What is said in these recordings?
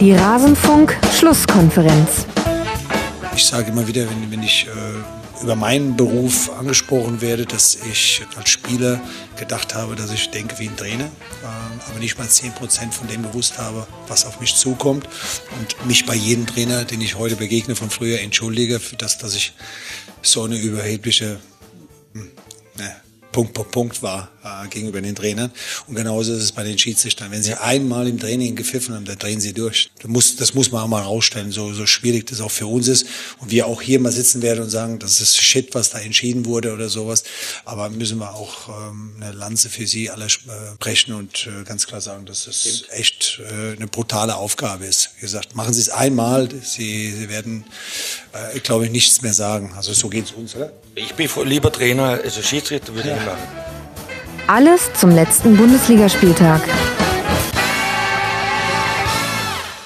Die Rasenfunk-Schlusskonferenz. Ich sage immer wieder, wenn, wenn ich äh, über meinen Beruf angesprochen werde, dass ich als Spieler gedacht habe, dass ich denke wie ein Trainer, äh, aber nicht mal 10% von dem gewusst habe, was auf mich zukommt und mich bei jedem Trainer, den ich heute begegne von früher, entschuldige für das, dass ich so eine überhebliche hm, ne, Punkt, Punkt, Punkt war äh, gegenüber den Trainern. Und genauso ist es bei den Schiedsrichtern. Wenn sie einmal im Training gepfiffen haben, dann drehen sie durch. Das muss, das muss man auch mal rausstellen, so, so schwierig das auch für uns ist. Und wir auch hier mal sitzen werden und sagen, das ist Shit, was da entschieden wurde oder sowas. Aber müssen wir auch ähm, eine Lanze für sie alle äh, brechen und äh, ganz klar sagen, dass es echt äh, eine brutale Aufgabe ist. Wie gesagt, machen Sie es einmal, Sie, sie werden, äh, glaube ich, nichts mehr sagen. Also so geht es uns, oder? Ich bin lieber Trainer, also Schiedsrichter würde ich nicht machen. Alles zum letzten Bundesligaspieltag.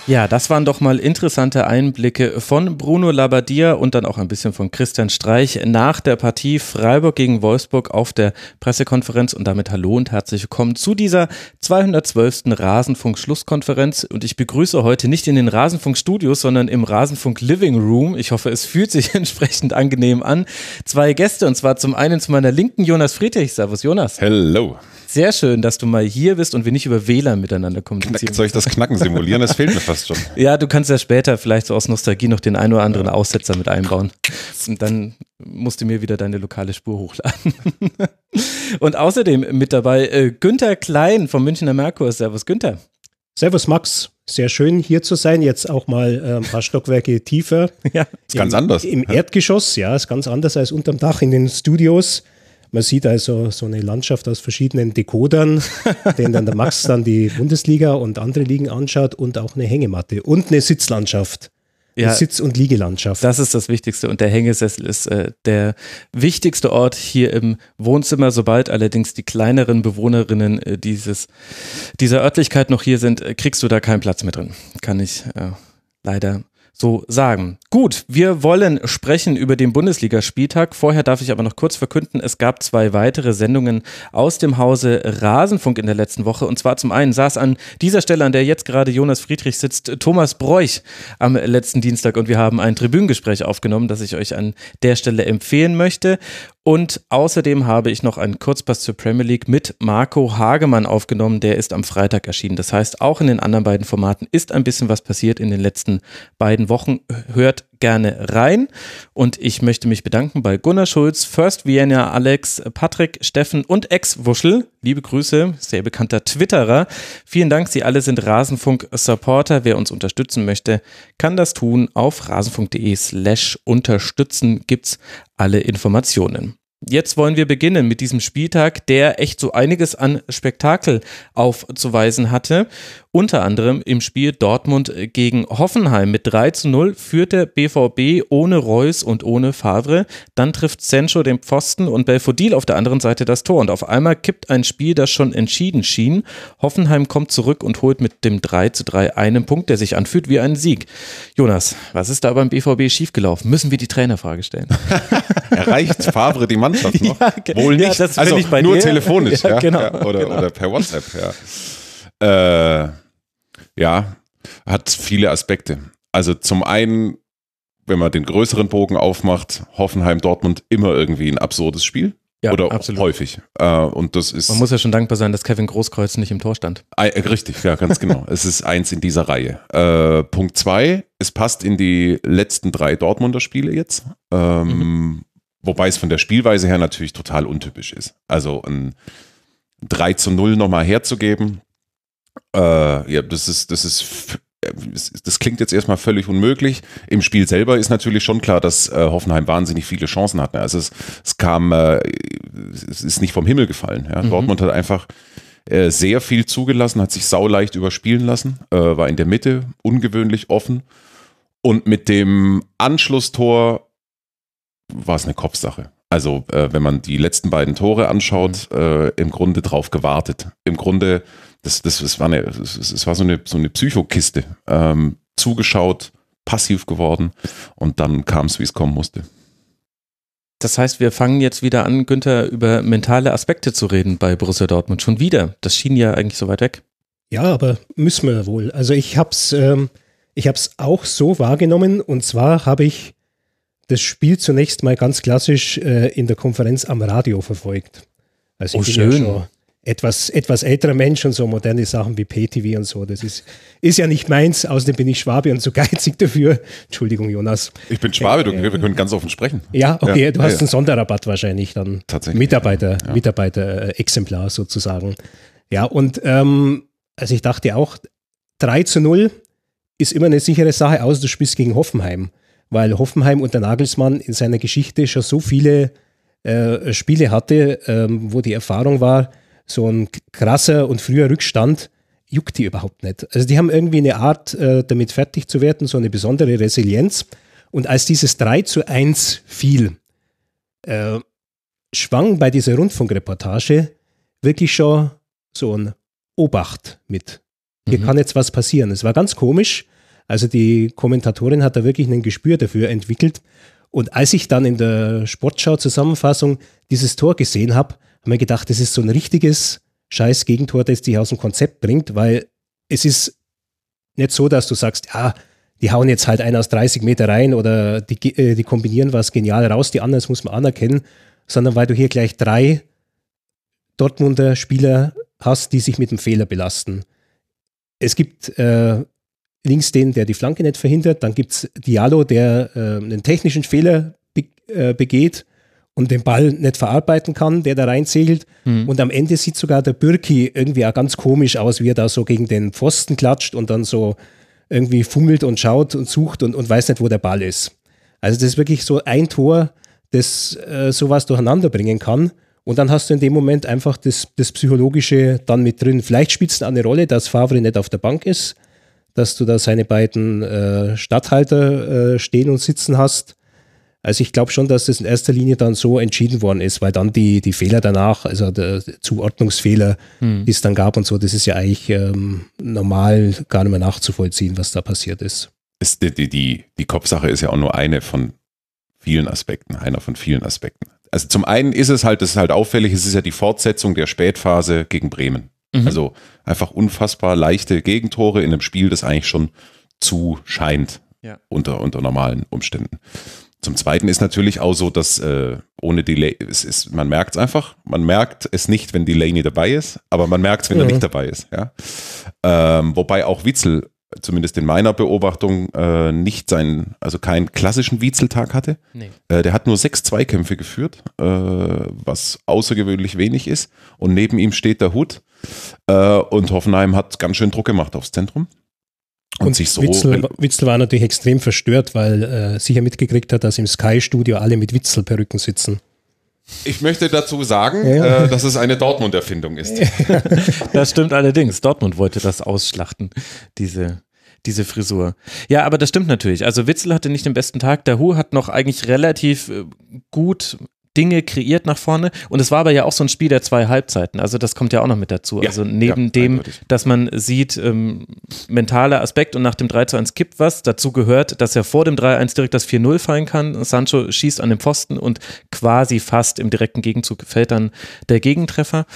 Ja, das waren doch mal interessante Einblicke von Bruno Labbadia und dann auch ein bisschen von Christian Streich nach der Partie Freiburg gegen Wolfsburg auf der Pressekonferenz und damit hallo und herzlich willkommen zu dieser 212. Rasenfunk-Schlusskonferenz und ich begrüße heute nicht in den Rasenfunk-Studios, sondern im Rasenfunk Living Room. Ich hoffe, es fühlt sich entsprechend angenehm an. Zwei Gäste und zwar zum einen zu meiner linken Jonas Friedrich. Servus Jonas. Hello. Sehr schön, dass du mal hier bist und wir nicht über WLAN miteinander kommunizieren. Knack, soll ich das Knacken simulieren? Das fehlt mir fast schon. Ja, du kannst ja später vielleicht so aus Nostalgie noch den einen oder anderen Aussetzer mit einbauen. Und dann musst du mir wieder deine lokale Spur hochladen. Und außerdem mit dabei äh, Günther Klein vom Münchner Merkur. Servus Günther. Servus Max, sehr schön hier zu sein. Jetzt auch mal äh, ein paar Stockwerke tiefer. Ja, ist ganz Im, anders. Im Erdgeschoss, ja, ist ganz anders als unterm Dach in den Studios. Man sieht also so eine Landschaft aus verschiedenen Dekodern, denen dann der Max dann die Bundesliga und andere Ligen anschaut und auch eine Hängematte und eine Sitzlandschaft. Ja, eine Sitz- und Liegelandschaft. Das ist das Wichtigste und der Hängesessel ist äh, der wichtigste Ort hier im Wohnzimmer. Sobald allerdings die kleineren Bewohnerinnen äh, dieses, dieser Örtlichkeit noch hier sind, äh, kriegst du da keinen Platz mehr drin. Kann ich äh, leider so sagen. Gut, wir wollen sprechen über den Bundesligaspieltag. Vorher darf ich aber noch kurz verkünden, es gab zwei weitere Sendungen aus dem Hause Rasenfunk in der letzten Woche. Und zwar zum einen saß an dieser Stelle, an der jetzt gerade Jonas Friedrich sitzt, Thomas Broich am letzten Dienstag und wir haben ein Tribünengespräch aufgenommen, das ich euch an der Stelle empfehlen möchte. Und außerdem habe ich noch einen Kurzpass zur Premier League mit Marco Hagemann aufgenommen. Der ist am Freitag erschienen. Das heißt, auch in den anderen beiden Formaten ist ein bisschen was passiert in den letzten beiden Wochen. Hört gerne rein. Und ich möchte mich bedanken bei Gunnar Schulz, First Vienna, Alex, Patrick, Steffen und Ex-Wuschel. Liebe Grüße, sehr bekannter Twitterer. Vielen Dank, Sie alle sind Rasenfunk-Supporter. Wer uns unterstützen möchte, kann das tun. Auf rasenfunk.de slash unterstützen gibt's alle Informationen. Jetzt wollen wir beginnen mit diesem Spieltag, der echt so einiges an Spektakel aufzuweisen hatte. Unter anderem im Spiel Dortmund gegen Hoffenheim. Mit 3 zu 0 führt der BVB ohne Reus und ohne Favre. Dann trifft Sancho den Pfosten und Belfodil auf der anderen Seite das Tor. Und auf einmal kippt ein Spiel, das schon entschieden schien. Hoffenheim kommt zurück und holt mit dem 3 zu 3 einen Punkt, der sich anfühlt wie ein Sieg. Jonas, was ist da beim BVB schiefgelaufen? Müssen wir die Trainerfrage stellen? Erreicht Favre die Mannschaft noch? Ja, Wohl ja, nicht. das also nur dir. telefonisch, Ja, ja, genau, ja, oder, genau. oder per WhatsApp, ja. Äh, ja, hat viele Aspekte. Also zum einen, wenn man den größeren Bogen aufmacht, Hoffenheim Dortmund immer irgendwie ein absurdes Spiel. Ja, oder absolut. häufig. Äh, und das ist Man muss ja schon dankbar sein, dass Kevin Großkreuz nicht im Tor stand. Äh, Richtig, ja, ganz genau. es ist eins in dieser Reihe. Äh, Punkt zwei, es passt in die letzten drei Dortmunder Spiele jetzt. Ähm, Wobei es von der Spielweise her natürlich total untypisch ist. Also ein 3 zu 0 nochmal herzugeben, äh, ja, das ist, das ist, äh, das klingt jetzt erstmal völlig unmöglich. Im Spiel selber ist natürlich schon klar, dass äh, Hoffenheim wahnsinnig viele Chancen hatte. Also es, es kam, äh, es ist nicht vom Himmel gefallen. Ja. Dortmund hat einfach äh, sehr viel zugelassen, hat sich sauleicht überspielen lassen, äh, war in der Mitte ungewöhnlich offen. Und mit dem Anschlusstor war es eine Kopfsache. Also, äh, wenn man die letzten beiden Tore anschaut, äh, im Grunde drauf gewartet. Im Grunde, das, das, das war, eine, das, das war so eine, so eine Psychokiste. Ähm, zugeschaut, passiv geworden und dann kam es, wie es kommen musste. Das heißt, wir fangen jetzt wieder an, Günther, über mentale Aspekte zu reden bei Borussia Dortmund. Schon wieder. Das schien ja eigentlich so weit weg. Ja, aber müssen wir wohl. Also ich habe es ähm, Ich habe es auch so wahrgenommen und zwar habe ich das Spiel zunächst mal ganz klassisch äh, in der Konferenz am Radio verfolgt. Also ich Oh, bin schön. ja schon etwas, etwas älterer Mensch und so moderne Sachen wie PTV und so. Das ist, ist ja nicht meins, außerdem bin ich Schwabe und zu geizig dafür. Entschuldigung, Jonas. Ich bin Schwabe, du, wir können ganz offen sprechen. Ja, okay, Ja, du ja, hast ja. einen Sonderrabatt wahrscheinlich dann. Tatsächlich, Mitarbeiter. Mitarbeiter-Exemplar sozusagen. Ja, und ähm, also ich dachte auch, 3 zu 0 ist immer eine sichere Sache, außer du spielst gegen Hoffenheim. Weil Hoffenheim unter Nagelsmann in seiner Geschichte schon so viele äh, Spiele hatte, ähm, wo die Erfahrung war, so ein krasser und früher Rückstand juckt die überhaupt nicht. Also die haben irgendwie eine Art, äh, damit fertig zu werden, so eine besondere Resilienz. Und als dieses 3 zu 1 fiel, äh, schwang bei dieser Rundfunkreportage wirklich schon so ein Obacht mit. Hier kann jetzt was passieren. Es war ganz komisch. Also die Kommentatorin hat da wirklich ein Gespür dafür entwickelt. Und als ich dann in der Sportschau-Zusammenfassung dieses Tor gesehen habe, habe ich gedacht, das ist so ein richtiges scheiß Gegentor, das dich aus dem Konzept bringt, weil es ist nicht so, dass du sagst, ja, die hauen jetzt halt einen aus 30 Meter rein oder die, äh, die kombinieren was genial raus, die anderen, das muss man anerkennen, sondern weil du hier gleich drei Dortmunder Spieler hast, die sich mit dem Fehler belasten. Es gibt äh, links den, der die Flanke nicht verhindert, dann gibt es Diallo, der äh, einen technischen Fehler be äh, begeht und den Ball nicht verarbeiten kann, der da reinsegelt. Und am Ende sieht sogar der Birki irgendwie auch ganz komisch aus, wie er da so gegen den Pfosten klatscht und dann so irgendwie fummelt und schaut und sucht und, und weiß nicht, wo der Ball ist. Also das ist wirklich so ein Tor, das äh, sowas durcheinander bringen kann. Und dann hast du in dem Moment einfach das, das Psychologische dann mit drin. Vielleicht spielt es eine Rolle, dass Favre nicht auf der Bank ist, dass du da seine beiden äh, Stadthalter äh, stehen und sitzen hast. Also ich glaube schon, dass das in erster Linie dann so entschieden worden ist, weil dann die, die Fehler danach, also der Zuordnungsfehler, die es dann gab und so, das ist ja eigentlich ähm, normal gar nicht mehr nachzuvollziehen, was da passiert ist. Ist die, die, die, die Kopfsache ist ja auch nur eine von vielen Aspekten, einer von vielen Aspekten. Also zum einen ist es halt, das ist halt auffällig, es ist ja die Fortsetzung der Spätphase gegen Bremen. Also einfach unfassbar leichte Gegentore in einem Spiel, das eigentlich schon zu scheint Ja. unter, unter normalen Umständen. Zum Zweiten ist natürlich auch so, dass äh, ohne Delay, es ist, man merkt es einfach, man merkt es nicht, wenn Delaney dabei ist, aber man merkt es, wenn er Mhm. nicht dabei ist. Ja? Ähm, wobei auch Witzel, zumindest in meiner Beobachtung, äh, nicht seinen, also keinen klassischen Witzeltag hatte. Nee. Äh, der hat nur sechs Zweikämpfe geführt, äh, was außergewöhnlich wenig ist. Und neben ihm steht der Hut. Äh, und Hoffenheim hat ganz schön Druck gemacht aufs Zentrum. Und, sich so. Witzel, Witzel war natürlich extrem verstört, weil äh, sicher mitgekriegt hat, dass im Sky-Studio alle mit Witzel-Perücken sitzen. Ich möchte dazu sagen, Ja. äh, dass es eine Dortmund-Erfindung ist. Das stimmt allerdings. Dortmund wollte das ausschlachten, diese, diese Frisur. Ja, aber das stimmt natürlich. Also Witzel hatte nicht den besten Tag. Der Hu hat noch eigentlich relativ äh, gut Dinge kreiert nach vorne. Und es war aber ja auch so ein Spiel der zwei Halbzeiten. Also das kommt ja auch noch mit dazu. Ja, also neben ja, dem, eindeutig. dass man sieht, ähm, mentaler Aspekt und nach dem 3 zu 1 kippt was. Dazu gehört, dass er vor dem 3-1 direkt das 4-0 fallen kann. Sancho schießt an den Pfosten und quasi fast im direkten Gegenzug fällt dann der Gegentreffer.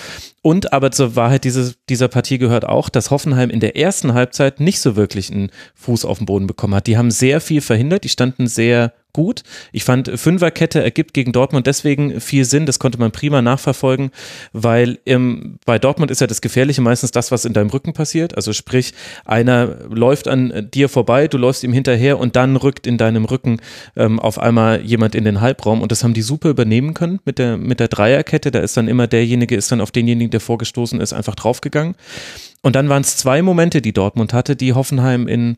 Und aber zur Wahrheit diese, dieser Partie gehört auch, dass Hoffenheim in der ersten Halbzeit nicht so wirklich einen Fuß auf den Boden bekommen hat. Die haben sehr viel verhindert, die standen sehr gut. Ich fand, Fünferkette ergibt gegen Dortmund deswegen viel Sinn, das konnte man prima nachverfolgen, weil ähm, bei Dortmund ist ja das Gefährliche meistens das, was in deinem Rücken passiert. Also sprich, einer läuft an dir vorbei, du läufst ihm hinterher und dann rückt in deinem Rücken ähm, auf einmal jemand in den Halbraum und das haben die super übernehmen können mit der, mit der Dreierkette. Da ist dann immer derjenige, ist dann auf denjenigen, der vorgestoßen ist, einfach draufgegangen. Und dann waren es zwei Momente, die Dortmund hatte, die Hoffenheim in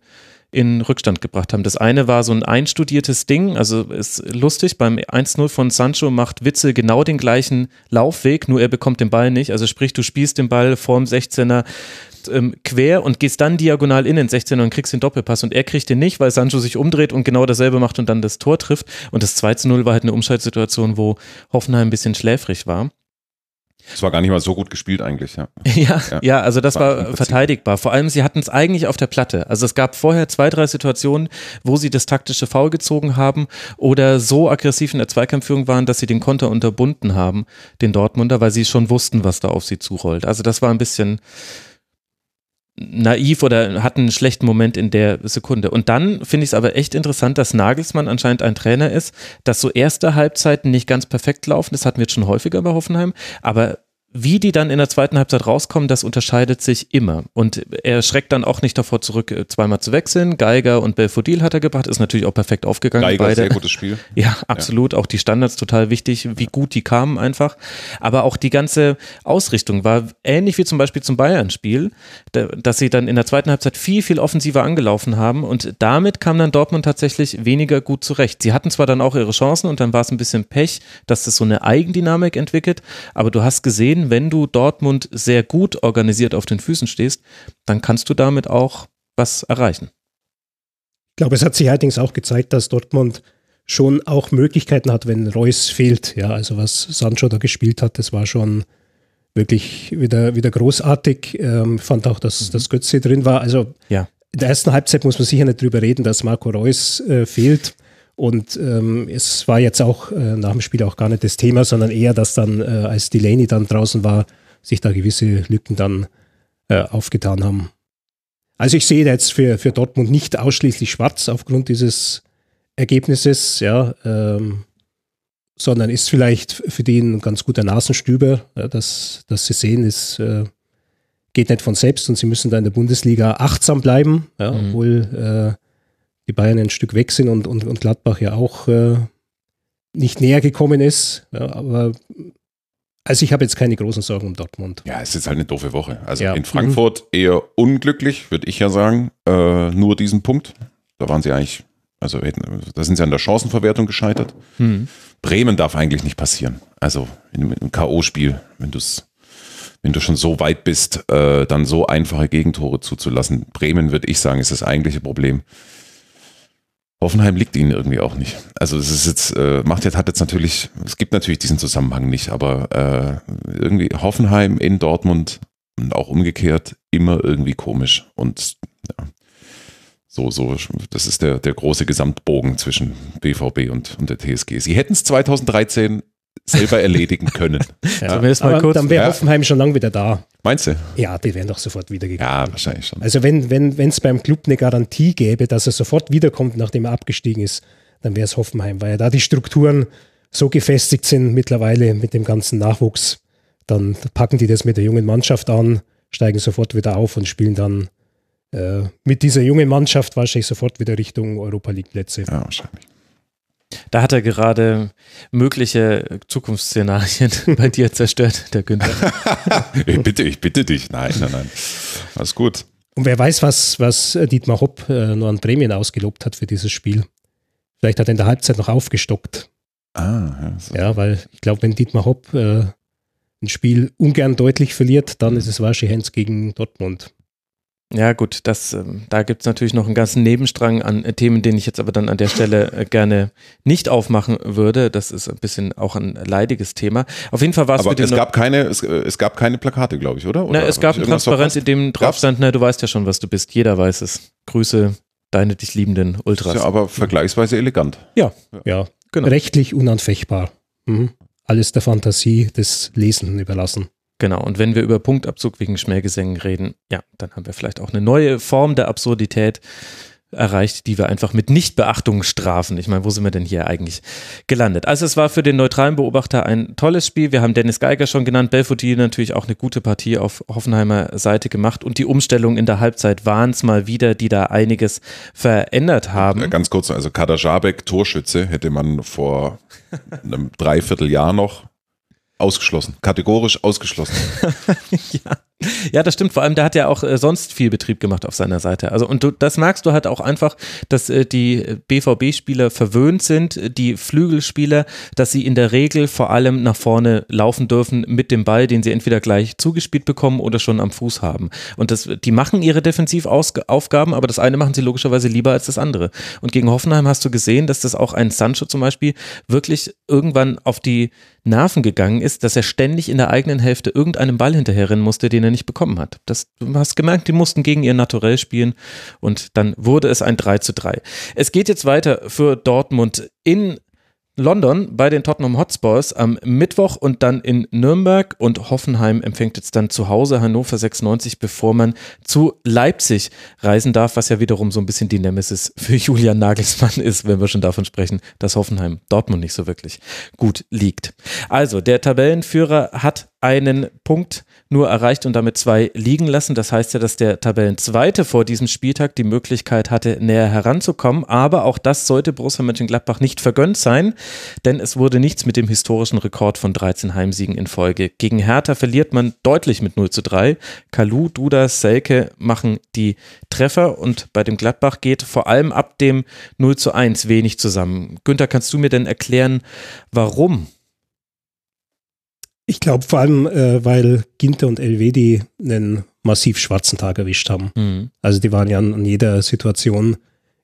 in Rückstand gebracht haben. Das eine war so ein einstudiertes Ding, also ist lustig, beim 1-0 von Sancho macht Witzel genau den gleichen Laufweg, nur er bekommt den Ball nicht. Also sprich, du spielst den Ball vorm 16er ähm, quer und gehst dann diagonal in den 16er und kriegst den Doppelpass und er kriegt den nicht, weil Sancho sich umdreht und genau dasselbe macht und dann das Tor trifft. Und das 2-0 war halt eine Umschaltsituation, wo Hoffenheim ein bisschen schläfrig war. Es war gar nicht mal so gut gespielt eigentlich, ja. Ja, ja, Ja. also das War war verteidigbar. Vor allem, sie hatten es eigentlich auf der Platte. Also es gab vorher zwei, drei Situationen, wo sie das taktische Foul gezogen haben oder so aggressiv in der Zweikampfführung waren, dass sie den Konter unterbunden haben, den Dortmunder, weil sie schon wussten, was da auf sie zurollt. Also das war ein bisschen naiv oder hatten einen schlechten Moment in der Sekunde. Und dann finde ich es aber echt interessant, dass Nagelsmann anscheinend ein Trainer ist, dass so erste Halbzeiten nicht ganz perfekt laufen. Das hatten wir jetzt schon häufiger bei Hoffenheim. Aber wie die dann in der zweiten Halbzeit rauskommen, das unterscheidet sich immer. Und er schreckt dann auch nicht davor zurück, äh, zweimal zu wechseln. Geiger und Belfodil hat er gebracht, ist natürlich auch perfekt aufgegangen. Geiger, beide. sehr gutes Spiel. Ja, absolut. Ja. Auch die Standards total wichtig, wie gut die kamen einfach. Aber auch die ganze Ausrichtung war ähnlich wie zum Beispiel zum Bayern-Spiel, dass sie dann in der zweiten Halbzeit viel, viel offensiver angelaufen haben. Und damit kam dann Dortmund tatsächlich weniger gut zurecht. Sie hatten zwar dann auch ihre Chancen und dann war es ein bisschen Pech, dass das so eine Eigendynamik entwickelt. Aber du hast gesehen, sehen, wenn du Dortmund sehr gut organisiert auf den Füßen stehst, dann kannst du damit auch was erreichen. Ich glaube, es hat sich allerdings auch gezeigt, dass Dortmund schon auch Möglichkeiten hat, wenn Reus fehlt. Ja, also was Sancho da gespielt hat, das war schon wirklich wieder, wieder großartig. Ähm, fand auch, dass mhm. das Götze drin war. Also ja. in der ersten Halbzeit muss man sicher nicht drüber reden, dass Marco Reus äh, fehlt. Und ähm, es war jetzt auch äh, nach dem Spiel auch gar nicht das Thema, sondern eher, dass dann, äh, als Delaney dann draußen war, sich da gewisse Lücken dann äh, aufgetan haben. Also ich sehe da jetzt für, für Dortmund nicht ausschließlich schwarz aufgrund dieses Ergebnisses, ja, ähm, sondern ist vielleicht für die ein ganz guter Nasenstüber, ja, dass, dass sie sehen, es äh, geht nicht von selbst und sie müssen da in der Bundesliga achtsam bleiben, ja, mhm. obwohl äh, die Bayern ein Stück weg sind und, und, und Gladbach ja auch äh, nicht näher gekommen ist. Ja, aber also ich habe jetzt keine großen Sorgen um Dortmund. Ja, es ist halt eine doofe Woche. Also ja. in Frankfurt mhm. eher unglücklich, würde ich ja sagen. Äh, nur diesen Punkt. Da waren sie eigentlich, also da sind sie an der Chancenverwertung gescheitert. Mhm. Bremen darf eigentlich nicht passieren. Also in einem K.O.-Spiel, wenn du es wenn du schon so weit bist, äh, dann so einfache Gegentore zuzulassen. Bremen, würde ich sagen, ist das eigentliche Problem. Hoffenheim liegt ihnen irgendwie auch nicht. Also es ist jetzt, äh, macht jetzt, hat jetzt natürlich, es gibt natürlich diesen Zusammenhang nicht, aber äh, irgendwie Hoffenheim in Dortmund und auch umgekehrt immer irgendwie komisch. Und ja, so, so, das ist der, der große Gesamtbogen zwischen BVB und, und der TSG. Sie hätten es 2013 selber erledigen können. ja. Aber dann wäre Hoffenheim schon lange wieder da. Meinst du? Ja, die wären doch sofort wieder. Ja, wahrscheinlich schon. Also wenn es wenn, beim Club eine Garantie gäbe, dass er sofort wiederkommt, nachdem er abgestiegen ist, dann wäre es Hoffenheim, weil ja da die Strukturen so gefestigt sind mittlerweile mit dem ganzen Nachwuchs. Dann packen die das mit der jungen Mannschaft an, steigen sofort wieder auf und spielen dann äh, mit dieser jungen Mannschaft wahrscheinlich sofort wieder Richtung Europa League Plätze. Ja, wahrscheinlich. Da hat er gerade mögliche Zukunftsszenarien bei dir zerstört, der Günther. ich bitte, ich bitte dich. Nein, nein, nein. Alles gut. Und wer weiß, was, was Dietmar Hopp äh, nur an Prämien ausgelobt hat für dieses Spiel. Vielleicht hat er in der Halbzeit noch aufgestockt. Ah, ja. So. Ja, weil ich glaube, wenn Dietmar Hopp äh, ein Spiel ungern deutlich verliert, dann mhm. ist es wahrscheinlich Hens gegen Dortmund. Ja, gut, das, ähm, da gibt es natürlich noch einen ganzen Nebenstrang an äh, Themen, den ich jetzt aber dann an der Stelle äh, gerne nicht aufmachen würde. Das ist ein bisschen auch ein leidiges Thema. Auf jeden Fall war es Aber es gab keine, es, äh, es, gab keine Plakate, glaube ich, oder? oder na, es gab ein Transparenz, in dem drauf stand, na, du weißt ja schon, was du bist. Jeder weiß es. Grüße deine dich liebenden Ultras. Ist ja aber vergleichsweise elegant. Ja, ja, ja. Genau. rechtlich unanfechtbar. Mhm. Alles der Fantasie des Lesenden überlassen. Genau, und wenn wir über Punktabzug wegen Schmähgesängen reden, ja, dann haben wir vielleicht auch eine neue Form der Absurdität erreicht, die wir einfach mit Nichtbeachtung strafen. Ich meine, wo sind wir denn hier eigentlich gelandet? Also es war für den neutralen Beobachter ein tolles Spiel. Wir haben Dennis Geiger schon genannt, Belfodil natürlich auch eine gute Partie auf Hoffenheimer Seite gemacht und die Umstellung in der Halbzeit waren es mal wieder, die da einiges verändert haben. Ganz kurz, also Kader Jabek, Torschütze, hätte man vor einem Dreivierteljahr noch Ausgeschlossen, kategorisch ausgeschlossen. ja. Ja, das stimmt. Vor allem, der hat ja auch äh, sonst viel Betrieb gemacht auf seiner Seite. Also, und du, das merkst du halt auch einfach, dass äh, die BVB-Spieler verwöhnt sind, die Flügelspieler, dass sie in der Regel vor allem nach vorne laufen dürfen mit dem Ball, den sie entweder gleich zugespielt bekommen oder schon am Fuß haben. Und das, die machen ihre Defensivaufgaben, aber das eine machen sie logischerweise lieber als das andere. Und gegen Hoffenheim hast du gesehen, dass das auch ein Sancho zum Beispiel wirklich irgendwann auf die Nerven gegangen ist, dass er ständig in der eigenen Hälfte irgendeinem Ball hinterherrennen musste, den er nicht bekommen hat. Das, du hast gemerkt, die mussten gegen ihr Naturell spielen und dann wurde es ein 3 zu 3. Es geht jetzt weiter für Dortmund in London bei den Tottenham Hotspurs am Mittwoch und dann in Nürnberg und Hoffenheim empfängt jetzt dann zu Hause Hannover 96, bevor man zu Leipzig reisen darf, was ja wiederum so ein bisschen die Nemesis für Julian Nagelsmann ist, wenn wir schon davon sprechen, dass Hoffenheim Dortmund nicht so wirklich gut liegt. Also, der Tabellenführer hat einen Punkt nur erreicht und damit zwei liegen lassen. Das heißt ja, dass der Tabellenzweite vor diesem Spieltag die Möglichkeit hatte, näher heranzukommen. Aber auch das sollte Borussia Mönchengladbach nicht vergönnt sein, denn es wurde nichts mit dem historischen Rekord von 13 Heimsiegen in Folge. Gegen Hertha verliert man deutlich mit 0 zu 3. Kalu, Duda, Selke machen die Treffer und bei dem Gladbach geht vor allem ab dem 0 zu 1 wenig zusammen. Günther, kannst du mir denn erklären, warum? Ich glaube vor allem, äh, weil Ginter und Elvedi einen massiv schwarzen Tag erwischt haben. Mhm. Also die waren ja an, jeder Situation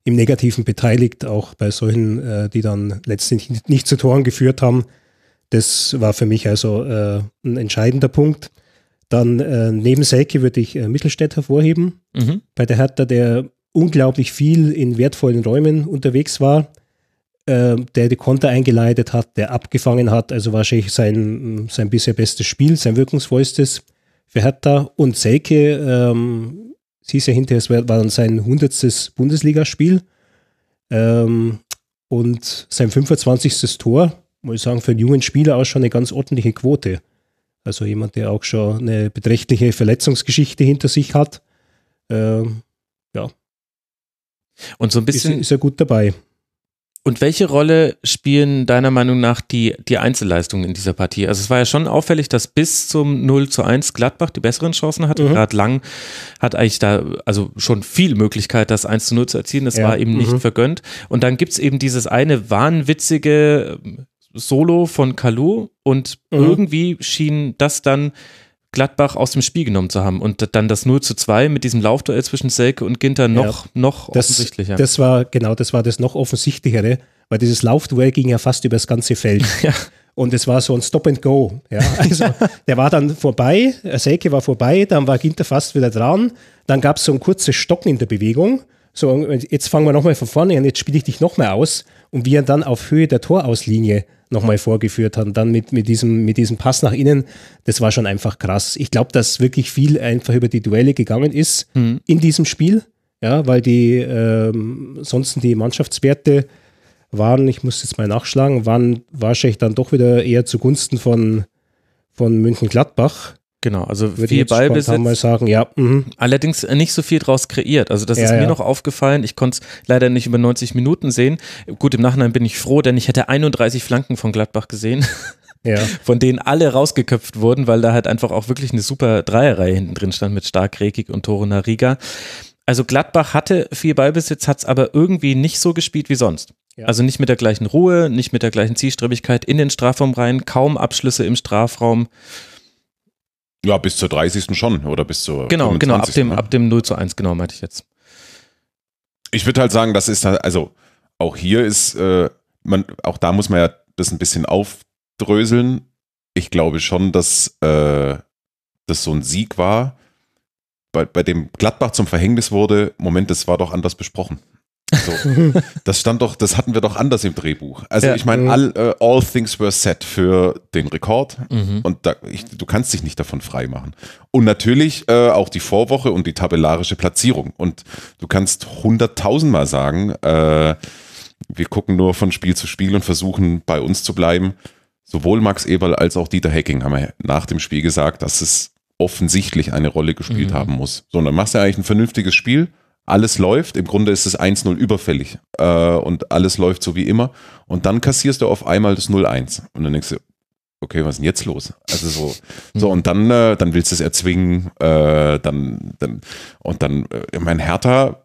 im Negativen beteiligt, auch bei solchen, äh, die dann letztendlich nicht, nicht, zu Toren geführt haben. Das war für mich also äh, ein entscheidender Punkt. Dann äh, neben Selke würde ich äh, Mittelstädt hervorheben. Mhm. Bei der Hertha, der unglaublich viel in wertvollen Räumen unterwegs war äh, der die Konter eingeleitet hat, der abgefangen hat. Also wahrscheinlich sein, sein bisher bestes Spiel, sein wirkungsvollstes für Hertha. Und Selke, ähm, sie ist ja hinterher, es war dann sein hundertstes Bundesligaspiel ähm, und sein 25. Tor, muss ich sagen, für einen jungen Spieler auch schon eine ganz ordentliche Quote. Also jemand, der auch schon eine beträchtliche Verletzungsgeschichte hinter sich hat. Ähm, ja. Und so ein bisschen. Ist, ist er gut dabei. Und welche Rolle spielen deiner Meinung nach die, die Einzelleistungen in dieser Partie? Also es war ja schon auffällig, dass bis zum 0 zu 1 Gladbach die besseren Chancen hatte. Mhm. Gerade Lang hat eigentlich da also schon viel Möglichkeit, das 1 zu 0 zu erzielen. Das ja. war eben nicht mhm. vergönnt. Und dann gibt's eben dieses eine wahnwitzige Solo von Kalu und mhm. irgendwie schien das dann Gladbach aus dem Spiel genommen zu haben und dann das 0 zu 2 mit diesem Laufduell zwischen Selke und Ginter noch, ja, noch das, offensichtlicher. Das war, genau, das war das noch offensichtlichere, weil dieses Laufduell ging ja fast über das ganze Feld. Ja. Und es war so ein Stop and Go. Ja, also der war dann vorbei, Selke war vorbei, dann war Ginter fast wieder dran. Dann gab es so ein kurzes Stocken in der Bewegung. So, jetzt fangen wir nochmal von vorne an, jetzt spiele ich dich nochmal aus. Und wie er dann auf Höhe der Torauslinie nochmal vorgeführt haben. Dann mit, mit, diesem, mit diesem Pass nach innen, das war schon einfach krass. Ich glaube, dass wirklich viel einfach über die Duelle gegangen ist mhm. in diesem Spiel. Ja, weil die ähm, sonst die Mannschaftswerte waren, ich muss jetzt mal nachschlagen, waren wahrscheinlich dann doch wieder eher zugunsten von, von München-Gladbach. Genau, also Würde viel Ballbesitz. mal sagen, ja. Mhm. Allerdings nicht so viel draus kreiert. Also das ja, ist mir ja. noch aufgefallen. Ich konnte es leider nicht über 90 Minuten sehen. Gut, im Nachhinein bin ich froh, denn ich hätte 31 Flanken von Gladbach gesehen. Ja. Von denen alle rausgeköpft wurden, weil da halt einfach auch wirklich eine super Dreierreihe hinten drin stand mit Stark, Rekik und Tore Nariga. Also Gladbach hatte viel Ballbesitz, hat es aber irgendwie nicht so gespielt wie sonst. Ja. Also nicht mit der gleichen Ruhe, nicht mit der gleichen Zielstrebigkeit in den Strafraum rein, kaum Abschlüsse im Strafraum. Ja, bis zur 30. schon oder bis zur. Genau, 25. genau, ab dem, ne? ab dem 0 zu 1, genau, meinte ich jetzt. Ich würde halt sagen, das ist also auch hier ist, äh, man, auch da muss man ja das ein bisschen aufdröseln. Ich glaube schon, dass äh, das so ein Sieg war, bei, bei dem Gladbach zum Verhängnis wurde. Moment, das war doch anders besprochen. So. das stand doch, das hatten wir doch anders im Drehbuch. Also ja. ich meine, all, uh, all things were set für den Rekord mhm. und da, ich, du kannst dich nicht davon frei machen. Und natürlich äh, auch die Vorwoche und die tabellarische Platzierung. Und du kannst hunderttausendmal sagen, äh, wir gucken nur von Spiel zu Spiel und versuchen bei uns zu bleiben. Sowohl Max Eberl als auch Dieter Hecking haben ja nach dem Spiel gesagt, dass es offensichtlich eine Rolle gespielt mhm. haben muss. So, dann machst du ja eigentlich ein vernünftiges Spiel alles läuft, im Grunde ist es 1-0 überfällig äh, und alles läuft so wie immer und dann kassierst du auf einmal das 0-1 und dann denkst du, okay, was ist denn jetzt los? Also so, so und dann, äh, dann willst du es erzwingen, äh, dann, dann und dann, äh, mein Hertha,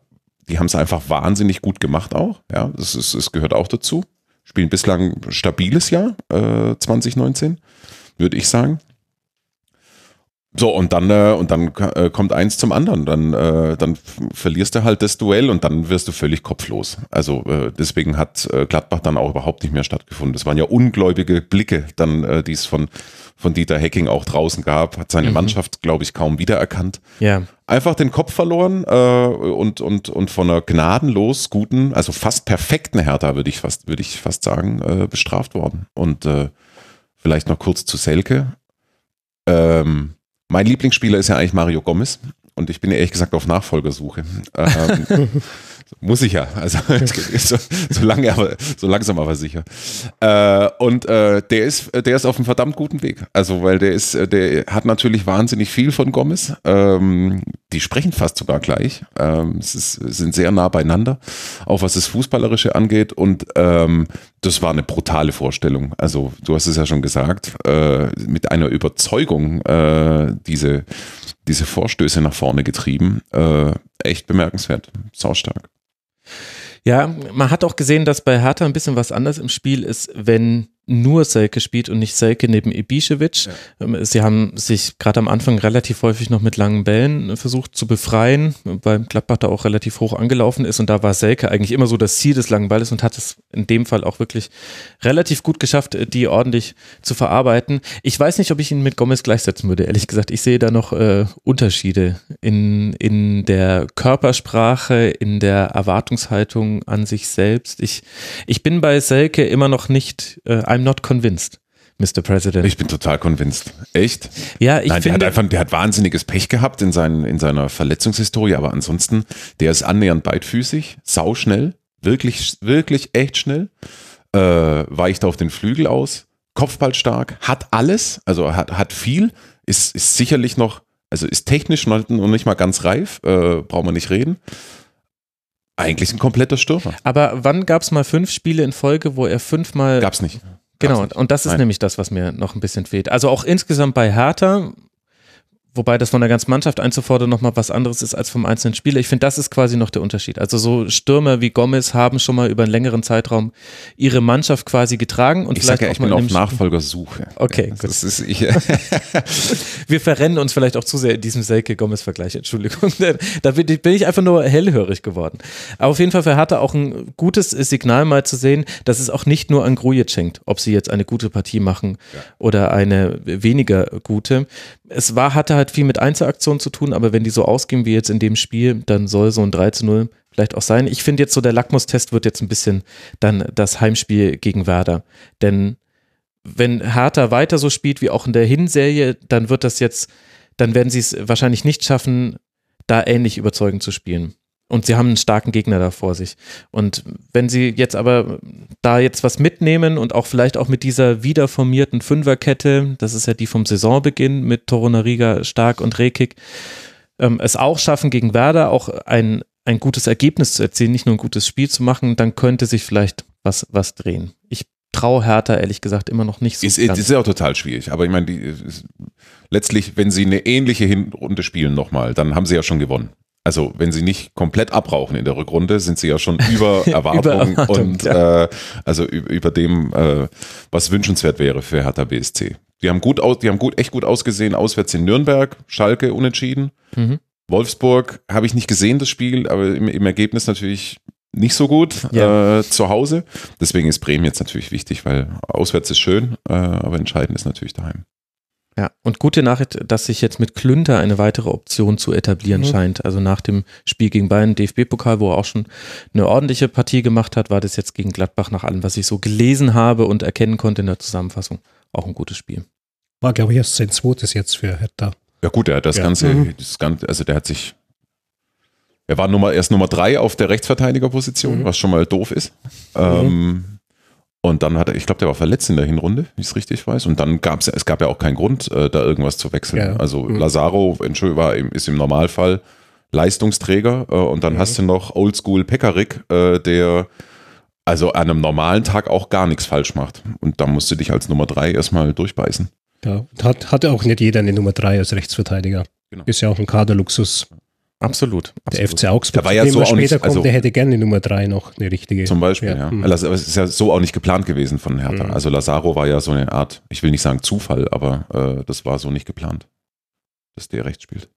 die haben es einfach wahnsinnig gut gemacht auch, ja, das, ist, das gehört auch dazu. Spielen bislang stabiles Jahr, äh, 2019, würde ich sagen. So, und dann, äh, und dann äh, kommt eins zum anderen. Dann, äh, dann verlierst du halt das Duell und dann wirst du völlig kopflos. Also äh, deswegen hat äh, Gladbach dann auch überhaupt nicht mehr stattgefunden. Es waren ja ungläubige Blicke, dann, äh, die es von, von Dieter Hecking auch draußen gab, hat seine Mhm. Mannschaft, glaube ich, kaum wiedererkannt. Ja. Einfach den Kopf verloren äh, und, und, und von einer gnadenlos guten, also fast perfekten Hertha, würde ich fast, würde ich fast sagen, äh, bestraft worden. Und äh, vielleicht noch kurz zu Selke. Ähm, mein Lieblingsspieler ist ja eigentlich Mario Gomez und ich bin ja ehrlich gesagt auf Nachfolgersuche. Ähm, muss ich ja, also so, so lange, aber so langsam aber sicher. Äh, und äh, der ist, der ist auf einem verdammt guten Weg. Also weil der ist, der hat natürlich wahnsinnig viel von Gomez. Ähm, die sprechen fast sogar gleich. Ähm, es ist, sind sehr nah beieinander, auch was das Fußballerische angeht. Und ähm, das war eine brutale Vorstellung. Also du hast es ja schon gesagt, äh, mit einer Überzeugung äh, diese diese Vorstöße nach vorne getrieben. Äh, echt bemerkenswert. Saustark. Ja, man hat auch gesehen, dass bei Hertha ein bisschen was anders im Spiel ist, wenn nur Selke spielt und nicht Selke neben Ibišević. Ähm, Sie haben sich gerade am Anfang relativ häufig noch mit langen Bällen äh, versucht zu befreien, weil Gladbach da auch relativ hoch angelaufen ist und da war Selke eigentlich immer so das Ziel des langen Balles und hat es in dem Fall auch wirklich relativ gut geschafft, äh, die ordentlich zu verarbeiten. Ich weiß nicht, ob ich ihn mit Gomez gleichsetzen würde, ehrlich gesagt. Ich sehe da noch äh, Unterschiede in, in der Körpersprache, in der Erwartungshaltung an sich selbst. Ich, ich bin bei Selke immer noch nicht, äh, I'm not convinced, Mr. President. Ich bin total convinced. Echt? ja, ich Nein, der hat finde, einfach, der hat wahnsinniges Pech gehabt in, seinen, in seiner Verletzungshistorie, aber ansonsten, der ist annähernd beidfüßig, sauschnell, wirklich, wirklich echt schnell, äh, weicht auf den Flügel aus, Kopfballstark, hat alles, also hat, hat viel, ist, ist sicherlich noch, also ist technisch noch noch nicht mal ganz reif, äh, brauchen wir nicht reden. Eigentlich ein kompletter Stürmer. aber wann gab es mal fünf Spiele in Folge, wo er fünfmal Gab's nicht. Genau, und das ist Nein. nämlich das, was mir noch ein bisschen fehlt. Also auch insgesamt bei Hertha, wobei das von der ganzen Mannschaft einzufordern nochmal was anderes ist als vom einzelnen Spieler. Ich finde, das ist quasi noch der Unterschied. Also so Stürmer wie Gomez haben schon mal über einen längeren Zeitraum ihre Mannschaft quasi getragen und Ich vielleicht sage ja, auch ich mal bin in auf Nachfolgersuche. Okay, Ja, das ist, ich, Wir verrennen uns vielleicht auch zu sehr in diesem Selke-Gomez-Vergleich, Entschuldigung. Da bin ich, einfach nur hellhörig geworden. Aber auf jeden Fall für Hertha auch ein gutes Signal mal zu sehen, dass es auch nicht nur an Grujic hängt, ob sie jetzt eine gute Partie machen oder eine weniger gute. Es war, hatte halt viel mit Einzelaktionen zu tun, aber wenn die so ausgehen wie jetzt in dem Spiel, dann soll so ein 3 zu 0 vielleicht auch sein. Ich finde jetzt so, der Lackmustest wird jetzt ein bisschen dann das Heimspiel gegen Werder. Denn wenn Hertha weiter so spielt wie auch in der Hinserie, dann wird das jetzt, dann werden sie es wahrscheinlich nicht schaffen, da ähnlich überzeugend zu spielen. Und sie haben einen starken Gegner da vor sich. Und wenn sie jetzt aber da jetzt was mitnehmen und auch vielleicht auch mit dieser wiederformierten Fünferkette, das ist ja die vom Saisonbeginn mit Torunariga, Stark und Rekik, ähm, es auch schaffen gegen Werder auch ein, ein gutes Ergebnis zu erzielen, nicht nur ein gutes Spiel zu machen, dann könnte sich vielleicht was, was drehen. Ich traue Hertha ehrlich gesagt immer noch nicht so Ist, ist ja auch total schwierig. Aber ich meine, die, ist, letztlich, wenn sie eine ähnliche Hinrunde spielen nochmal, dann haben sie ja schon gewonnen. Also wenn sie nicht komplett abrauchen in der Rückrunde, sind sie ja schon über Erwartung Erwartung, und äh, also über, über dem, äh, was wünschenswert wäre für Hertha BSC. Die haben gut aus, die haben gut, echt gut ausgesehen, auswärts in Nürnberg, Schalke unentschieden. Mhm. Wolfsburg habe ich nicht gesehen, das Spiel, aber im, im Ergebnis natürlich nicht so gut Ja. äh, zu Hause. Deswegen ist Bremen jetzt natürlich wichtig, weil auswärts ist schön, äh, aber entscheidend ist natürlich daheim. Ja, und gute Nachricht, dass sich jetzt mit Klünter eine weitere Option zu etablieren Mhm. scheint. Also nach dem Spiel gegen Bayern, DFB-Pokal, wo er auch schon eine ordentliche Partie gemacht hat, war das jetzt gegen Gladbach nach allem, was ich so gelesen habe und erkennen konnte in der Zusammenfassung, auch ein gutes Spiel. War, glaube ich, erst sein zweites jetzt für Hertha. Ja gut, er hat das Ja. Ganze, Mhm. das Ganze, also der hat sich, er war Nummer, erst Nummer drei auf der Rechtsverteidigerposition, Mhm. was schon mal doof ist. Ähm, und dann hat er, ich glaube, der war verletzt in der Hinrunde, wie ich es richtig weiß. Und dann gab es, es gab ja auch keinen Grund, äh, da irgendwas zu wechseln. Ja. Also Mhm. Lazaro, Entschuldigung, war, ist im Normalfall Leistungsträger äh, und dann Mhm. hast du noch Oldschool Pekarik, äh, der also an einem normalen Tag auch gar nichts falsch macht. Und da musst du dich als Nummer drei erstmal durchbeißen. Ja, hat, hatte auch nicht jeder eine Nummer 3 als Rechtsverteidiger. Genau. Ist ja auch ein Kaderluxus. Absolut. Der absolut. FC Augsburg, Der war ja so er auch später nicht- kommt, also- der hätte gerne Nummer 3 noch, eine richtige. Zum Beispiel, ja. Mhm. Also, aber es ist ja so auch nicht geplant gewesen von Hertha. Mhm. Also Lazaro war ja so eine Art, ich will nicht sagen Zufall, aber äh, das war so nicht geplant. dass der rechts spielt.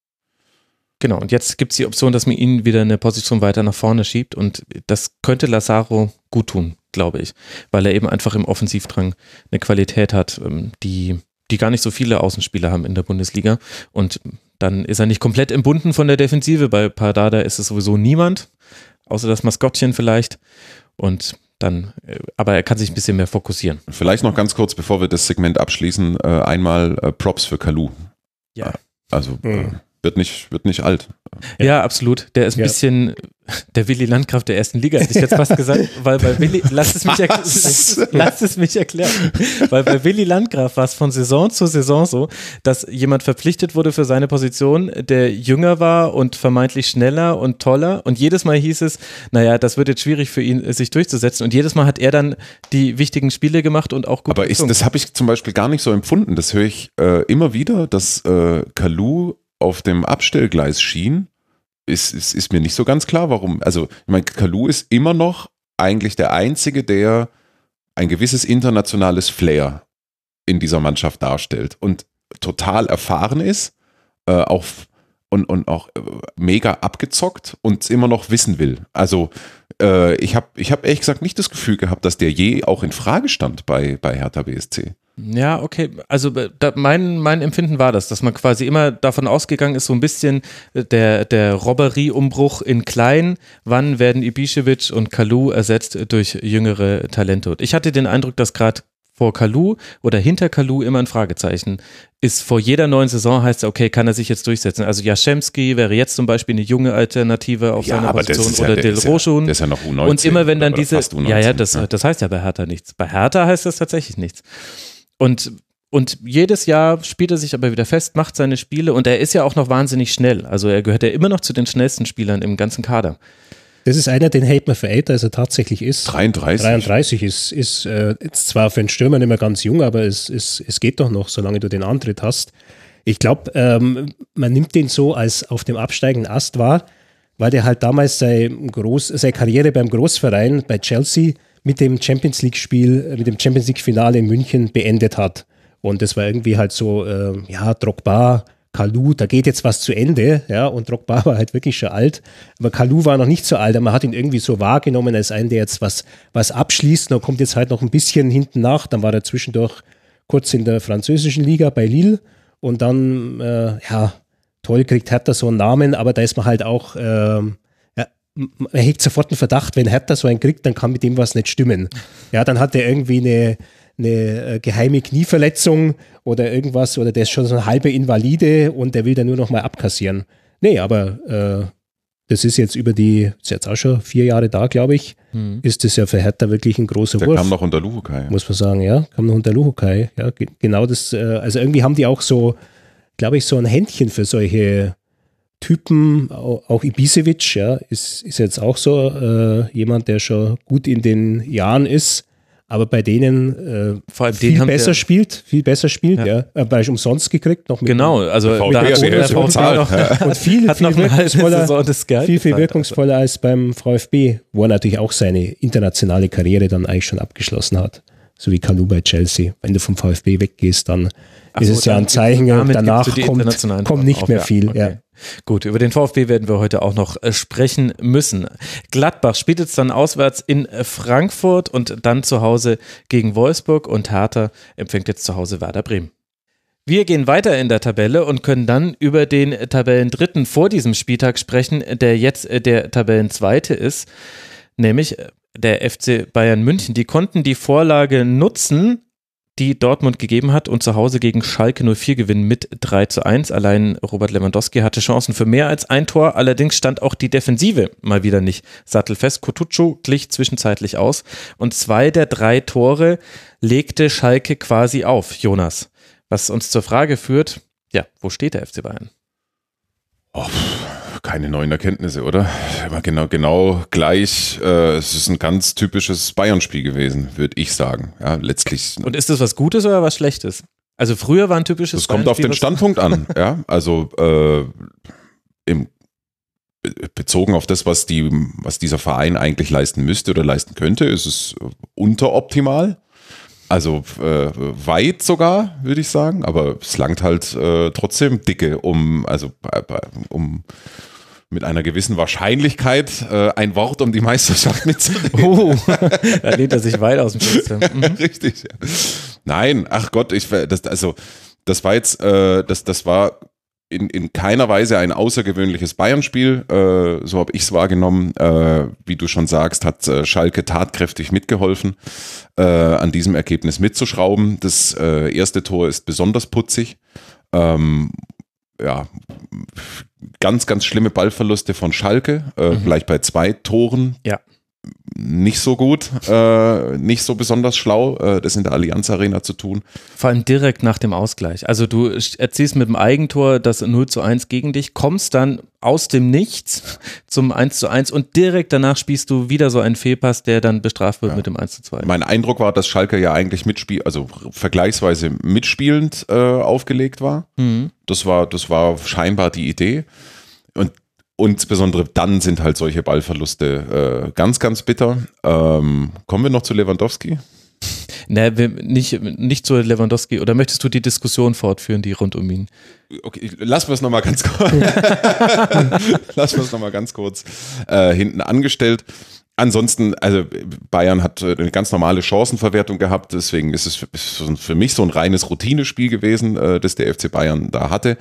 Genau, und jetzt gibt es die Option, dass man ihn wieder eine Position weiter nach vorne schiebt und das könnte Lazaro gut tun, glaube ich, weil er eben einfach im Offensivdrang eine Qualität hat, ähm, die, die gar nicht so viele Außenspieler haben in der Bundesliga und dann ist er nicht komplett entbunden von der Defensive, bei Pardada ist es sowieso niemand, außer das Maskottchen vielleicht und dann, äh, aber er kann sich ein bisschen mehr fokussieren. Vielleicht noch ganz kurz, bevor wir das Segment abschließen, äh, einmal äh, Props für Kalu. Ja. Also Mhm. Wird, nicht, wird nicht alt. Ja, absolut. Der ist ein Ja. bisschen der Willi Landgraf der ersten Liga, hätte ich jetzt fast gesagt, weil bei Willi, lass es mich, erklären, lass es mich erklären, weil bei Willi Landgraf war es von Saison zu Saison so, dass jemand verpflichtet wurde für seine Position, der jünger war und vermeintlich schneller und toller und jedes Mal hieß es, naja, das wird jetzt schwierig für ihn, sich durchzusetzen und jedes Mal hat er dann die wichtigen Spiele gemacht und auch gut Aber ich, das habe ich zum Beispiel gar nicht so empfunden. Das höre ich äh, immer wieder, dass äh, Kalu auf dem Abstellgleis schien. Ist, ist, ist mir nicht so ganz klar, warum. Also, ich meine, Kalu ist immer noch eigentlich der Einzige, der ein gewisses internationales Flair in dieser Mannschaft darstellt und total erfahren ist, äh, auch und, und auch äh, mega abgezockt und immer noch wissen will. Also äh, ich habe ich hab ehrlich gesagt nicht das Gefühl gehabt, dass der je auch in Frage stand bei, bei Hertha BSC. Ja, okay. Also äh, da, mein, mein Empfinden war das, dass man quasi immer davon ausgegangen ist, so ein bisschen äh, der, der Robberie-Umbruch in klein. Wann werden Ibišević und Kalu ersetzt durch jüngere Talente? Und ich hatte den Eindruck, dass gerade vor Kalu oder hinter Kalu immer ein Fragezeichen ist. Vor jeder neuen Saison heißt es, okay, kann er sich jetzt durchsetzen? Also Jaschemski wäre jetzt zum Beispiel eine junge Alternative auf seiner Position oder der Del ja, Rochun. ist ja noch U19. Und immer wenn dann oder diese, fast U19, ja, ja, das, das heißt ja bei Hertha nichts. Bei Hertha heißt das tatsächlich nichts. Und, und jedes Jahr spielt er sich aber wieder fest, macht seine Spiele und er ist ja auch noch wahnsinnig schnell. Also er gehört ja immer noch zu den schnellsten Spielern im ganzen Kader. Das ist einer, den hält man für älter, als er tatsächlich ist. 33. 33 ist, ist äh, jetzt zwar für einen Stürmer nicht mehr ganz jung, aber es, es, es geht doch noch, solange du den Antritt hast. Ich glaube, ähm, man nimmt den so als auf dem absteigenden Ast wahr, weil der halt damals sein Groß, seine Karriere beim Großverein bei Chelsea mit dem Champions League-Spiel, äh, mit dem Champions League-Finale in München beendet hat. Und das war irgendwie halt so, äh, ja, Drogba, Kalu, da geht jetzt was zu Ende, ja, und Drogba war halt wirklich schon alt, aber Kalu war noch nicht so alt, aber man hat ihn irgendwie so wahrgenommen als einen, der jetzt was, was abschließt, und kommt jetzt halt noch ein bisschen hinten nach, dann war er zwischendurch kurz in der französischen Liga bei Lille. Und dann, äh, ja, toll, kriegt Hertha so einen Namen, aber da ist man halt auch, m- man hegt sofort einen Verdacht, wenn Hertha so einen kriegt, dann kann mit dem was nicht stimmen. Ja, dann hat er irgendwie eine, eine äh, geheime Knieverletzung oder irgendwas oder der ist schon so ein halber Invalide und der will dann nur noch mal abkassieren. Nee, aber äh, das ist jetzt über die, ist jetzt auch schon vier Jahre da, glaube ich, ist das ja für Hertha wirklich ein großer Der Wurf kam noch unter Luhukai. muss man sagen, ja, kam noch unter Luhukai. Ja, ge- genau das, äh, also irgendwie haben die auch so, glaube ich, so ein Händchen für solche Typen, au- auch Ibisevic, ja, ist, ist jetzt auch so äh, jemand, der schon gut in den Jahren ist, aber bei denen äh, viel besser wir- spielt, viel besser spielt, Ja. ja, äh, weil ich umsonst gekriegt, noch mit Genau, also VfB da hat der VfB noch, und viel, hat viel noch wirkungsvoller, viel, viel bezahlt. wirkungsvoller als beim VfB, wo er natürlich auch seine internationale Karriere dann eigentlich schon abgeschlossen hat. So wie Kalu bei Chelsea. Wenn du vom VfB weggehst, dann ist so, es ja ein Zeichen danach kommt, kommt nicht auf, mehr viel. Okay. Ja. Gut, über den VfB werden wir heute auch noch äh, sprechen müssen. Gladbach spielt jetzt dann auswärts in äh, Frankfurt und dann zu Hause gegen Wolfsburg und Hertha empfängt jetzt zu Hause Werder Bremen. Wir gehen weiter in der Tabelle und können dann über den Tabellendritten vor diesem Spieltag sprechen, der jetzt äh, der Tabellenzweite ist, nämlich äh, der FC Bayern München. Die konnten die Vorlage nutzen, die Dortmund gegeben hat und zu Hause gegen Schalke 04 gewinnen mit 3 zu 1. Allein Robert Lewandowski hatte Chancen für mehr als ein Tor, allerdings stand auch die Defensive mal wieder nicht sattelfest. Kutucu glich zwischenzeitlich aus und zwei der drei Tore legte Schalke quasi auf, Jonas. Was uns zur Frage führt, ja, wo steht der FC Bayern? Oh, keine neuen Erkenntnisse, oder? Aber genau, genau gleich. Äh, es ist ein ganz typisches Bayern-Spiel gewesen, würde ich sagen. Ja, letztlich. Und ist das was Gutes oder was Schlechtes? Also früher war ein typisches Das kommt auf den Standpunkt an. Ja, also äh, im, be- bezogen auf das, was die, was dieser Verein eigentlich leisten müsste oder leisten könnte, ist es unteroptimal. Also äh, weit sogar, würde ich sagen, aber es langt halt äh, trotzdem dicke, um, also äh, um mit einer gewissen Wahrscheinlichkeit äh, ein Wort um die Meisterschaft mitzureden. Oh, da lehnt er sich weit aus dem Fenster. Mhm. Richtig. Ja. Nein, ach Gott, ich das also das war jetzt äh, das das war in, in keiner Weise ein außergewöhnliches Bayern-Spiel. Äh, so habe ich es wahrgenommen. Äh, wie du schon sagst, hat äh, Schalke tatkräftig mitgeholfen, äh, an diesem Ergebnis mitzuschrauben. Das erste Tor ist besonders putzig. Ähm, ja, ganz, ganz schlimme Ballverluste von Schalke, äh, Mhm. gleich bei zwei Toren. Ja. Nicht so gut, äh, nicht so besonders schlau, äh, das in der Allianz Arena zu tun. Vor allem direkt nach dem Ausgleich. Also du erzielst mit dem Eigentor das 0 zu 1 gegen dich, kommst dann aus dem Nichts zum 1 zu 1 und direkt danach spielst du wieder so einen Fehlpass, der dann bestraft wird mit dem 1 zu 2. Mein Eindruck war, dass Schalke ja eigentlich mitspiel, also vergleichsweise mitspielend äh, aufgelegt war. Mhm. Das war, das war scheinbar die Idee. Und insbesondere dann sind halt solche Ballverluste äh, ganz, ganz bitter. Ähm, kommen wir noch zu Lewandowski? Ne, wir- nicht, nicht zu Lewandowski. Oder möchtest du die Diskussion fortführen, die rund um ihn? Okay, lassen wir es nochmal ganz kurz. lassen wir es nochmal ganz kurz äh, hinten angestellt. Ansonsten, also Bayern hat äh, eine ganz normale Chancenverwertung gehabt, deswegen ist es für mich so ein reines Routinespiel gewesen, äh, das der FC Bayern da hatte.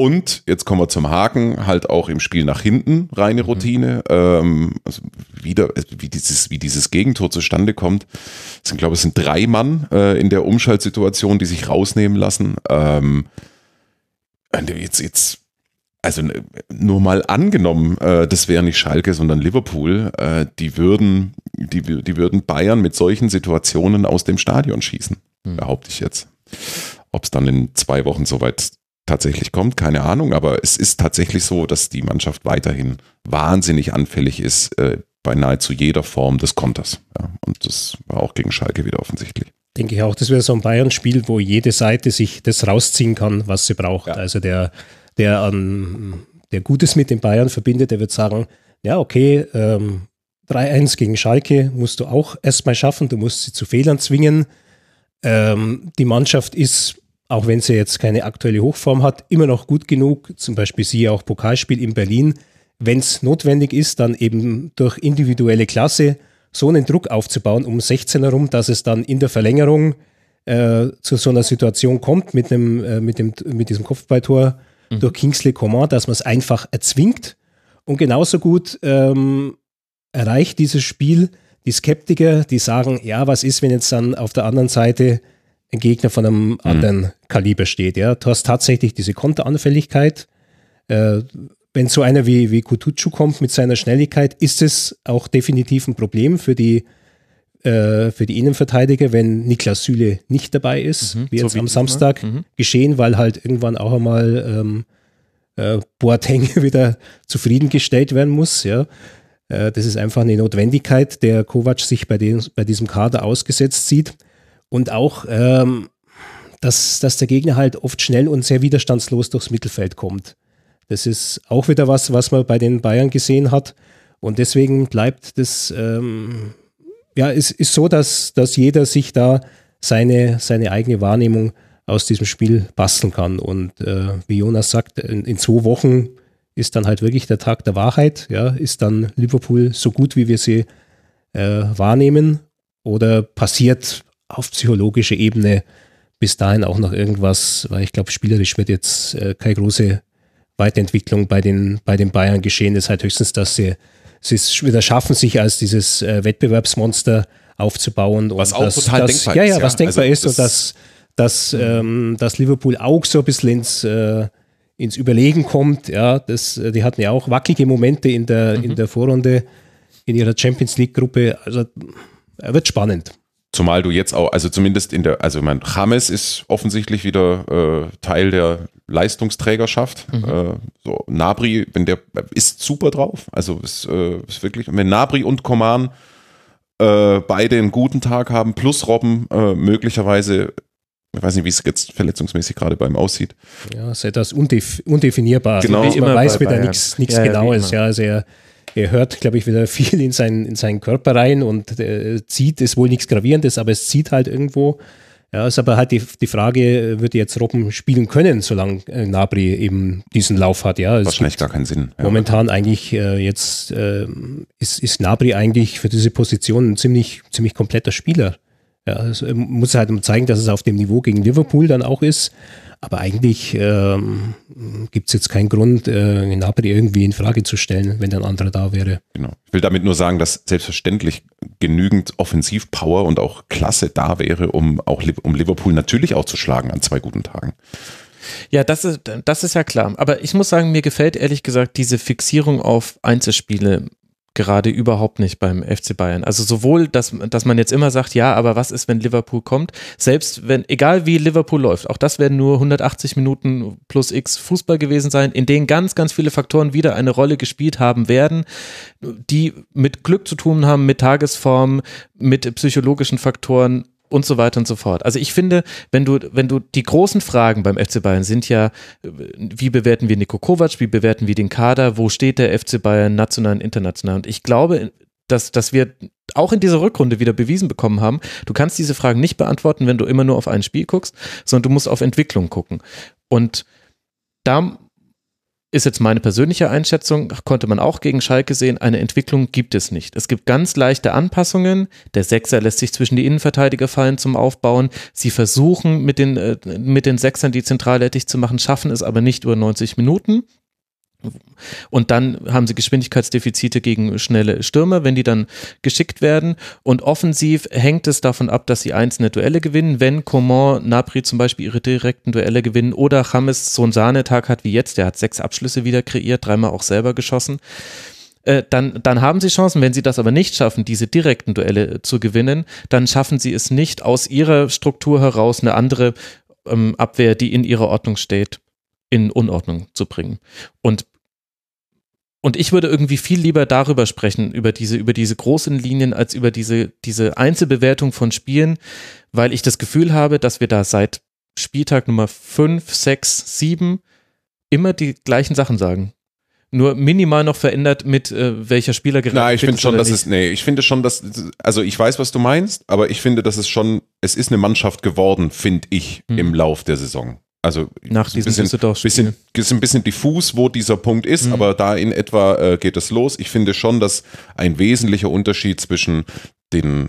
Und jetzt kommen wir zum Haken, halt auch im Spiel nach hinten reine Routine. Ähm, also wieder, wie dieses, wie dieses Gegentor zustande kommt. Es sind, glaube ich, es sind drei Mann äh, in der Umschaltsituation, die sich rausnehmen lassen. Ähm, jetzt, jetzt, also ne, nur mal angenommen, äh, das wäre nicht Schalke, sondern Liverpool, äh, die würden, die, die würden Bayern mit solchen Situationen aus dem Stadion schießen, behaupte ich jetzt. Ob es dann in zwei Wochen soweit tatsächlich kommt, keine Ahnung, aber es ist tatsächlich so, dass die Mannschaft weiterhin wahnsinnig anfällig ist äh, bei nahezu jeder Form des Konters. Ja, und das war auch gegen Schalke wieder offensichtlich. denke ich auch, das wäre so ein Bayern-Spiel, wo jede Seite sich das rausziehen kann, was sie braucht. Ja. Also der, der, an, der Gutes mit den Bayern verbindet, der wird sagen, ja, okay, ähm, 3-1 gegen Schalke musst du auch erstmal schaffen, du musst sie zu Fehlern zwingen. Ähm, die Mannschaft ist, auch wenn sie jetzt keine aktuelle Hochform hat, immer noch gut genug, zum Beispiel siehe auch Pokalspiel in Berlin, wenn es notwendig ist, dann eben durch individuelle Klasse so einen Druck aufzubauen um 16 herum, dass es dann in der Verlängerung äh, zu so einer Situation kommt mit, einem, äh, mit, dem, mit diesem Kopfballtor durch Kingsley Coman, dass man es einfach erzwingt. Und genauso gut ähm, erreicht dieses Spiel die Skeptiker, die sagen, ja, was ist, wenn jetzt dann auf der anderen Seite Gegner von einem anderen Kaliber steht. Ja, du hast tatsächlich diese Konteranfälligkeit. Äh, wenn so einer wie, wie Kutucu kommt mit seiner Schnelligkeit, ist es auch definitiv ein Problem für die, äh, für die Innenverteidiger, wenn Niklas Süle nicht dabei ist, wie so jetzt wie am diesmal. Samstag Mhm. geschehen, weil halt irgendwann auch einmal ähm, äh, Boateng wieder zufriedengestellt werden muss. Ja. Äh, das ist einfach eine Notwendigkeit, der Kovac sich bei, dem, bei diesem Kader ausgesetzt sieht. Und auch, ähm, dass, dass der Gegner halt oft schnell und sehr widerstandslos durchs Mittelfeld kommt. Das ist auch wieder was, was man bei den Bayern gesehen hat. Und deswegen bleibt das, ähm, ja, es ist so, dass, dass jeder sich da seine, seine eigene Wahrnehmung aus diesem Spiel basteln kann. Und äh, wie Jonas sagt, in, in zwei Wochen ist dann halt wirklich der Tag der Wahrheit. Ja, ist dann Liverpool so gut, wie wir sie äh, wahrnehmen? Oder passiert auf psychologischer Ebene bis dahin auch noch irgendwas? Weil ich glaube, spielerisch wird jetzt äh, keine große Weiterentwicklung bei den, bei den Bayern geschehen. Es ist halt höchstens, dass sie, sie es wieder schaffen, sich als dieses äh, Wettbewerbsmonster aufzubauen. Was und auch dass, total dass, denkbar ja, ist, Ja, ja. was denkbar Also ist und das- dass, dass, ähm, dass Liverpool auch so ein bisschen ins, äh, ins Überlegen kommt. Ja, das, äh, die hatten ja auch wackelige Momente in der, Mhm. in der Vorrunde in ihrer Champions League-Gruppe. Also äh, wird spannend. Zumal du jetzt auch, also zumindest in der, also mein James ist offensichtlich wieder äh, Teil der Leistungsträgerschaft. Äh, so Nabri, wenn der ist super drauf. Also ist, äh, ist wirklich, wenn Nabri und Coman äh, beide einen guten Tag haben, plus Robben äh, möglicherweise, ich weiß nicht, wie es jetzt verletzungsmäßig gerade bei ihm aussieht. Ja, ist etwas undef undefinierbar. Genau. Also, Wie man immer weiß wieder nichts nichts Ja, ja, Genaues. immer. Ja, also er, er hört, glaube ich, wieder viel in, sein, in seinen Körper rein und äh, zieht, ist wohl nichts Gravierendes, aber es zieht halt irgendwo. Ja, ist aber halt die, die Frage, wird jetzt Robben spielen können, solange äh, Nabri eben diesen Lauf hat. Ja, es Wahrscheinlich gar keinen Sinn. Ja. Momentan eigentlich äh, jetzt äh, ist, ist Nabri eigentlich für diese Position ein ziemlich, ziemlich kompletter Spieler. Ja, äh, muss halt zeigen, dass es auf dem Niveau gegen Liverpool dann auch ist. Aber eigentlich ähm, gibt es jetzt keinen Grund, äh, Gnabry irgendwie in Frage zu stellen, wenn ein anderer da wäre. Genau. Ich will damit nur sagen, dass selbstverständlich genügend Offensivpower und auch Klasse da wäre, um auch um Liverpool natürlich auch zu schlagen an zwei guten Tagen. Ja, das ist, das ist ja klar. Aber ich muss sagen, mir gefällt ehrlich gesagt diese Fixierung auf Einzelspiele gerade überhaupt nicht beim FC Bayern. Also sowohl, dass, dass man jetzt immer sagt, ja, aber was ist, wenn Liverpool kommt? Selbst wenn, egal wie Liverpool läuft, auch das werden nur 180 Minuten plus X Fußball gewesen sein, in denen ganz, ganz viele Faktoren wieder eine Rolle gespielt haben werden, die mit Glück zu tun haben, mit Tagesform, mit psychologischen Faktoren und so weiter und so fort. Also ich finde, wenn du, wenn du die großen Fragen beim FC Bayern sind ja, wie bewerten wir Nico Kovac, wie bewerten wir den Kader, wo steht der FC Bayern national und international? Und ich glaube, dass, dass wir auch in dieser Rückrunde wieder bewiesen bekommen haben, du kannst diese Fragen nicht beantworten, wenn du immer nur auf ein Spiel guckst, sondern du musst auf Entwicklung gucken. Und da ist jetzt meine persönliche Einschätzung, konnte man auch gegen Schalke sehen, eine Entwicklung gibt es nicht. Es gibt ganz leichte Anpassungen. Der Sechser lässt sich zwischen die Innenverteidiger fallen zum Aufbauen. Sie versuchen mit den, äh, mit den Sechsern die zentrallätig zu machen, schaffen es aber nicht über 90 Minuten. Und dann haben sie Geschwindigkeitsdefizite gegen schnelle Stürmer, wenn die dann geschickt werden. Und offensiv hängt es davon ab, dass sie einzelne Duelle gewinnen. Wenn Coman, Napri zum Beispiel ihre direkten Duelle gewinnen oder James so einen Sahnetag hat wie jetzt, der hat sechs Abschlüsse wieder kreiert, dreimal auch selber geschossen. Äh, dann, dann haben sie Chancen. Wenn sie das aber nicht schaffen, diese direkten Duelle zu gewinnen, dann schaffen sie es nicht aus ihrer Struktur heraus eine andere ähm, Abwehr, die in ihrer Ordnung steht, in Unordnung zu bringen. Und und ich würde irgendwie viel lieber darüber sprechen, über diese, über diese großen Linien, als über diese, diese Einzelbewertung von Spielen, weil ich das Gefühl habe, dass wir da seit Spieltag Nummer 5, 6, 7 immer die gleichen Sachen sagen. Nur minimal noch verändert mit äh, welcher Spieler gerade. Nein, ich finde schon, dass es, nee, ich finde schon, dass, also ich weiß, was du meinst, aber ich finde, dass es schon, es ist eine Mannschaft geworden, finde ich, hm. im Lauf der Saison. Also nach diesem bisschen, bisschen, ist ein bisschen diffus, wo dieser Punkt ist, mhm. aber da in etwa äh, geht es los. Ich finde schon, dass ein wesentlicher Unterschied zwischen den,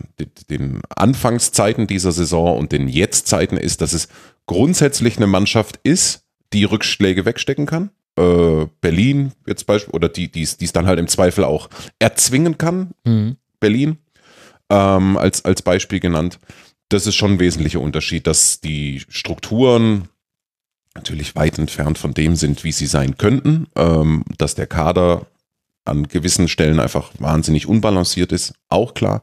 den, Anfangszeiten dieser Saison und den Jetztzeiten ist, dass es grundsätzlich eine Mannschaft ist, die Rückschläge wegstecken kann. Äh, Berlin jetzt Beispiel, oder die es dann halt im Zweifel auch erzwingen kann. Mhm. Berlin ähm, als, als Beispiel genannt. Das ist schon ein wesentlicher Unterschied, dass die Strukturen natürlich weit entfernt von dem sind, wie sie sein könnten, ähm, dass der Kader an gewissen Stellen einfach wahnsinnig unbalanciert ist, auch klar.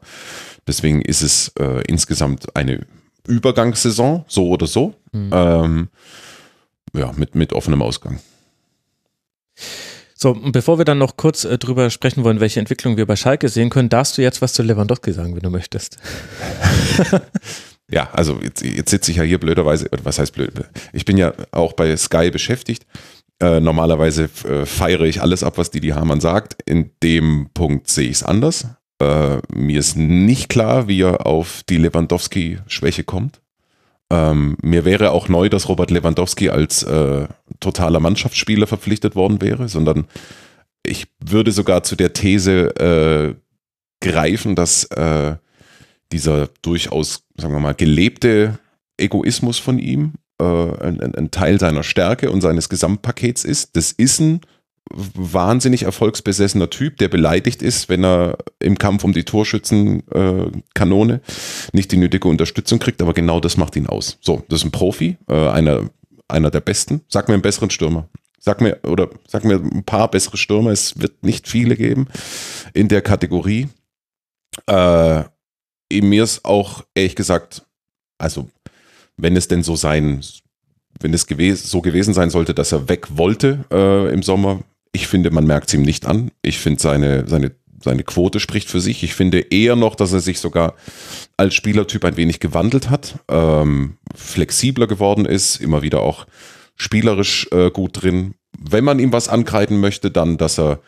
Deswegen ist es äh, insgesamt eine Übergangssaison, so oder so, mhm. ähm, ja, mit, mit offenem Ausgang. So, und bevor wir dann noch kurz äh, drüber sprechen wollen, welche Entwicklung wir bei Schalke sehen können, darfst du jetzt was zu Lewandowski sagen, wenn du möchtest. Ja, also jetzt, jetzt sitze ich ja hier blöderweise, was heißt blöd? Ich bin ja auch bei Sky beschäftigt. Äh, normalerweise äh, feiere ich alles ab, was Didi Hamann sagt. In dem Punkt sehe ich es anders. Äh, mir ist nicht klar, wie er auf die Lewandowski-Schwäche kommt. Ähm, mir wäre auch neu, dass Robert Lewandowski als äh, totaler Mannschaftsspieler verpflichtet worden wäre, sondern ich würde sogar zu der These äh, greifen, dass äh, dieser durchaus, sagen wir mal, gelebte Egoismus von ihm äh, ein, ein, Teil seiner Stärke und seines Gesamtpakets ist. Das ist ein wahnsinnig erfolgsbesessener Typ, der beleidigt ist, wenn er im Kampf um die Torschützenkanone äh, nicht die nötige Unterstützung kriegt, aber genau das macht ihn aus. So, das ist ein Profi, äh, einer, einer der besten. Sag mir einen besseren Stürmer. Sag mir, oder sag mir ein paar bessere Stürmer. Es wird nicht viele geben in der Kategorie. Äh, mir ist auch ehrlich gesagt, also wenn es denn so sein, wenn es gewes so gewesen sein sollte, dass er weg wollte äh, im Sommer, ich finde, man merkt es ihm nicht an. Ich finde, seine, seine, seine Quote spricht für sich. Ich finde eher noch, dass er sich sogar als Spielertyp ein wenig gewandelt hat, ähm, flexibler geworden ist, immer wieder auch spielerisch äh, gut drin. Wenn man ihm was ankreiden möchte, dann, dass er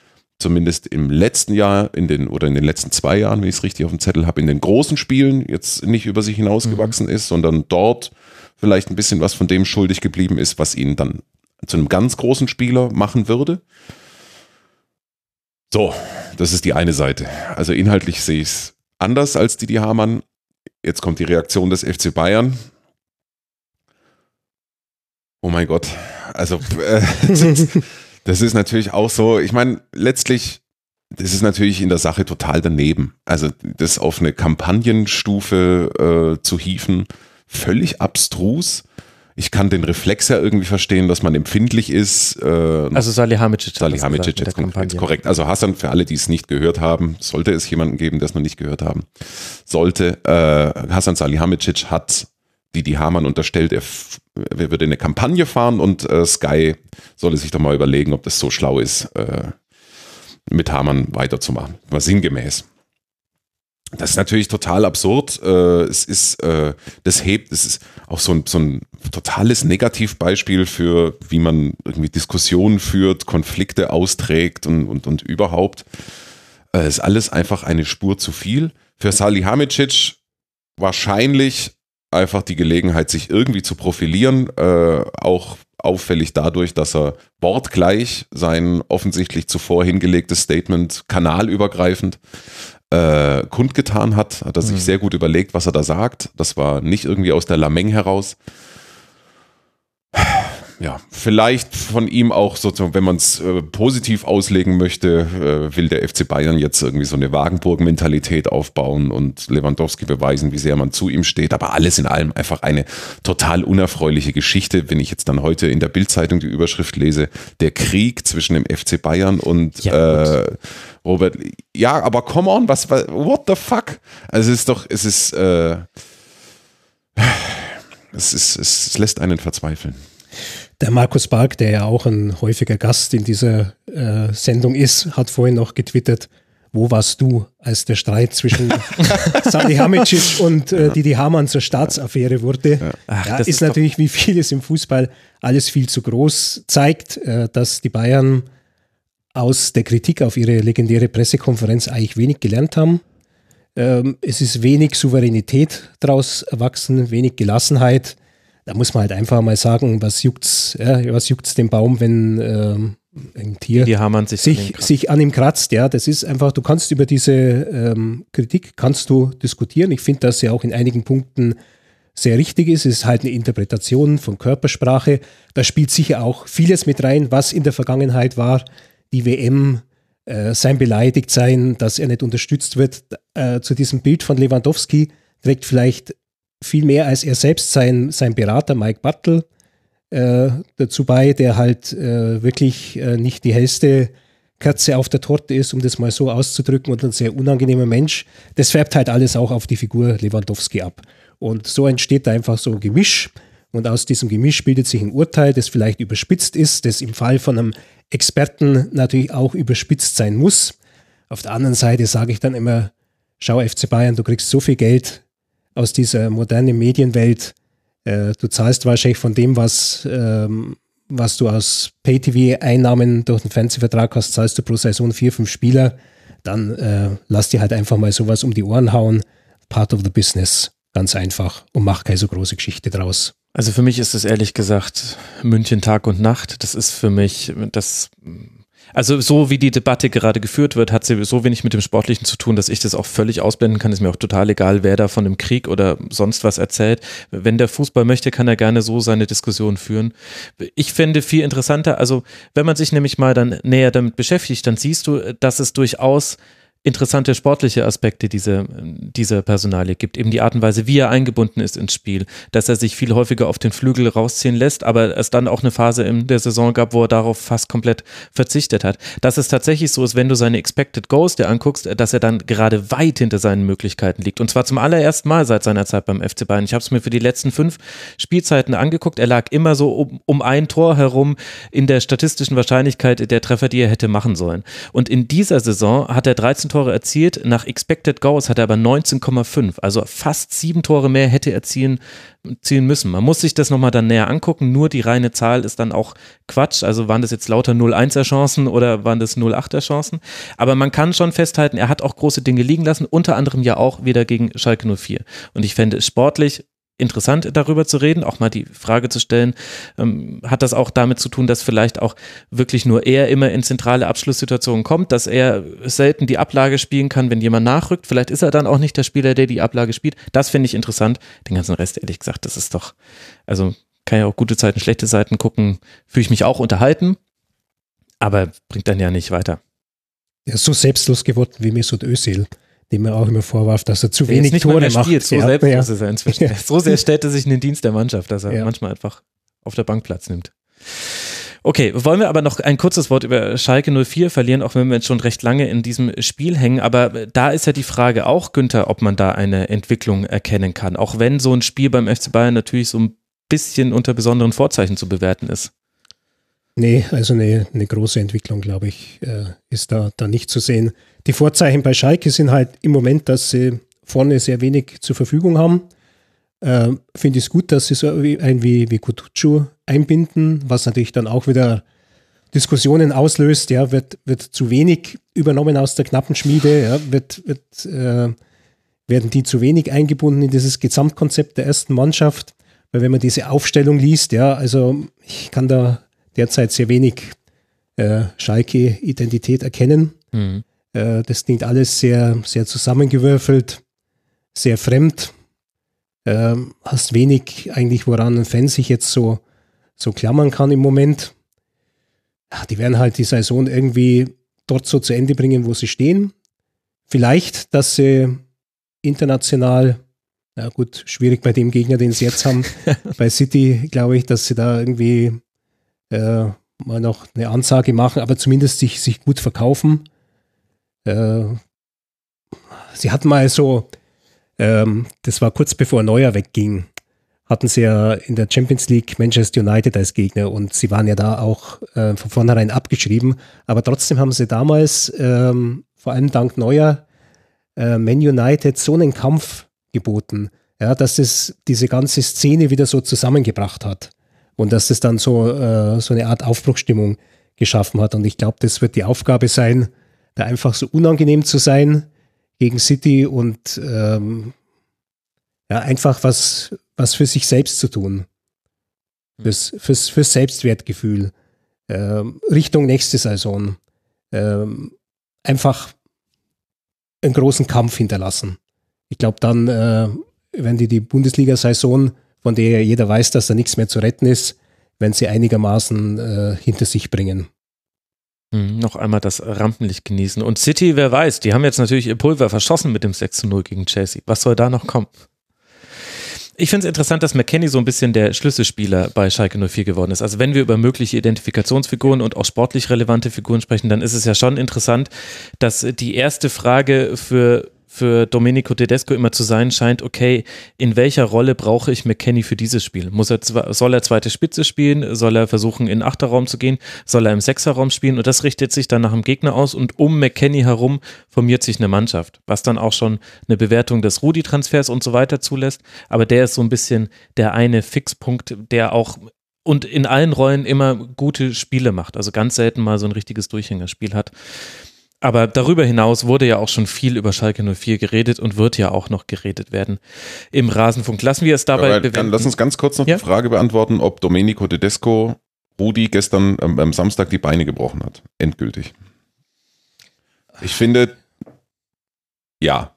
zumindest im letzten Jahr in den oder in den letzten zwei Jahren, wenn ich es richtig auf dem Zettel habe, in den großen Spielen jetzt nicht über sich hinausgewachsen mhm. ist, sondern dort vielleicht ein bisschen was von dem schuldig geblieben ist, was ihn dann zu einem ganz großen Spieler machen würde. So, das ist die eine Seite. Also inhaltlich sehe ich es anders als Didi Hamann. Jetzt kommt die Reaktion des FC Bayern. Oh mein Gott. Also, äh, das ist natürlich auch so. Ich meine, letztlich, das ist natürlich in der Sache total daneben. Also, das auf eine Kampagnenstufe äh, zu hieven, völlig abstrus. Ich kann den Reflex ja irgendwie verstehen, dass man empfindlich ist. Äh, also Salihamidzic. Salihamidzic jetzt, jetzt korrekt. Also Hassan, für alle, die es nicht gehört haben, sollte es jemanden geben, der es noch nicht gehört haben, sollte. Äh, Hassan Salihamidzic hat die die Hamann unterstellt, er, er würde eine Kampagne fahren und äh, Sky solle sich doch mal überlegen, ob das so schlau ist, äh, mit Hamann weiterzumachen. War sinngemäß. Das ist natürlich total absurd. Äh, es ist, äh, das hebt, es ist auch so ein, so ein totales Negativbeispiel für, wie man irgendwie Diskussionen führt, Konflikte austrägt und, und, und überhaupt. Äh, ist alles einfach eine Spur zu viel. Für Salihamidzic wahrscheinlich einfach die Gelegenheit, sich irgendwie zu profilieren, äh, auch auffällig dadurch, dass er wortgleich sein offensichtlich zuvor hingelegtes Statement kanalübergreifend äh, kundgetan hat, hat er sich mhm. sehr gut überlegt, was er da sagt. Das war nicht irgendwie aus der Lameng heraus ja, vielleicht von ihm auch sozusagen, wenn man es äh, positiv auslegen möchte, äh, will der FC Bayern jetzt irgendwie so eine Wagenburg-Mentalität aufbauen und Lewandowski beweisen, wie sehr man zu ihm steht. Aber alles in allem einfach eine total unerfreuliche Geschichte, wenn ich jetzt dann heute in der Bildzeitung die Überschrift lese, der Krieg zwischen dem FC Bayern und ja, äh, Robert. Ja, aber come on, was, what the fuck? Also es ist doch, es ist, äh, es ist, es lässt einen verzweifeln. Der Markus Bark, der ja auch ein häufiger Gast in dieser äh, Sendung ist, hat vorhin noch getwittert, wo warst du, als der Streit zwischen Salihamidzic und äh, Didi Hamann zur Staatsaffäre wurde? Ja. Ach, ja, ist, ist natürlich wie vieles im Fußball alles viel zu groß, zeigt, äh, dass die Bayern aus der Kritik auf ihre legendäre Pressekonferenz eigentlich wenig gelernt haben. Ähm, es ist wenig Souveränität daraus erwachsen, wenig Gelassenheit da muss man halt einfach mal sagen, was juckt's, ja, was juckt's dem Baum, wenn ähm, ein Tier sich, sich, an sich, an ihm kratzt. Ja, das ist einfach, du kannst über diese ähm, Kritik kannst du diskutieren. Ich finde, dass sie auch in einigen Punkten sehr richtig ist. Es ist halt eine Interpretation von Körpersprache. Da spielt sicher auch vieles mit rein, was in der Vergangenheit war. Die WM, äh, sein Beleidigtsein, dass er nicht unterstützt wird. Äh, zu diesem Bild von Lewandowski trägt vielleicht viel mehr als er selbst sein, sein Berater Mike Buttle äh, dazu bei, der halt äh, wirklich äh, nicht die hellste Katze auf der Torte ist, um das mal so auszudrücken, und ein sehr unangenehmer Mensch. Das färbt halt alles auch auf die Figur Lewandowski ab. Und so entsteht da einfach so ein Gemisch. Und aus diesem Gemisch bildet sich ein Urteil, das vielleicht überspitzt ist, das im Fall von einem Experten natürlich auch überspitzt sein muss. Auf der anderen Seite sage ich dann immer, schau FC Bayern, du kriegst so viel Geld, aus dieser modernen Medienwelt. Äh, du zahlst wahrscheinlich von dem, was, ähm, was du aus Pay-TV-Einnahmen durch den Fernsehvertrag hast, zahlst du pro Saison vier, fünf Spieler. Dann äh, lass dir halt einfach mal sowas um die Ohren hauen. Part of the business. Ganz einfach. Und mach keine so große Geschichte draus. Also für mich ist es ehrlich gesagt München Tag und Nacht. Das ist für mich das also so wie die Debatte gerade geführt wird, hat sie so wenig mit dem Sportlichen zu tun, dass ich das auch völlig ausblenden kann. Ist mir auch total egal, wer da von dem Krieg oder sonst was erzählt. Wenn der Fußball möchte, kann er gerne so seine Diskussion führen. Ich finde viel interessanter, also wenn man sich nämlich mal dann näher damit beschäftigt, dann siehst du, dass es durchaus interessante sportliche Aspekte dieser, dieser Personalie gibt. Eben die Art und Weise, wie er eingebunden ist ins Spiel, dass er sich viel häufiger auf den Flügel rausziehen lässt, aber es dann auch eine Phase in der Saison gab, wo er darauf fast komplett verzichtet hat. Dass es tatsächlich so ist, wenn du seine Expected Goals dir anguckst, dass er dann gerade weit hinter seinen Möglichkeiten liegt. Und zwar zum allerersten Mal seit seiner Zeit beim FC Bayern. Ich habe es mir für die letzten fünf Spielzeiten angeguckt. Er lag immer so um, um ein Tor herum in der statistischen Wahrscheinlichkeit der Treffer, die er hätte machen sollen. Und in dieser Saison hat er 13 Tore erzielt. Nach Expected Goals hat er aber 19,5. Also fast sieben Tore mehr hätte er ziehen, ziehen müssen. Man muss sich das nochmal dann näher angucken. Nur die reine Zahl ist dann auch Quatsch. Also waren das jetzt lauter 0-1er Chancen oder waren das 0-8er Chancen? Aber man kann schon festhalten, er hat auch große Dinge liegen lassen. Unter anderem ja auch wieder gegen Schalke 04. Und ich fände sportlich interessant, darüber zu reden, auch mal die Frage zu stellen, ähm, hat das auch damit zu tun, dass vielleicht auch wirklich nur er immer in zentrale Abschlusssituationen kommt, dass er selten die Ablage spielen kann, wenn jemand nachrückt. Vielleicht ist er dann auch nicht der Spieler, der die Ablage spielt. Das finde ich interessant. Den ganzen Rest, ehrlich gesagt, das ist doch, also kann ja auch gute Zeiten, schlechte Seiten gucken, fühle ich mich auch unterhalten, aber bringt dann ja nicht weiter. Er ist so selbstlos geworden wie Mesut Özil dem er auch immer vorwarf, dass er zu der wenig nicht Tore macht. Spielt. So ja, selbstlos ja. ist er inzwischen. Ja. So sehr stellt er sich in den Dienst der Mannschaft, dass er ja. manchmal einfach auf der Bank Platz nimmt. Okay, wollen wir aber noch ein kurzes Wort über Schalke 04 verlieren, auch wenn wir jetzt schon recht lange in diesem Spiel hängen. Aber da ist ja die Frage auch, Günther, ob man da eine Entwicklung erkennen kann. Auch wenn so ein Spiel beim FC Bayern natürlich so ein bisschen unter besonderen Vorzeichen zu bewerten ist. Nee, also eine, eine große Entwicklung, glaube ich, äh, ist da, da nicht zu sehen. Die Vorzeichen bei Schalke sind halt im Moment, dass sie vorne sehr wenig zur Verfügung haben. Äh, Finde ich es gut, dass sie so ein wie, wie Kutucu einbinden, was natürlich dann auch wieder Diskussionen auslöst. Ja, wird, wird zu wenig übernommen aus der knappen Schmiede, ja, wird, wird, äh, werden die zu wenig eingebunden in dieses Gesamtkonzept der ersten Mannschaft. Weil wenn man diese Aufstellung liest, ja, also ich kann da derzeit sehr wenig äh, Schalke-Identität erkennen. Mhm. Äh, das klingt alles sehr, sehr zusammengewürfelt, sehr fremd. Äh, hast wenig eigentlich, woran ein Fan sich jetzt so, so klammern kann im Moment. Ja, die werden halt die Saison irgendwie dort so zu Ende bringen, wo sie stehen. Vielleicht, dass sie international, ja gut, schwierig bei dem Gegner, den sie jetzt haben, bei City, glaube ich, dass sie da irgendwie äh, mal noch eine Ansage machen, aber zumindest sich, sich gut verkaufen. Äh, sie hatten mal so, ähm, das war kurz bevor Neuer wegging, hatten sie ja in der Champions League Manchester United als Gegner und sie waren ja da auch äh, von vornherein abgeschrieben. Aber trotzdem haben sie damals, ähm, vor allem dank Neuer, äh, Man United so einen Kampf geboten, ja, dass es diese ganze Szene wieder so zusammengebracht hat und dass es dann so, äh, so eine Art Aufbruchstimmung geschaffen hat. Und ich glaube, das wird die Aufgabe sein, da einfach so unangenehm zu sein gegen City und ähm, ja, einfach was, was für sich selbst zu tun. Fürs, fürs, fürs Selbstwertgefühl. Ähm, Richtung nächste Saison. Ähm, einfach einen großen Kampf hinterlassen. Ich glaube, dann, äh, wenn die die Bundesliga-Saison, von der jeder weiß, dass da nichts mehr zu retten ist, wenn sie einigermaßen äh, hinter sich bringen. Hm, noch einmal das Rampenlicht genießen. Und City, wer weiß, die haben jetzt natürlich ihr Pulver verschossen mit dem 6 zu 0 gegen Chelsea. Was soll da noch kommen? Ich finde es interessant, dass McKenny so ein bisschen der Schlüsselspieler bei Schalke 04 geworden ist. Also wenn wir über mögliche Identifikationsfiguren und auch sportlich relevante Figuren sprechen, dann ist es ja schon interessant, dass die erste Frage für für Domenico Tedesco immer zu sein scheint, okay, in welcher Rolle brauche ich McKenny für dieses Spiel? Muss er, soll er zweite Spitze spielen? Soll er versuchen, in Achterraum zu gehen? Soll er im Sechserraum spielen? Und das richtet sich dann nach dem Gegner aus und um McKenny herum formiert sich eine Mannschaft, was dann auch schon eine Bewertung des Rudi-Transfers und so weiter zulässt. Aber der ist so ein bisschen der eine Fixpunkt, der auch und in allen Rollen immer gute Spiele macht, also ganz selten mal so ein richtiges Durchhängerspiel hat. Aber darüber hinaus wurde ja auch schon viel über Schalke 04 geredet und wird ja auch noch geredet werden im Rasenfunk. Lassen wir es dabei Aber dann lass uns ganz kurz noch ja? die Frage beantworten, ob Domenico Tedesco Rudi gestern ähm, am Samstag die Beine gebrochen hat. Endgültig. Ich finde, ja,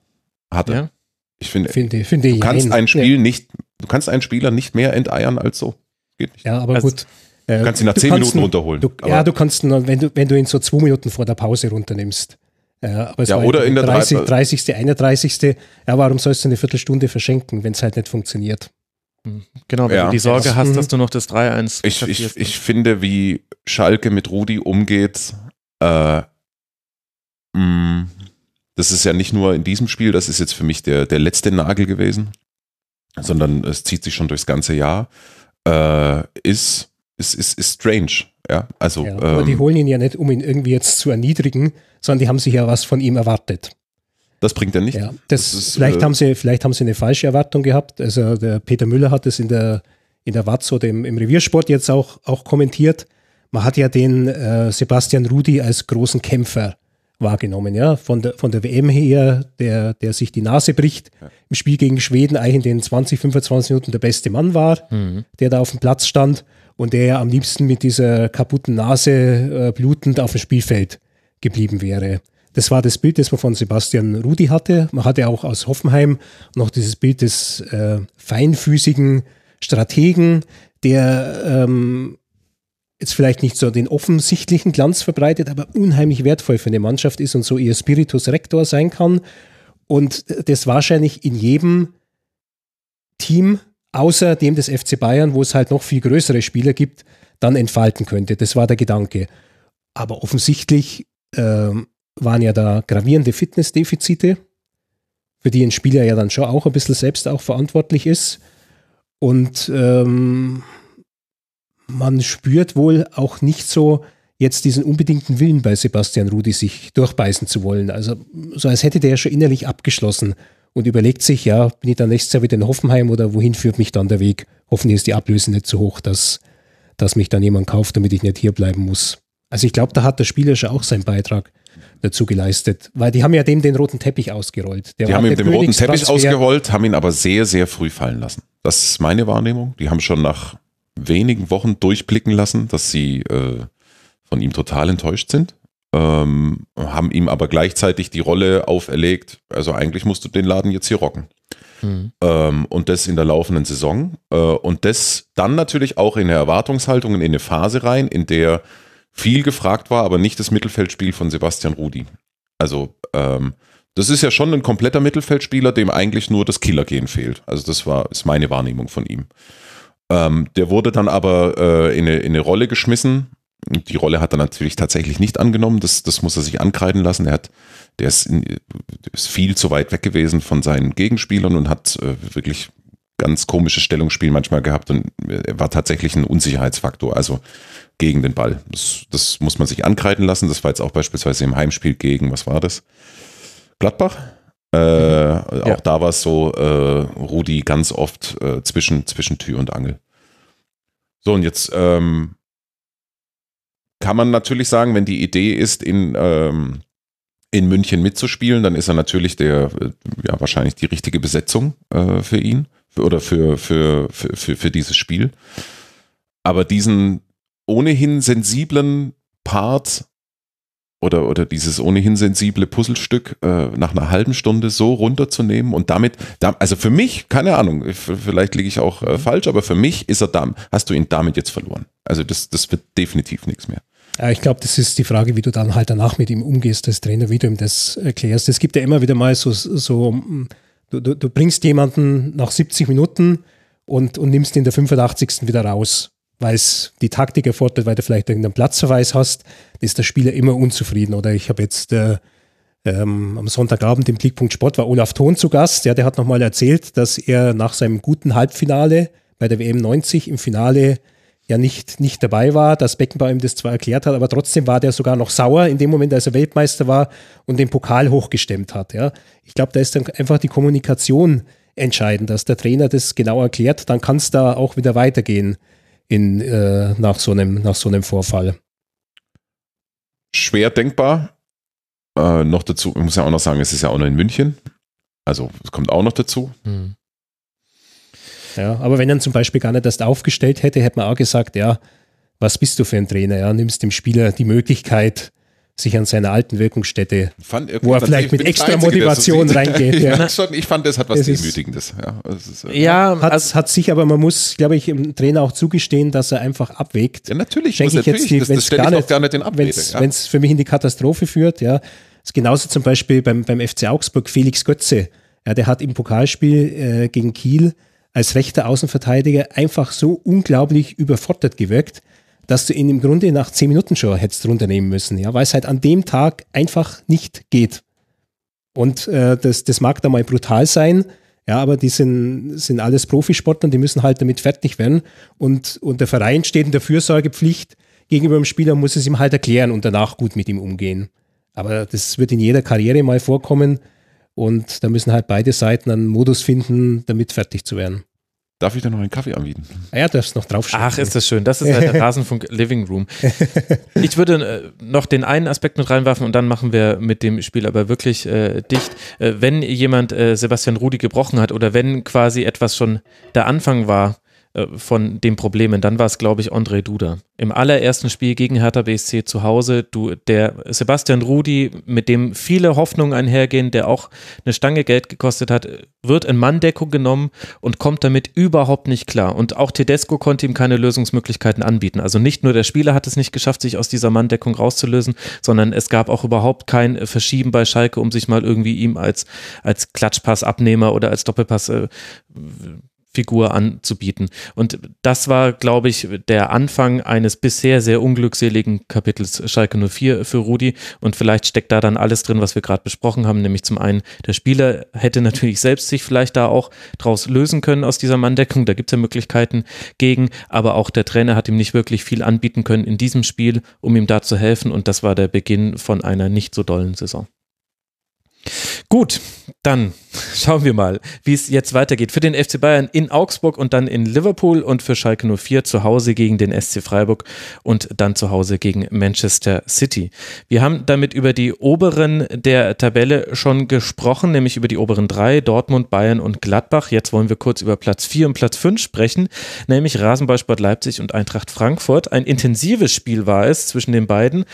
hatte. Ja? Ich finde, finde, finde du kannst ein Spiel ja. nicht, du kannst einen Spieler nicht mehr enteiern als so. Geht nicht. Ja, aber also, gut. Äh, du kannst ihn nach zehn Minuten runterholen. Du, ja, du kannst ihn, wenn du, wenn du ihn so zwei Minuten vor der Pause runternimmst. Äh, aber es ja, war oder in der 30, 30., 31. Ja, warum sollst du eine Viertelstunde verschenken, wenn es halt nicht funktioniert? Hm, genau, wenn ja. du die Sorge ja. hast, mhm. dass du noch das 3-1 ich, ich, ich finde, wie Schalke mit Rudi umgeht, äh, mh, mm, das ist ja nicht nur in diesem Spiel, das ist jetzt für mich der, der letzte Nagel gewesen, sondern es zieht sich schon durchs ganze Jahr, äh, ist ist, ist, ist strange. Ja, also. Ja, aber ähm, die holen ihn ja nicht, um ihn irgendwie jetzt zu erniedrigen, sondern die haben sich ja was von ihm erwartet. das bringt er nicht. Ja, das, Das ist, vielleicht, äh, haben sie, vielleicht haben sie eine falsche Erwartung gehabt. Also der Peter Müller hat es in der, in der Watz oder im, im Reviersport jetzt auch, auch kommentiert. Man hat ja den äh, Sebastian Rudi als großen Kämpfer wahrgenommen, ja, von der, von der WM her, der, der sich die Nase bricht, im Spiel gegen Schweden eigentlich in den 20, 25 Minuten der beste Mann war, der da auf dem Platz stand und der ja am liebsten mit dieser kaputten Nase äh, blutend auf dem Spielfeld geblieben wäre. Das war das Bild, das man von Sebastian Rudi hatte. Man hatte auch aus Hoffenheim noch dieses Bild des äh, feinfüßigen Strategen, der ähm, jetzt vielleicht nicht so den offensichtlichen Glanz verbreitet, aber unheimlich wertvoll für eine Mannschaft ist und so ihr Spiritus Rector sein kann. Und das wahrscheinlich in jedem Team, außer dem des FC Bayern, wo es halt noch viel größere Spieler gibt, dann entfalten könnte. Das war der Gedanke. Aber offensichtlich ähm, waren ja da gravierende Fitnessdefizite, für die ein Spieler ja dann schon auch ein bisschen selbst auch verantwortlich ist. Und ähm, man spürt wohl auch nicht so jetzt diesen unbedingten Willen bei Sebastian Rudi, sich durchbeißen zu wollen. Also so als hätte der ja schon innerlich abgeschlossen und überlegt sich, ja, bin ich dann nächstes Jahr wieder in Hoffenheim oder wohin führt mich dann der Weg? Hoffentlich ist die Ablöse nicht so hoch, dass, dass mich dann jemand kauft, damit ich nicht hier bleiben muss. Also ich glaube, da hat der Spieler schon auch seinen Beitrag dazu geleistet, weil die haben ja dem den roten Teppich ausgerollt. Der Die haben ihm den roten Teppich ausgerollt, haben ihn aber sehr, sehr früh fallen lassen. Das ist meine Wahrnehmung. Die haben schon nach wenigen Wochen durchblicken lassen, dass sie äh, von ihm total enttäuscht sind. Ähm, haben ihm aber gleichzeitig die Rolle auferlegt, also eigentlich musst du den Laden jetzt hier rocken. Ähm, und das in der laufenden Saison. Äh, und das dann natürlich auch in eine Erwartungshaltung, in eine Phase rein, in der viel gefragt war, aber nicht das Mittelfeldspiel von Sebastian Rudi. Also ähm, das ist ja schon ein kompletter Mittelfeldspieler, dem eigentlich nur das Killergehen fehlt. Also das war ist meine Wahrnehmung von ihm. Ähm, der wurde dann aber äh, in, eine, in eine Rolle geschmissen. Die Rolle hat er natürlich tatsächlich nicht angenommen. Das, das muss er sich ankreiden lassen. Er hat, der ist, in, ist viel zu weit weg gewesen von seinen Gegenspielern und hat äh, wirklich ganz komisches Stellungsspiel manchmal gehabt und er war tatsächlich ein Unsicherheitsfaktor, also gegen den Ball. Das, das muss man sich ankreiden lassen. Das war jetzt auch beispielsweise im Heimspiel gegen, was war das? Gladbach? Äh, Auch da war es so, äh, Rudi ganz oft äh, zwischen, zwischen Tür und Angel. So, und jetzt ähm, kann man natürlich sagen, wenn die Idee ist, in, ähm, in München mitzuspielen, dann ist er natürlich der, äh, ja, wahrscheinlich die richtige Besetzung äh, für ihn oder für, für, für, für, für dieses Spiel. Aber diesen ohnehin sensiblen Part oder, oder dieses ohnehin sensible Puzzlestück äh, nach einer halben Stunde so runterzunehmen und damit, da, also für mich, keine Ahnung, vielleicht liege ich auch äh, falsch, aber für mich ist er da, hast du ihn damit jetzt verloren. Also das, das wird definitiv nichts mehr. Ja, ich glaube, das ist die Frage, wie du dann halt danach mit ihm umgehst als Trainer, wie du ihm das erklärst. Es gibt ja immer wieder mal so, so mm, du, du, du bringst jemanden nach 70 Minuten und, und nimmst ihn in der 85. wieder raus, weil es die Taktik erfordert, weil du vielleicht irgendeinen Platzverweis hast, ist der Spieler immer unzufrieden. Oder ich habe jetzt äh, ähm, am Sonntagabend im Blickpunkt Sport war Olaf Thon zu Gast. Ja, der hat nochmal erzählt, dass er nach seinem guten Halbfinale bei der WM 90 im Finale ja nicht, nicht dabei war, dass Beckenbauer ihm das zwar erklärt hat, aber trotzdem war der sogar noch sauer in dem Moment, als er Weltmeister war und den Pokal hochgestemmt hat. Ja. Ich glaube, da ist dann einfach die Kommunikation entscheidend, dass der Trainer das genau erklärt, dann kann es da auch wieder weitergehen in, äh, nach, so einem, nach so einem Vorfall. Schwer denkbar. Äh, noch dazu, ich muss ja auch noch sagen, es ist ja auch noch in München. Also es kommt auch noch dazu. Ja, aber wenn er ihn zum Beispiel gar nicht erst aufgestellt hätte, hätte man auch gesagt, ja, was bist du für ein Trainer? Ja, nimmst dem Spieler die Möglichkeit, sich an seiner alten Wirkungsstätte, Fand wo er vielleicht mit extra Einzige, so Motivation sieht. reingeht. ja, Ja. schon, ich fand, das hat was Es Demütigendes. Ja, es ist, äh, Ja, Hat, also, hat sich aber, man muss, glaube ich, dem Trainer auch zugestehen, dass er einfach abwägt. ja natürlich. Schenke ich jetzt natürlich, die, das, wenn das es stelle gar ich nicht, auch gar nicht wenn es ja. für mich in die Katastrophe führt, ja. Das ist genauso zum Beispiel beim, beim FC Augsburg Felix Götze. Ja, der hat im Pokalspiel äh, gegen Kiel als rechter Außenverteidiger einfach so unglaublich überfordert gewirkt, dass du ihn im Grunde nach zehn Minuten schon hättest runternehmen müssen, ja, weil es halt an dem Tag einfach nicht geht. Und äh, das, das mag da mal brutal sein. Ja, aber die sind, sind alles Profisportler und die müssen halt damit fertig werden. Und, und der Verein steht in der Fürsorgepflicht gegenüber dem Spieler, muss es ihm halt erklären und danach gut mit ihm umgehen. Aber das wird in jeder Karriere mal vorkommen und da müssen halt beide Seiten einen Modus finden, damit fertig zu werden. Darf ich da noch einen Kaffee anbieten? Ah ja, darfst noch draufschauen. Ach, ist das schön. Das ist halt der Rasenfunk Living Room. Ich würde äh, noch den einen Aspekt mit reinwerfen und dann machen wir mit dem Spiel aber wirklich äh, dicht. Äh, wenn jemand äh, Sebastian Rudi gebrochen hat oder wenn quasi etwas schon der Anfang war, von den Problemen. Dann war es, glaube ich, André Duda. Im allerersten Spiel gegen Hertha BSC zu Hause, du, der Sebastian Rudi, mit dem viele Hoffnungen einhergehen, der auch eine Stange Geld gekostet hat, wird in Manndeckung genommen und kommt damit überhaupt nicht klar. Und auch Tedesco konnte ihm keine Lösungsmöglichkeiten anbieten. Also nicht nur der Spieler hat es nicht geschafft, sich aus dieser Manndeckung rauszulösen, sondern es gab auch überhaupt kein Verschieben bei Schalke, um sich mal irgendwie ihm als, als Klatschpassabnehmer oder als Doppelpass äh, Figur anzubieten. Und das war, glaube ich, der Anfang eines bisher sehr unglückseligen Kapitels Schalke 04 für Rudi. Und vielleicht steckt da dann alles drin, was wir gerade besprochen haben, nämlich zum einen, der Spieler hätte natürlich selbst sich vielleicht da auch draus lösen können aus dieser Manndeckung. Da gibt es ja Möglichkeiten gegen, aber auch der Trainer hat ihm nicht wirklich viel anbieten können in diesem Spiel, um ihm da zu helfen. Und das war der Beginn von einer nicht so dollen Saison. Gut, dann schauen wir mal, wie es jetzt weitergeht. Für den FC Bayern in Augsburg und dann in Liverpool und für Schalke 04 zu Hause gegen den SC Freiburg und dann zu Hause gegen Manchester City. Wir haben damit über die oberen der Tabelle schon gesprochen, nämlich über die oberen drei, Dortmund, Bayern und Gladbach. Jetzt wollen wir kurz über Platz 4 und Platz 5 sprechen, nämlich Rasenballsport Leipzig und Eintracht Frankfurt. Ein intensives Spiel war es zwischen den beiden,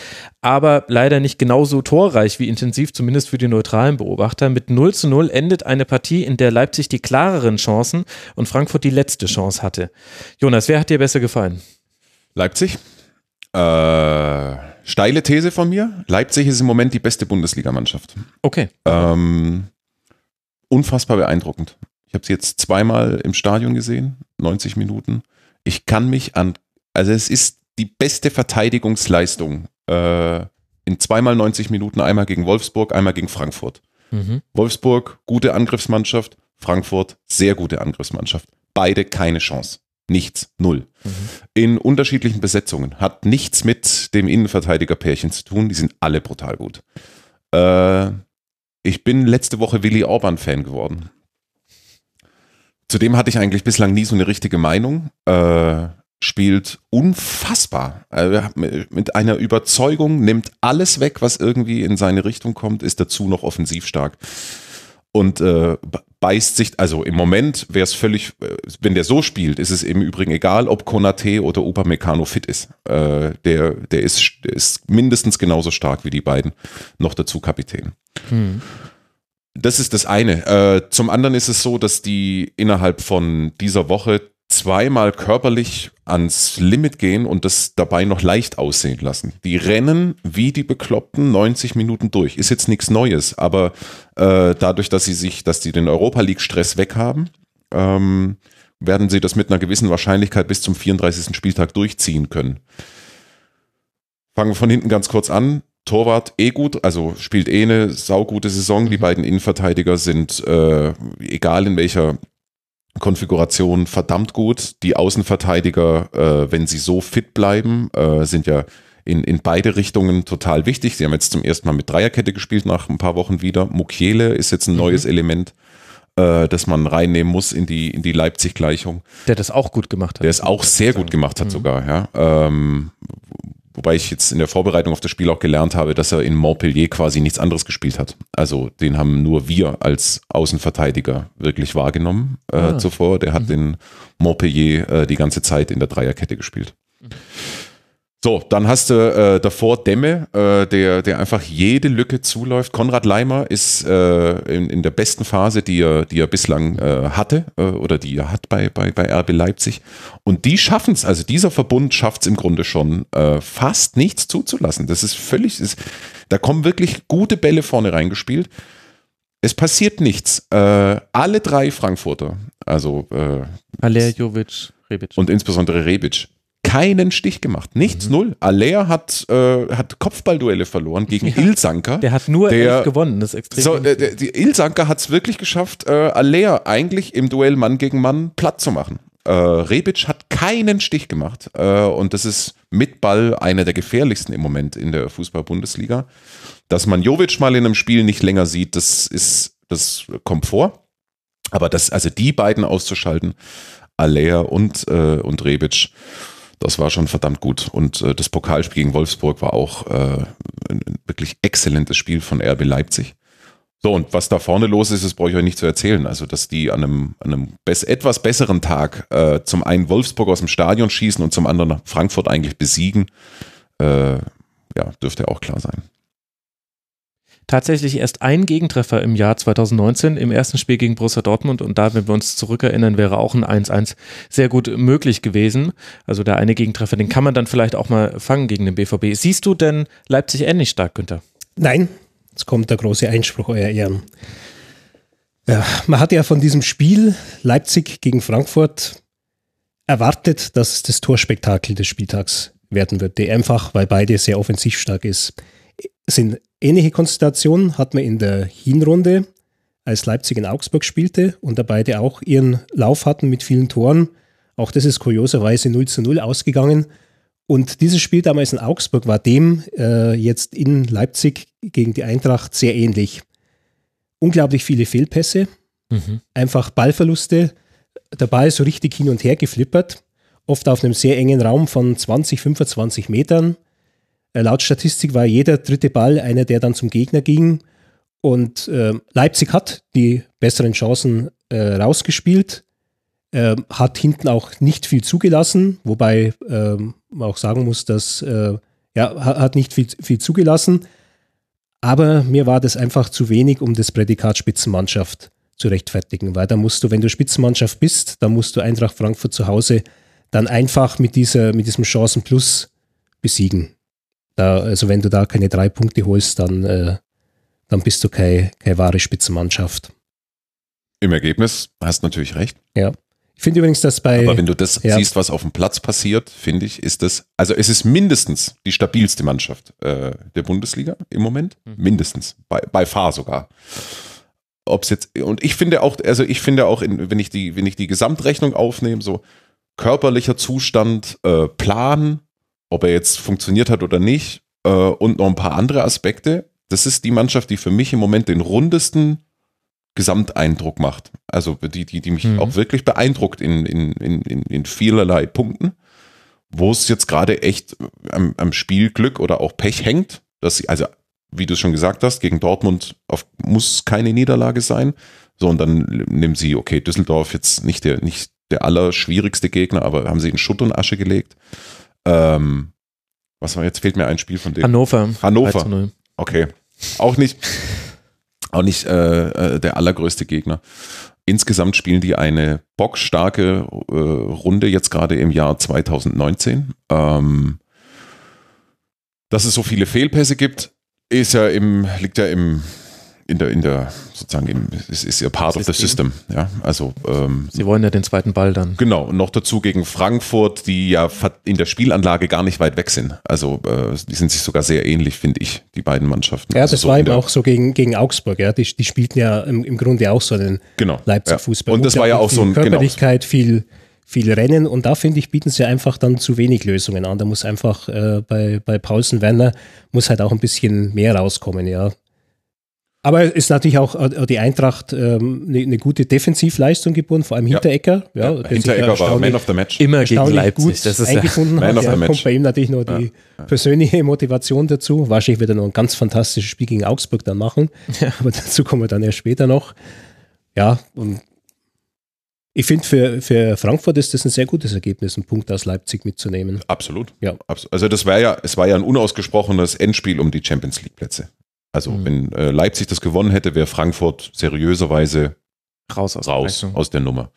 aber leider nicht genauso torreich wie intensiv, zumindest für die neutralen Beobachter. Mit 0 zu 0 endet eine Partie, in der Leipzig die klareren Chancen und Frankfurt die letzte Chance hatte. Jonas, wer hat dir besser gefallen? Leipzig. Äh, steile These von mir. Leipzig ist im Moment die beste Bundesligamannschaft. Okay. Ähm, unfassbar beeindruckend. Ich habe sie jetzt zweimal im Stadion gesehen, 90 Minuten. Ich kann mich an, also es ist die beste Verteidigungsleistung äh, in zweimal 90 Minuten, einmal gegen Wolfsburg, einmal gegen Frankfurt. Mhm. Wolfsburg, gute Angriffsmannschaft, Frankfurt, sehr gute Angriffsmannschaft. Beide keine Chance. Nichts, null. Mhm. In unterschiedlichen Besetzungen. Hat nichts mit dem Innenverteidiger-Pärchen zu tun. Die sind alle brutal gut. Äh, ich bin letzte Woche Willi Orban-Fan geworden. Zudem hatte ich eigentlich bislang nie so eine richtige Meinung. Äh, spielt unfassbar. Also mit einer Überzeugung, nimmt alles weg, was irgendwie in seine Richtung kommt, ist dazu noch offensiv stark. Und äh, beißt sich, also im Moment wäre es völlig, äh, wenn der so spielt, ist es im Übrigen egal, ob Konate oder Upamecano fit ist. Äh, der, der, ist, der ist mindestens genauso stark wie die beiden. Noch dazu Kapitän. Hm. Das ist das eine. Äh, zum anderen ist es so, dass die innerhalb von dieser Woche zweimal körperlich ans Limit gehen und das dabei noch leicht aussehen lassen. Die rennen wie die Bekloppten 90 Minuten durch. Ist jetzt nichts Neues, aber äh, dadurch, dass sie sich, dass sie den Europa League Stress weghaben, ähm, werden sie das mit einer gewissen Wahrscheinlichkeit bis zum 34. Spieltag durchziehen können. Fangen wir von hinten ganz kurz an. Torwart eh gut, also spielt eh eine saugute Saison. Die mhm. beiden Innenverteidiger sind, äh, egal in welcher Konfiguration verdammt gut. Die Außenverteidiger, äh, wenn sie so fit bleiben, äh, sind ja in, in beide Richtungen total wichtig. Sie haben jetzt zum ersten Mal mit Dreierkette gespielt nach ein paar Wochen wieder. Mukiele ist jetzt ein mhm. neues Element, äh, das man reinnehmen muss in die, in die Leipzig-Gleichung. Der das auch gut gemacht hat. Der es auch sehr gut gemacht hat mhm. sogar, ja. Ähm, Wobei ich jetzt in der Vorbereitung auf das Spiel auch gelernt habe, dass er in Montpellier quasi nichts anderes gespielt hat. Also den haben nur wir als Außenverteidiger wirklich wahrgenommen äh, ah. zuvor. Der hat mhm. in Montpellier äh, die ganze Zeit in der Dreierkette gespielt. Mhm. So, dann hast du äh, davor Demme, äh, der, der einfach jede Lücke zuläuft. Konrad Leimer ist äh, in, in der besten Phase, die er, die er bislang äh, hatte äh, oder die er hat bei, bei, bei RB Leipzig. Und die schaffen es, also dieser Verbund schafft es im Grunde schon, äh, fast nichts zuzulassen. Das ist völlig, ist, da kommen wirklich gute Bälle vorne reingespielt. Es passiert nichts. Alle drei Frankfurter, also äh, Jovic, Rebic. Und insbesondere Rebic keinen Stich gemacht. Nichts, Mhm. null. Aller hat, äh, hat Kopfballduelle verloren gegen Ilsanker. Der hat nur Der- gewonnen, das ist extrem. So, äh, der, die Ilsanker hat es wirklich geschafft, äh, Aller eigentlich im Duell Mann gegen Mann platt zu machen. Äh, Rebic hat keinen Stich gemacht äh, und das ist mit Ball einer der gefährlichsten im Moment in der Fußball-Bundesliga. Dass man Jovic mal in einem Spiel nicht länger sieht, das ist, das kommt vor. Aber das, also die beiden auszuschalten, Aller und, äh, und Rebic, das war schon verdammt gut. Und äh, das Pokalspiel gegen Wolfsburg war auch äh, ein, wirklich exzellentes Spiel von RB Leipzig. So, und was da vorne los ist, das brauche ich euch nicht zu erzählen. Also, dass die an einem, an einem etwas besseren Tag äh, zum einen Wolfsburg aus dem Stadion schießen und zum anderen Frankfurt eigentlich besiegen, äh, ja, dürfte auch klar sein. Tatsächlich erst ein Gegentreffer im Jahr 2019 im ersten Spiel gegen Borussia Dortmund und da, wenn wir uns zurückerinnern, wäre auch ein 1-1 sehr gut möglich gewesen. Also der eine Gegentreffer, den kann man dann vielleicht auch mal fangen gegen den BVB. Siehst du denn Leipzig ähnlich stark, Günther? Nein, jetzt kommt der große Einspruch, Euer Ehren. Ja, man hat ja von diesem Spiel Leipzig gegen Frankfurt erwartet, dass es das Torspektakel des Spieltags werden wird, der einfach, weil beide sehr offensiv stark ist. Sind ähnliche Konstellationen, hat man in der Hinrunde, als Leipzig in Augsburg spielte und da beide auch ihren Lauf hatten mit vielen Toren. Auch das ist kurioserweise 0 zu 0 ausgegangen. Und dieses Spiel damals in Augsburg war dem äh, jetzt in Leipzig gegen die Eintracht sehr ähnlich. Unglaublich viele Fehlpässe, einfach Ballverluste, der Ball so richtig hin und her geflippert, oft auf einem sehr engen Raum von 20, 25 Metern. Äh, laut Statistik war jeder dritte Ball einer, der dann zum Gegner ging. Und äh, Leipzig hat die besseren Chancen äh, rausgespielt, äh, hat hinten auch nicht viel zugelassen, wobei ähm, man auch sagen muss, dass äh, ja, ha- hat nicht viel, viel zugelassen. Aber mir war das einfach zu wenig, um das Prädikat Spitzenmannschaft zu rechtfertigen, weil da musst du, wenn du Spitzenmannschaft bist, dann musst du Eintracht Frankfurt zu Hause dann einfach mit, dieser, mit diesem Chancenplus besiegen. Da, also wenn du da keine drei Punkte holst, dann, äh, dann bist du keine, keine wahre Spitzenmannschaft. Im Ergebnis hast natürlich recht. Ja. Ich finde übrigens, dass bei Aber wenn du das ja. siehst, was auf dem Platz passiert, finde ich, ist das, also es ist mindestens die stabilste Mannschaft äh, der Bundesliga im Moment. Mindestens. Bei, bei Fahr sogar. Ob es jetzt, und ich finde auch, also ich finde auch, in, wenn, ich die, wenn ich die Gesamtrechnung aufnehme, so körperlicher Zustand, äh, Plan, ob er jetzt funktioniert hat oder nicht, äh, und noch ein paar andere Aspekte, das ist die Mannschaft, die für mich im Moment den rundesten Gesamteindruck macht. Also die, die, die mich Mhm. auch wirklich beeindruckt in, in, in, in, in vielerlei Punkten, wo es jetzt gerade echt am, am Spielglück oder auch Pech hängt, dass sie, also wie du es schon gesagt hast, gegen Dortmund auf, muss keine Niederlage sein. So, und dann nehmen sie, okay, Düsseldorf jetzt nicht der, nicht der allerschwierigste Gegner, aber haben sie in Schutt und Asche gelegt. Ähm, was war jetzt? Fehlt mir ein Spiel von denen. Hannover. Hannover. 3 zu 0. Okay. Auch nicht, auch nicht äh, äh, der allergrößte Gegner. Insgesamt spielen die eine bockstarke äh, Runde jetzt gerade im Jahr 2019. Ähm, dass es so viele Fehlpässe gibt, ist ja im, liegt ja im, in der, in der, sozusagen im, es ist ja part of the System. system. Ja, also ähm, Sie wollen ja den zweiten Ball dann. Genau, und noch dazu gegen Frankfurt, die ja in der Spielanlage gar nicht weit weg sind. Also äh, die sind sich sogar sehr ähnlich, finde ich, die beiden Mannschaften. Ja, also das so war eben auch so gegen, gegen Augsburg. Ja. Die, die spielten ja im, im Grunde auch so einen Genau, Leipzig-Fußball. ja. Und das war ja auch so ein- genau. Körperlichkeit, viel, viel Rennen. Und da finde ich, bieten sie einfach dann zu wenig Lösungen an. Da muss einfach äh, bei, bei Paulsen Werner muss halt auch ein bisschen mehr rauskommen, ja. Aber es ist natürlich auch äh, die Eintracht ähm, eine, eine gute Defensivleistung geboten, vor allem Ja. Hinterecker. Ja, Ja, Hinteregger war Man of the Match. Immer gegen Leipzig. gut Das ist ja, eingefunden Man hat. of the Ja, match. kommt bei ihm natürlich noch die persönliche Motivation dazu. Wahrscheinlich wird er noch ein ganz fantastisches Spiel gegen Augsburg dann machen. Aber dazu kommen wir dann erst später noch. Ja, und ich finde, für, für Frankfurt ist das ein sehr gutes Ergebnis, einen Punkt aus Leipzig mitzunehmen. Absolut. Ja. Also das war ja, es war ja ein unausgesprochenes Endspiel um die Champions League Plätze. Also Mhm. wenn äh, Leipzig das gewonnen hätte, wäre Frankfurt seriöserweise raus aus der raus Rechnung. aus der Nummer.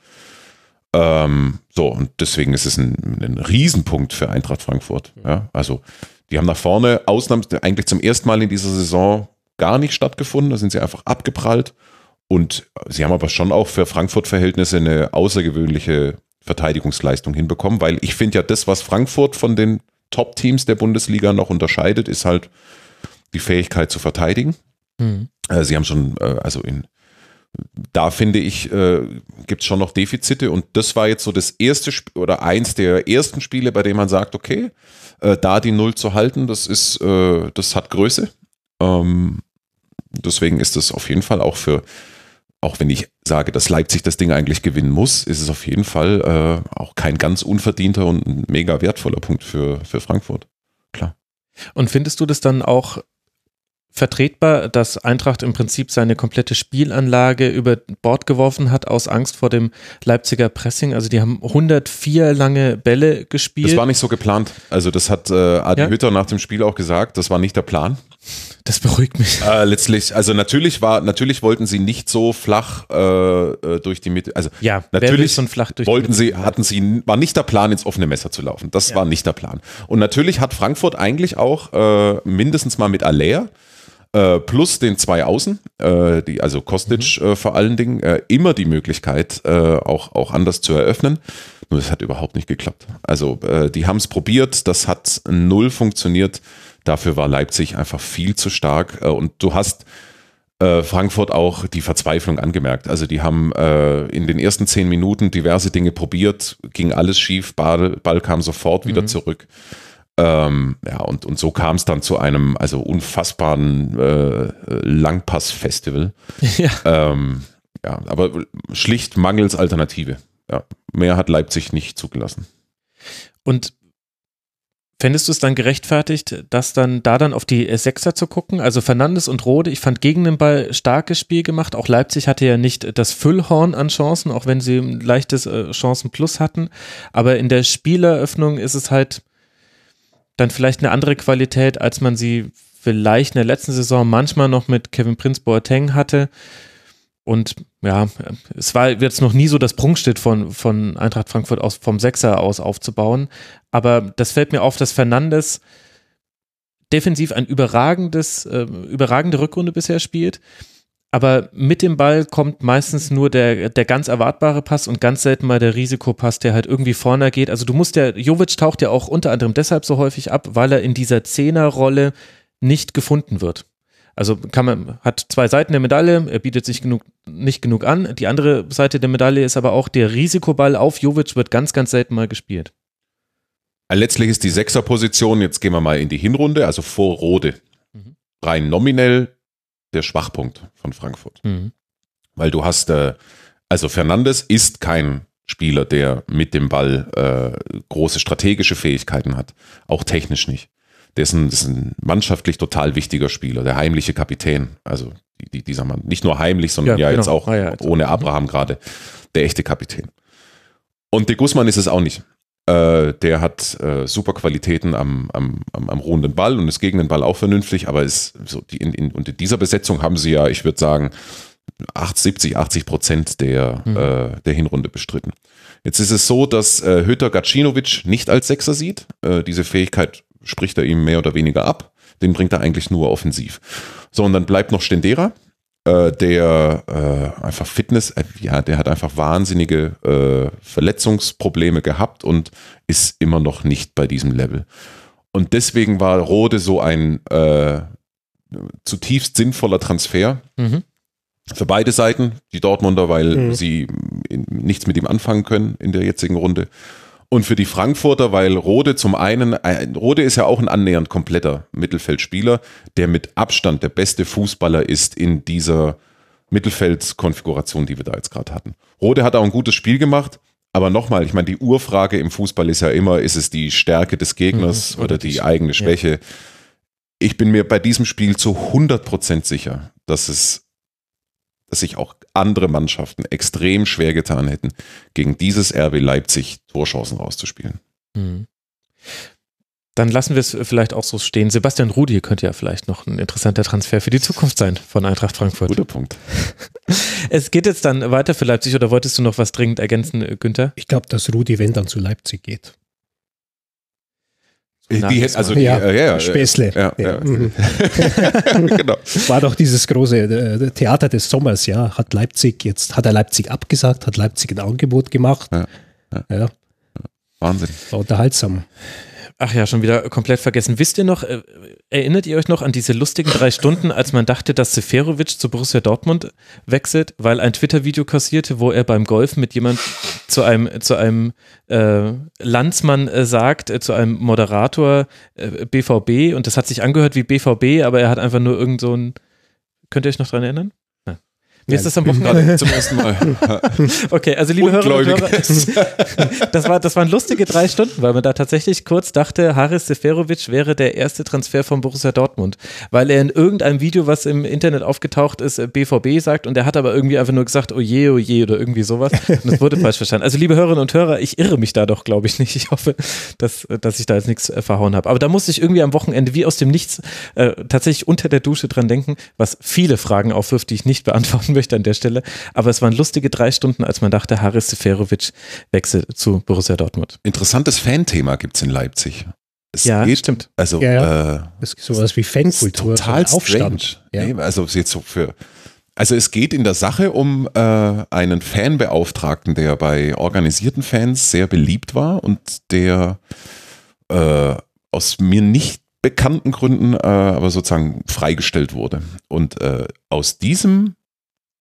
Ähm, so, und deswegen ist es ein, ein Riesenpunkt für Eintracht Frankfurt. Ja, also, die haben nach vorne Ausnahms eigentlich zum ersten Mal in dieser Saison gar nicht stattgefunden. Da sind sie einfach abgeprallt. Und sie haben aber schon auch für Frankfurt-Verhältnisse eine außergewöhnliche Verteidigungsleistung hinbekommen, weil ich finde ja das, was Frankfurt von den Top-Teams der Bundesliga noch unterscheidet, ist halt die Fähigkeit zu verteidigen. Mhm. Äh, sie haben schon, äh, also in, da finde ich, äh, gibt es schon noch Defizite und das war jetzt so das erste Sp oder eins der ersten Spiele, bei dem man sagt, okay, äh, da die Null zu halten, das ist, äh, das hat Größe. Ähm, deswegen ist es auf jeden Fall auch für, auch wenn ich sage, dass Leipzig das Ding eigentlich gewinnen muss, ist es auf jeden Fall äh, auch kein ganz unverdienter und mega wertvoller Punkt für, für Frankfurt. Klar. Und findest du das dann auch vertretbar, dass Eintracht im Prinzip seine komplette Spielanlage über Bord geworfen hat aus Angst vor dem Leipziger Pressing. Also die haben 104 lange Bälle gespielt. Das war nicht so geplant. Also das hat äh, Adi ja? Hütter nach dem Spiel auch gesagt. Das war nicht der Plan. Das beruhigt mich. Äh, letztlich, also natürlich war, natürlich wollten sie nicht so flach äh, äh durch die Mitte. Also ja, natürlich so flach durch wollten sie, hatten sie, war nicht der Plan, ins offene Messer zu laufen. Das ja. war nicht der Plan. Und natürlich hat Frankfurt eigentlich auch äh, mindestens mal mit Alea äh, plus den zwei Außen, äh, die, also Kostic mhm. äh, vor allen Dingen, äh, immer die Möglichkeit, äh, auch, auch anders zu eröffnen. Nur das hat überhaupt nicht geklappt. Also äh, die haben es probiert, das hat null funktioniert. Dafür war Leipzig einfach viel zu stark. und du hast Frankfurt auch die Verzweiflung angemerkt. Also die haben äh, in den ersten zehn Minuten diverse Dinge probiert, ging alles schief, Ball, Ball kam sofort wieder mhm. zurück. Ähm, ja, und, und so kam es dann zu einem also unfassbaren äh, Langpass-Festival. Ja. Ähm, ja, aber schlicht mangels Alternative. Ja, mehr hat Leipzig nicht zugelassen. Und Fändest du es dann gerechtfertigt, das dann da dann auf die Sechser zu gucken? Also Fernandes und Rode, ich fand gegen den Ball starkes Spiel gemacht. Auch Leipzig hatte ja nicht das Füllhorn an Chancen, auch wenn sie ein leichtes äh, Chancenplus hatten. Aber in der Spieleröffnung ist es halt, dann vielleicht eine andere Qualität, als man sie vielleicht in der letzten Saison manchmal noch mit Kevin Prince Boateng hatte. Und ja, es war jetzt noch nie so das Prunkstück von, von Eintracht Frankfurt aus, vom Sechser aus aufzubauen. Aber das fällt mir auf, dass Fernandes defensiv ein überragendes, äh, überragende Rückrunde bisher spielt aber mit dem Ball kommt meistens nur der, der ganz erwartbare Pass und ganz selten mal der Risikopass, der halt irgendwie vorne geht. Also du musst ja, Jovic taucht ja auch unter anderem deshalb so häufig ab, weil er in dieser Zehnerrolle nicht gefunden wird. Also kann man, hat zwei Seiten der Medaille, er bietet sich genug, nicht genug an. Die andere Seite der Medaille ist aber auch, der Risikoball auf Jovic wird ganz, ganz selten mal gespielt. Letztlich ist die Sechserposition, jetzt gehen wir mal in die Hinrunde, also vor Rode. Mhm. Rein nominell der Schwachpunkt von Frankfurt. Mhm. Weil du hast, äh, also Fernandes ist kein Spieler, der mit dem Ball äh, große strategische Fähigkeiten hat, auch technisch nicht. Der ist ein, ist ein mannschaftlich total wichtiger Spieler, der heimliche Kapitän. Also die, dieser Mann, nicht nur heimlich, sondern ja, ja genau. jetzt auch ah, ja, jetzt ohne auch. Abraham gerade, der echte Kapitän. Und de Guzman ist es auch nicht. Äh, der hat äh, super Qualitäten am, am, am, am, ruhenden Ball und ist gegen den Ball auch vernünftig, aber ist so die, in, in, und in dieser Besetzung haben sie ja, ich würde sagen, 80, 70, 80 Prozent der, mhm. äh, der Hinrunde bestritten. Jetzt ist es so, dass äh, Hütter Gacinovic nicht als Sechser sieht. Äh, diese Fähigkeit spricht er ihm mehr oder weniger ab. Den bringt er eigentlich nur offensiv. So, und dann bleibt noch Stendera, äh, der äh, einfach Fitness, äh, ja, der hat einfach wahnsinnige äh, Verletzungsprobleme gehabt und ist immer noch nicht bei diesem Level. Und deswegen war Rode so ein äh, zutiefst sinnvoller Transfer. Mhm. Für beide Seiten, die Dortmunder, weil mhm. sie nichts mit ihm anfangen können in der jetzigen Runde. Und für die Frankfurter, weil Rode zum einen, äh, Rode ist ja auch ein annähernd kompletter Mittelfeldspieler, der mit Abstand der beste Fußballer ist in dieser Mittelfeldkonfiguration, die wir da jetzt gerade hatten. Rode hat auch ein gutes Spiel gemacht, aber nochmal, ich meine, die Urfrage im Fußball ist ja immer, ist es die Stärke des Gegners mhm, oder, oder, die, eigene Schwäche? Ja. Ich bin mir bei diesem Spiel zu 100% sicher, dass es dass sich auch andere Mannschaften extrem schwer getan hätten, gegen dieses RB Leipzig Torchancen rauszuspielen. Mhm. Dann lassen wir es vielleicht auch so stehen. Sebastian Rudi könnte ja vielleicht noch ein interessanter Transfer für die Zukunft sein von Eintracht Frankfurt. Guter Punkt. Es geht jetzt dann weiter für Leipzig oder wolltest du noch was dringend ergänzen, Günther? Ich glaube, dass Rudi, wenn dann zu Leipzig geht. Die, also die, ja, äh, ja, Späßle. Ja, ja. Mhm. genau. War doch dieses große äh, Theater des Sommers, ja. Hat Leipzig jetzt, hat er Leipzig abgesagt, hat Leipzig ein Angebot gemacht. Ja, Wahnsinn. war unterhaltsam. Ach ja, schon wieder komplett vergessen. Wisst ihr noch, äh, erinnert ihr euch noch an diese lustigen drei Stunden, als man dachte, dass Seferovic zu Borussia Dortmund wechselt, weil ein Twitter-Video kassierte, wo er beim Golfen mit jemand zu einem, zu einem äh, Landsmann äh, sagt, äh, zu einem Moderator äh, BVB und das hat sich angehört wie BVB, aber er hat einfach nur irgend so ein, könnt ihr euch noch dran erinnern? Mir ist das am Wochenende Zum ersten Mal. Okay, also liebe Hörer und Ungläubig. Hörer, das, war, das waren lustige drei Stunden, weil man da tatsächlich kurz dachte, Haris Seferovic wäre der erste Transfer von Borussia Dortmund, weil er in irgendeinem Video, was im Internet aufgetaucht ist, äh, BVB sagt und er hat aber irgendwie einfach nur gesagt, oje, oje oder irgendwie sowas und das wurde falsch verstanden. Also liebe Hörerinnen und Hörer, ich irre mich da doch, glaube ich nicht. Ich hoffe, dass, dass ich da jetzt nichts äh, verhauen habe. Aber da musste ich irgendwie am Wochenende wie aus dem Nichts äh, tatsächlich unter der Dusche dran denken, was viele Fragen aufwirft, die ich nicht beantworten möchte an der Stelle. Aber es waren lustige drei Stunden, als man dachte, Haris Seferovic wechselt zu Borussia Dortmund. Interessantes Fanthema gibt es in Leipzig. Es Ja, geht, stimmt. Also Ja, ja. Äh, Das ist sowas wie Fankultur, total so Aufstand. Ja. Nee, also jetzt so für also es geht in der Sache um äh, einen Fanbeauftragten, der bei organisierten Fans sehr beliebt war und der äh, aus mir nicht bekannten Gründen äh, aber sozusagen freigestellt wurde. Und äh, aus diesem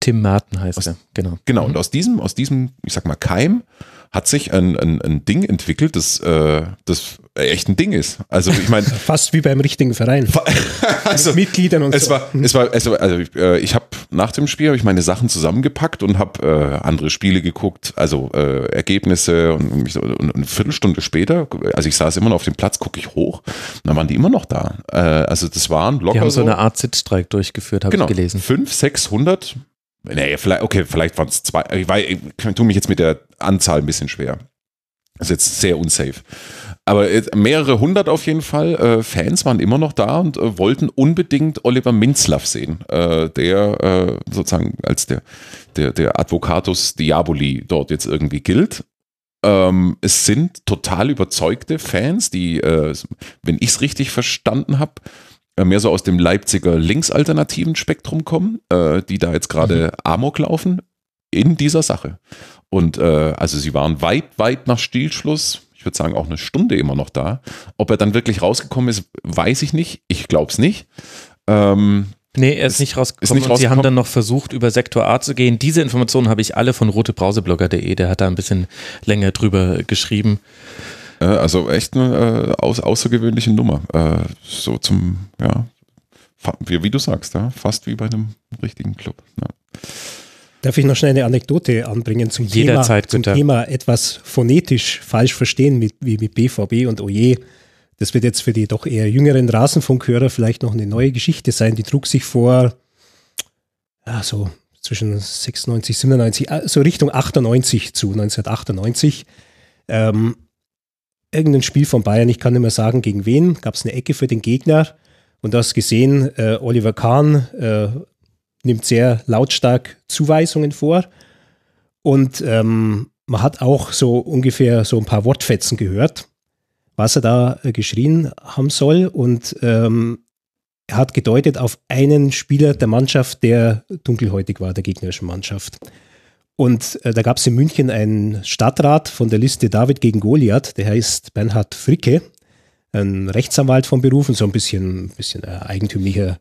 Tim Martin heißt Was- er, genau. Genau, und aus diesem, aus diesem, ich sag mal, Keim hat sich ein, ein, ein Ding entwickelt, das, äh, das echt ein Ding ist. Also ich meine, Fast wie beim richtigen Verein. also, Mit Mitgliedern und es so. war, es war, es war, also ich, äh, ich habe nach dem Spiel habe ich meine Sachen zusammengepackt und habe äh, andere Spiele geguckt, also äh, Ergebnisse und, mich so- und eine Viertelstunde später, also ich saß immer noch auf dem Platz, gucke ich hoch, und dann waren die immer noch da. Äh, also das waren locker Die haben so so eine Art Sitzstreik durchgeführt, habe genau, ich gelesen. 500, 600, nee, vielleicht, okay, vielleicht waren es zwei, ich, weiß, ich tue mich jetzt mit der Anzahl ein bisschen schwer. Das ist jetzt sehr unsafe. Aber mehrere hundert auf jeden Fall äh, Fans waren immer noch da und äh, wollten unbedingt Oliver Minzlaff sehen, äh, der äh, sozusagen als der, der, der Advocatus Diaboli dort jetzt irgendwie gilt. Ähm, es sind total überzeugte Fans, die, äh, wenn ich es richtig verstanden habe, mehr so aus dem Leipziger linksalternativen Spektrum kommen, äh, die da jetzt gerade Amok laufen in dieser Sache. Und äh, also sie waren weit, weit nach Stillschluss, ich würde sagen auch eine Stunde immer noch da. Ob er dann wirklich rausgekommen ist, weiß ich nicht. Ich glaube es nicht. Ähm, Nee, er ist, Ist- nicht rausgekommen ist nicht und sie haben rausgekommen. dann noch versucht, über Sektor A zu gehen. Diese Informationen habe ich alle von rotebrauseblogger.de, der hat da ein bisschen länger drüber geschrieben. Äh, also echt eine äh, aus, außergewöhnliche Nummer. Äh, so zum, ja, wie, wie du sagst, ja, fast wie bei einem richtigen Club. Ja. Darf ich noch schnell eine Anekdote anbringen zum, Jederzeit, Thema, zum. Thema etwas phonetisch falsch verstehen mit, wie mit BVB und Oje? Das wird jetzt für die doch eher jüngeren Rasenfunkhörer vielleicht noch eine neue Geschichte sein. Die trug sich vor, ja, so zwischen 96, 97, äh, so Richtung 98 zu, 1998. Ähm, irgendein Spiel von Bayern, ich kann nicht mehr sagen, gegen wen, gab es eine Ecke für den Gegner. Und du hast gesehen, äh, Oliver Kahn äh, nimmt sehr lautstark Zuweisungen vor. Und ähm, man hat auch so ungefähr so ein paar Wortfetzen gehört, was er da äh, geschrien haben soll. Und ähm, er hat gedeutet auf einen Spieler der Mannschaft, der dunkelhäutig war, der gegnerischen Mannschaft. Und äh, da gab es in München einen Stadtrat von der Liste David gegen Goliath, der heißt Bernhard Fricke, ein Rechtsanwalt von Beruf und so ein bisschen, bisschen äh, eigentümlicher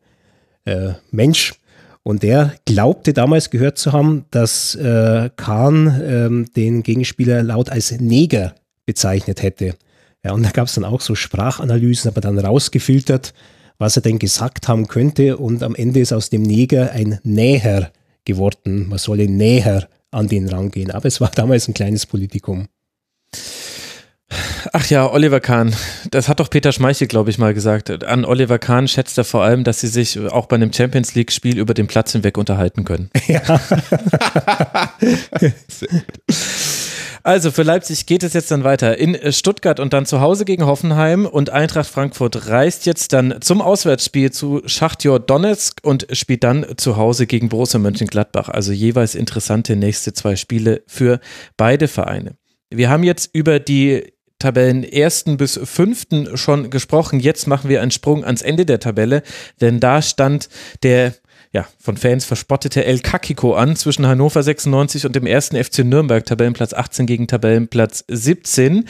äh, Mensch. Und der glaubte damals gehört zu haben, dass äh, Kahn ähm, den Gegenspieler laut als Neger bezeichnet hätte. Ja, und da gab es dann auch so Sprachanalysen, aber dann rausgefiltert, was er denn gesagt haben könnte. Und am Ende ist aus dem Neger ein Näher geworden. Man solle näher an den rangehen. Aber es war damals ein kleines Politikum. Ach ja, Oliver Kahn. Das hat doch Peter Schmeichel, glaube ich, mal gesagt. An Oliver Kahn schätzt er vor allem, dass sie sich auch bei einem Champions League-Spiel über den Platz hinweg unterhalten können. Also für Leipzig geht es jetzt dann weiter in äh, Stuttgart und dann zu Hause gegen Hoffenheim und Eintracht Frankfurt reist jetzt dann zum Auswärtsspiel zu Schachtjor Donetsk und spielt dann zu Hause gegen Borussia Mönchengladbach. Also jeweils interessante nächste zwei Spiele für beide Vereine. Wir haben jetzt über die Tabellen ersten bis fünften schon gesprochen. Jetzt machen wir einen Sprung ans Ende der Tabelle, denn da stand der ja, von Fans verspottete El Kakiko an zwischen Hannover 96 und dem ersten FC Nürnberg, Tabellenplatz 18 gegen Tabellenplatz 17.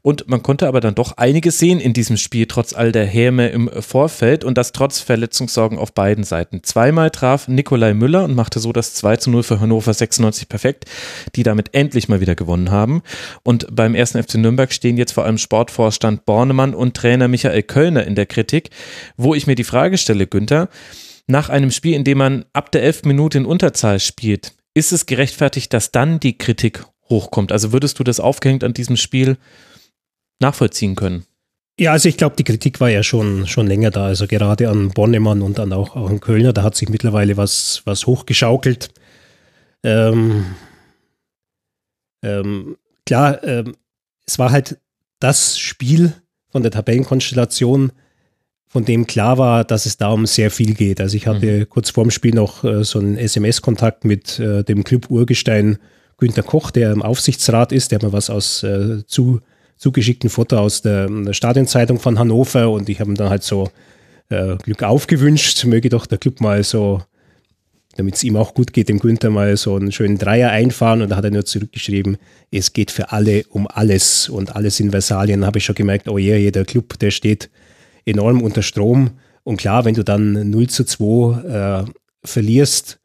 Und man konnte aber dann doch einiges sehen in diesem Spiel, trotz all der Häme im Vorfeld und das trotz Verletzungssorgen auf beiden Seiten. Zweimal traf Nikolai Müller und machte so das 2 zu 0 für Hannover 96 perfekt, die damit endlich mal wieder gewonnen haben. Und beim ersten FC Nürnberg stehen jetzt vor allem Sportvorstand Bornemann und Trainer Michael Kölner in der Kritik, wo ich mir die Frage stelle, Günther, nach einem Spiel, in dem man ab der 11 Minute in Unterzahl spielt, ist es gerechtfertigt, dass dann die Kritik hochkommt? Also würdest du das aufgehängt an diesem Spiel nachvollziehen können? Ja, also ich glaube, die Kritik war ja schon, schon länger da. Also gerade an Bonnemann und dann auch, auch an Kölner, da hat sich mittlerweile was, was hochgeschaukelt. Ähm, ähm, klar, ähm, es war halt das Spiel von der Tabellenkonstellation, von dem klar war, dass es da um sehr viel geht. Also ich hatte mhm. kurz vorm Spiel noch äh, so einen SMS-Kontakt mit äh, dem Club Urgestein Günter Koch, der im Aufsichtsrat ist, der hat mir was aus äh, zu, zugeschickten Foto aus der, der Stadionzeitung von Hannover und ich habe ihm dann halt so äh, Glück aufgewünscht, möge doch der Club mal so, damit es ihm auch gut geht, dem Günther mal so einen schönen Dreier einfahren und da hat er nur zurückgeschrieben, es geht für alle um alles und alles in Versalien. Da habe ich schon gemerkt, oh je, jeder Club, der steht enorm unter Strom. Und klar, wenn du dann 0 zu 2 äh, verlierst,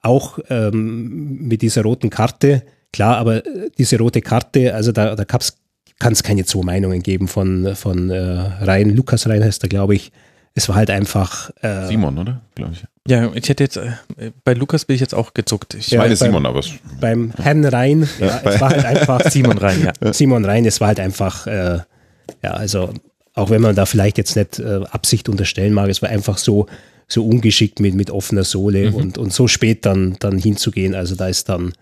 auch ähm, mit dieser roten Karte, klar, aber äh, diese rote Karte, also da, da kann es keine zwei Meinungen geben von, von äh, Rhein, Lukas Rhein heißt er, glaube ich. Es war halt einfach. Äh, Simon, oder? Glaube ich. Ja, ich hätte jetzt, äh, bei Lukas bin ich jetzt auch gezuckt. Ich ja, meine beim, Simon, aber Beim Herrn Rhein, ja, ja es war halt einfach. Simon Rhein, ja. Simon Rhein, es war halt einfach, äh, ja, also auch wenn man da vielleicht jetzt nicht äh, Absicht unterstellen mag, es war einfach so, so ungeschickt mit, mit offener Sohle mhm. und, und so spät dann, dann hinzugehen. Also da ist dann,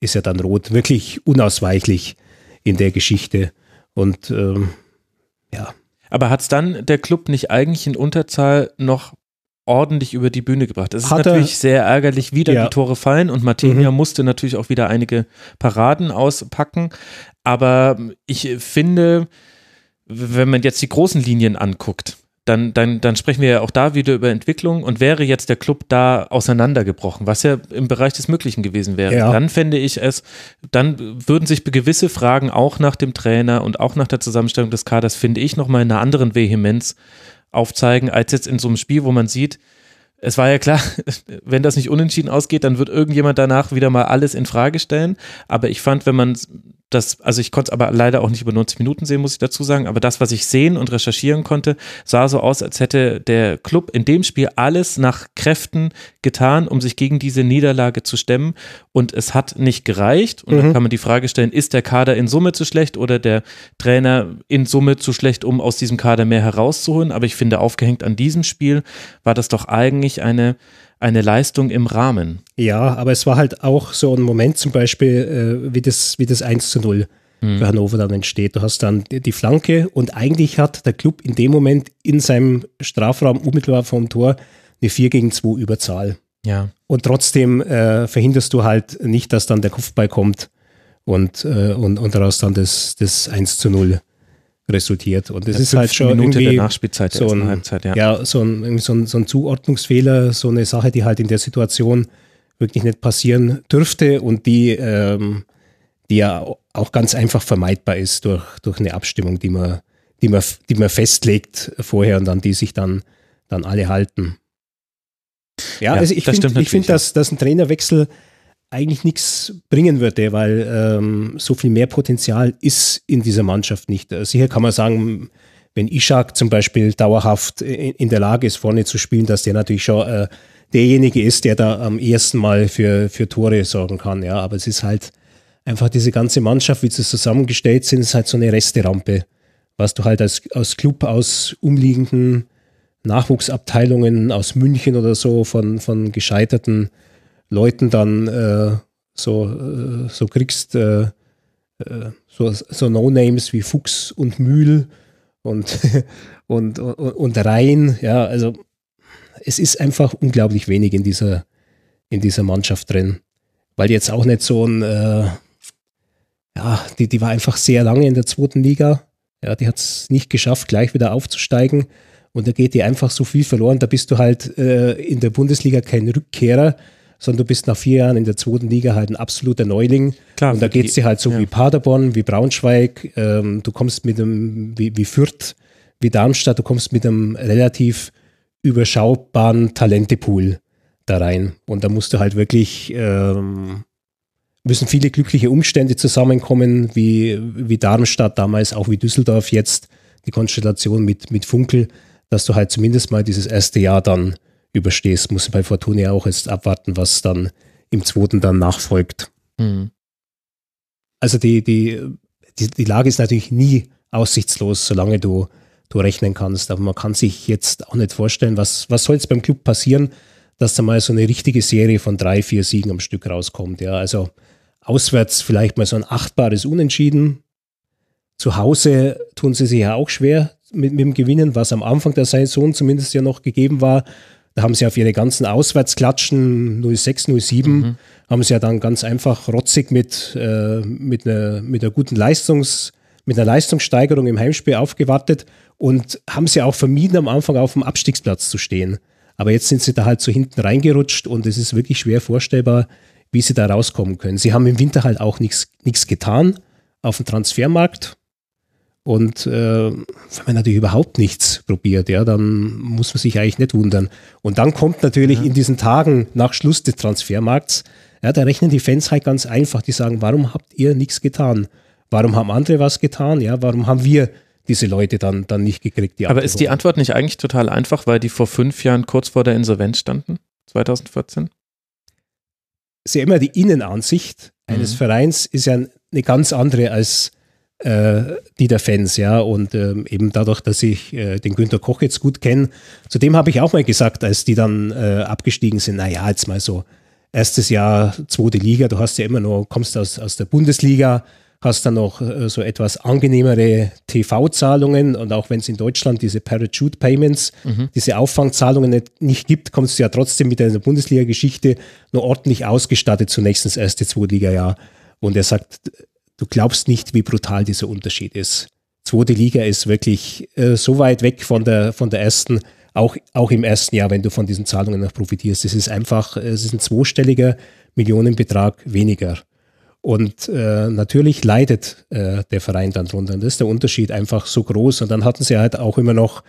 ist ja dann Rot wirklich unausweichlich in der Geschichte. Und ähm, ja. Aber hat es dann der Club nicht eigentlich in Unterzahl noch ordentlich über die Bühne gebracht. Es ist hat natürlich sehr ärgerlich, wieder ja. die Tore fallen und Martinia mhm. musste natürlich auch wieder einige Paraden auspacken. Aber ich finde, wenn man jetzt die großen Linien anguckt, dann, dann, dann sprechen wir ja auch da wieder über Entwicklung und wäre jetzt der Club da auseinandergebrochen, was ja im Bereich des Möglichen gewesen wäre, ja. dann fände ich es, dann würden sich gewisse Fragen auch nach dem Trainer und auch nach der Zusammenstellung des Kaders, finde ich, nochmal in einer anderen Vehemenz aufzeigen, als jetzt in so einem Spiel, wo man sieht, es war ja klar, wenn das nicht unentschieden ausgeht, dann wird irgendjemand danach wieder mal alles in Frage stellen. Aber ich fand, wenn man das, also ich konnte es aber leider auch nicht über 90 Minuten sehen, muss ich dazu sagen, aber das, was ich sehen und recherchieren konnte, sah so aus, als hätte der Club in dem Spiel alles nach Kräften getan, um sich gegen diese Niederlage zu stemmen. Und es hat nicht gereicht. Und mhm. dann kann man die Frage stellen, ist der Kader in Summe zu schlecht oder der Trainer in Summe zu schlecht, um aus diesem Kader mehr herauszuholen, aber ich finde, aufgehängt an diesem Spiel war das doch eigentlich eine eine Leistung im Rahmen. Ja, aber es war halt auch so ein Moment zum Beispiel, äh, wie, das, wie das 1 zu 0 hm. für Hannover dann entsteht. Du hast dann die Flanke und eigentlich hat der Club in dem Moment in seinem Strafraum unmittelbar vom Tor eine 4 gegen 2 Überzahl. Ja. Und trotzdem äh, verhinderst du halt nicht, dass dann der Kopfball kommt und, äh, und, und daraus dann das, das 1 zu 0 resultiert. Und das ja, ist halt schon Minute irgendwie der Nachspielzeit so ein, Halbzeit, ja. ja so, ein, so, ein, so ein Zuordnungsfehler, so eine Sache, die halt in der Situation wirklich nicht passieren dürfte und die, ähm, die ja auch ganz einfach vermeidbar ist durch, durch eine Abstimmung, die man, die man, die man festlegt vorher und an die sich dann, dann alle halten. Ja, ja also ich finde, ich find, dass, dass ein Trainerwechsel eigentlich nichts bringen würde, weil ähm, so viel mehr Potenzial ist in dieser Mannschaft nicht. Äh, sicher kann man sagen, wenn Ishak zum Beispiel dauerhaft in, in der Lage ist, vorne zu spielen, dass der natürlich schon äh, derjenige ist, der da am ersten Mal für, für Tore sorgen kann. Ja, aber es ist halt einfach diese ganze Mannschaft, wie sie zusammengestellt sind, ist halt so eine Resterampe, was du halt als, als Club aus umliegenden Nachwuchsabteilungen aus München oder so von, von gescheiterten Leuten dann äh, so, äh, so kriegst, äh, äh, so, so No-Names wie Fuchs und Mühl und, und, und, und Rhein. Ja, also es ist einfach unglaublich wenig in dieser, in dieser Mannschaft drin. Weil jetzt auch nicht so ein, äh, ja, die, die war einfach sehr lange in der zweiten Liga. Ja, die hat es nicht geschafft, gleich wieder aufzusteigen. Und da geht dir einfach so viel verloren. Da bist du halt äh, in der Bundesliga kein Rückkehrer, sondern du bist nach vier Jahren in der zweiten Liga halt ein absoluter Neuling. Klar, und da geht es dir halt so ja. wie Paderborn, wie Braunschweig, ähm, du kommst mit einem, wie, wie Fürth, wie Darmstadt, du kommst mit einem relativ überschaubaren Talentepool da rein. Und da musst du halt wirklich, ähm, müssen viele glückliche Umstände zusammenkommen, wie, wie Darmstadt damals, auch wie Düsseldorf jetzt, die Konstellation mit, mit Funkel, dass du halt zumindest mal dieses erste Jahr dann überstehst. Muss bei Fortuna auch jetzt abwarten, was dann im zweiten dann nachfolgt. Mhm. Also die, die, die, die Lage ist natürlich nie aussichtslos, solange du, du rechnen kannst. Aber man kann sich jetzt auch nicht vorstellen, was, was soll jetzt beim Club passieren, dass da mal so eine richtige Serie von drei, vier Siegen am Stück rauskommt. Ja, also auswärts vielleicht mal so ein achtbares Unentschieden. Zu Hause tun sie sich ja auch schwer mit, mit dem Gewinnen, was am Anfang der Saison zumindest ja noch gegeben war. Da haben sie auf ihre ganzen Auswärtsklatschen 06, 07, haben sie ja dann ganz einfach rotzig mit, äh, mit, einer, mit einer guten Leistungs, mit einer Leistungssteigerung im Heimspiel aufgewartet und haben sie auch vermieden, am Anfang auf dem Abstiegsplatz zu stehen. Aber jetzt sind sie da halt so hinten reingerutscht und es ist wirklich schwer vorstellbar, wie sie da rauskommen können. Sie haben im Winter halt auch nichts getan auf dem Transfermarkt. Und äh, wenn man natürlich überhaupt nichts probiert, ja, dann muss man sich eigentlich nicht wundern. Und dann kommt natürlich in diesen Tagen nach Schluss des Transfermarkts, ja, da rechnen die Fans halt ganz einfach, die sagen, warum habt ihr nichts getan? Warum haben andere was getan? Ja, warum haben wir diese Leute dann, dann nicht gekriegt? Die Aber ist die? Antwort nicht eigentlich total einfach, weil die vor fünf Jahren kurz vor der Insolvenz standen? 2014? ist ja immer die Innenansicht eines Mhm. Vereins ist ja eine ganz andere als die der Fans, ja. Und ähm, eben dadurch, dass ich äh, den Günter Koch jetzt gut kenne, zudem habe ich auch mal gesagt, als die dann äh, abgestiegen sind, naja, jetzt mal so erstes Jahr, zweite Liga, du hast ja immer noch, kommst aus, aus der Bundesliga, hast dann noch äh, so etwas angenehmere TV-Zahlungen und auch wenn es in Deutschland diese Parachute Payments, diese Auffangzahlungen nicht, nicht gibt, kommst du ja trotzdem mit einer Bundesliga-Geschichte noch ordentlich ausgestattet zunächst ins erste Zweitliga-Jahr. Und er sagt, du glaubst nicht, wie brutal dieser Unterschied ist. Zweite Liga ist wirklich äh, so weit weg von der, von der ersten, auch, auch im ersten Jahr, wenn du von diesen Zahlungen noch profitierst. Es ist einfach, äh, es ist ein zweistelliger Millionenbetrag weniger. Und äh, natürlich leidet äh, der Verein dann drunter. Und das ist der Unterschied einfach so groß. Und dann hatten sie halt auch immer noch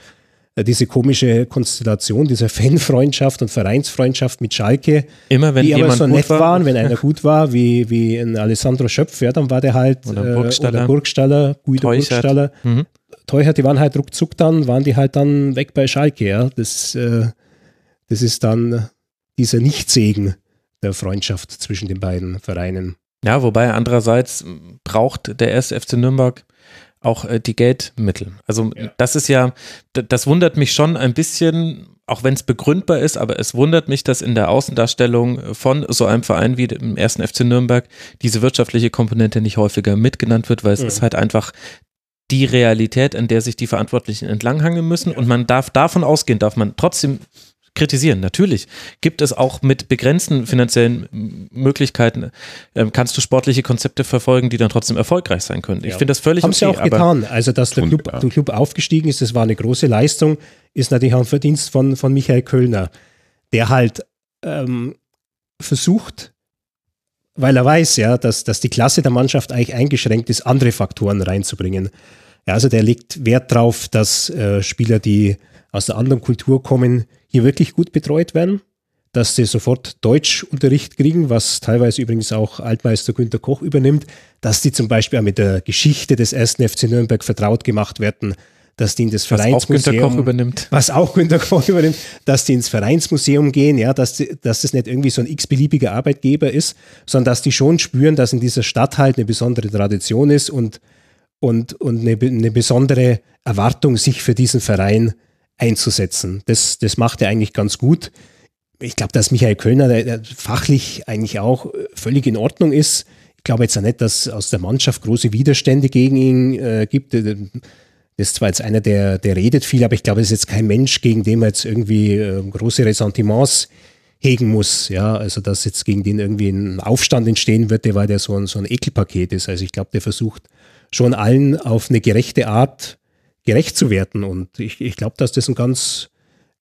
diese komische Konstellation, diese Fanfreundschaft und Vereinsfreundschaft mit Schalke, Immer wenn die jemand so nett war, waren, wenn einer gut war, wie, wie ein Alessandro Schöpf, ja, dann war der halt Oder äh, Burgstaller. oder Burgstaller, Guido Teuchert. Burgstaller. Mhm. Teuchert, die waren halt ruckzuck dann, waren die halt dann weg bei Schalke, ja. Das, äh, das ist dann dieser Nichtsegen der Freundschaft zwischen den beiden Vereinen. Ja, wobei andererseits braucht der erste FC Nürnberg auch äh, die Geldmittel. Also das ist ja, das wundert mich schon ein bisschen, auch wenn es begründbar ist, aber es wundert mich, dass in der Außendarstellung von so einem Verein wie dem ersten FC Nürnberg diese wirtschaftliche Komponente nicht häufiger mitgenannt wird, weil es Mhm. ist halt einfach die Realität, an der sich die Verantwortlichen entlanghangen müssen und man darf davon ausgehen, darf man trotzdem kritisieren. Natürlich gibt es auch mit begrenzten finanziellen Möglichkeiten, ähm, kannst du sportliche Konzepte verfolgen, die dann trotzdem erfolgreich sein können. Ich Ja. finde das völlig Haben okay. sie auch getan. Also, dass der Club, der Club aufgestiegen ist, das war eine große Leistung, ist natürlich auch ein Verdienst von, von Michael Kölner, der halt ähm, versucht, weil er weiß, ja, dass, dass die Klasse der Mannschaft eigentlich eingeschränkt ist, andere Faktoren reinzubringen. Ja, also der legt Wert darauf, dass äh, Spieler, die aus einer anderen Kultur kommen, hier wirklich gut betreut werden, dass sie sofort Deutschunterricht kriegen, was teilweise übrigens auch Altmeister Günter Koch übernimmt, dass die zum Beispiel auch mit der Geschichte des ersten FC Nürnberg vertraut gemacht werden, dass die in das was auch Günter Vereinsmuseum Koch übernimmt. was auch Günter Koch übernimmt, dass die ins Vereinsmuseum gehen, ja, dass, die, dass das nicht irgendwie so ein x-beliebiger Arbeitgeber ist, sondern dass die schon spüren, dass in dieser Stadt halt eine besondere Tradition ist und, und, und eine, eine besondere Erwartung, sich für diesen Verein einzusetzen. Das, das macht er eigentlich ganz gut. Ich glaube, dass Michael Kölner der, der fachlich eigentlich auch äh, völlig in Ordnung ist. Ich glaube jetzt auch nicht, dass aus der Mannschaft große Widerstände gegen ihn äh, gibt. Das ist zwar jetzt einer, der, der redet viel, aber ich glaube, es ist jetzt kein Mensch, gegen den man jetzt irgendwie äh, große Ressentiments hegen muss. Ja, also dass jetzt gegen den irgendwie ein Aufstand entstehen wird, weil der so ein, so ein Ekelpaket ist. Also ich glaube, der versucht schon allen auf eine gerechte Art gerecht zu werden. Und ich, ich glaube, dass das ein ganz,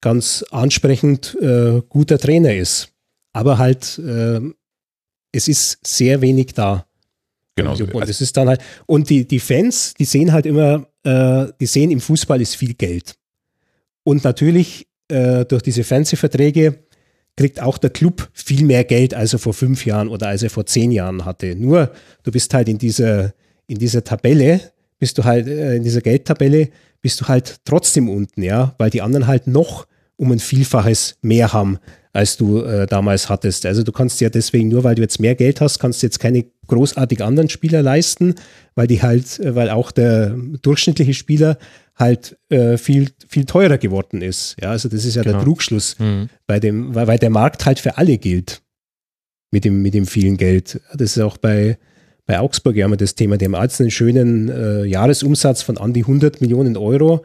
ganz ansprechend äh, guter Trainer ist. Aber halt, äh, es ist sehr wenig da. Genau. Und das ist dann halt, und die, die Fans, die sehen halt immer, äh, die sehen im Fußball ist viel Geld. Und natürlich äh, durch diese Fernsehverträge kriegt auch der Club viel mehr Geld, als er vor fünf Jahren oder als er vor zehn Jahren hatte. Nur, du bist halt in dieser, in dieser Tabelle, bist du halt, äh, in dieser Geldtabelle, bist du halt trotzdem unten, ja, weil die anderen halt noch um ein Vielfaches mehr haben, als du äh, damals hattest. Also du kannst ja deswegen, nur weil du jetzt mehr Geld hast, kannst du jetzt keine großartig anderen Spieler leisten, weil die halt, äh, weil auch der durchschnittliche Spieler halt äh, viel, viel teurer geworden ist. Ja, also das ist ja Genau. der Trugschluss Mhm. bei dem, weil, weil der Markt halt für alle gilt mit dem, mit dem vielen Geld. Das ist auch bei, bei Augsburg ja immer das Thema. Die haben jetzt einen schönen äh, Jahresumsatz von an die 100 Millionen Euro,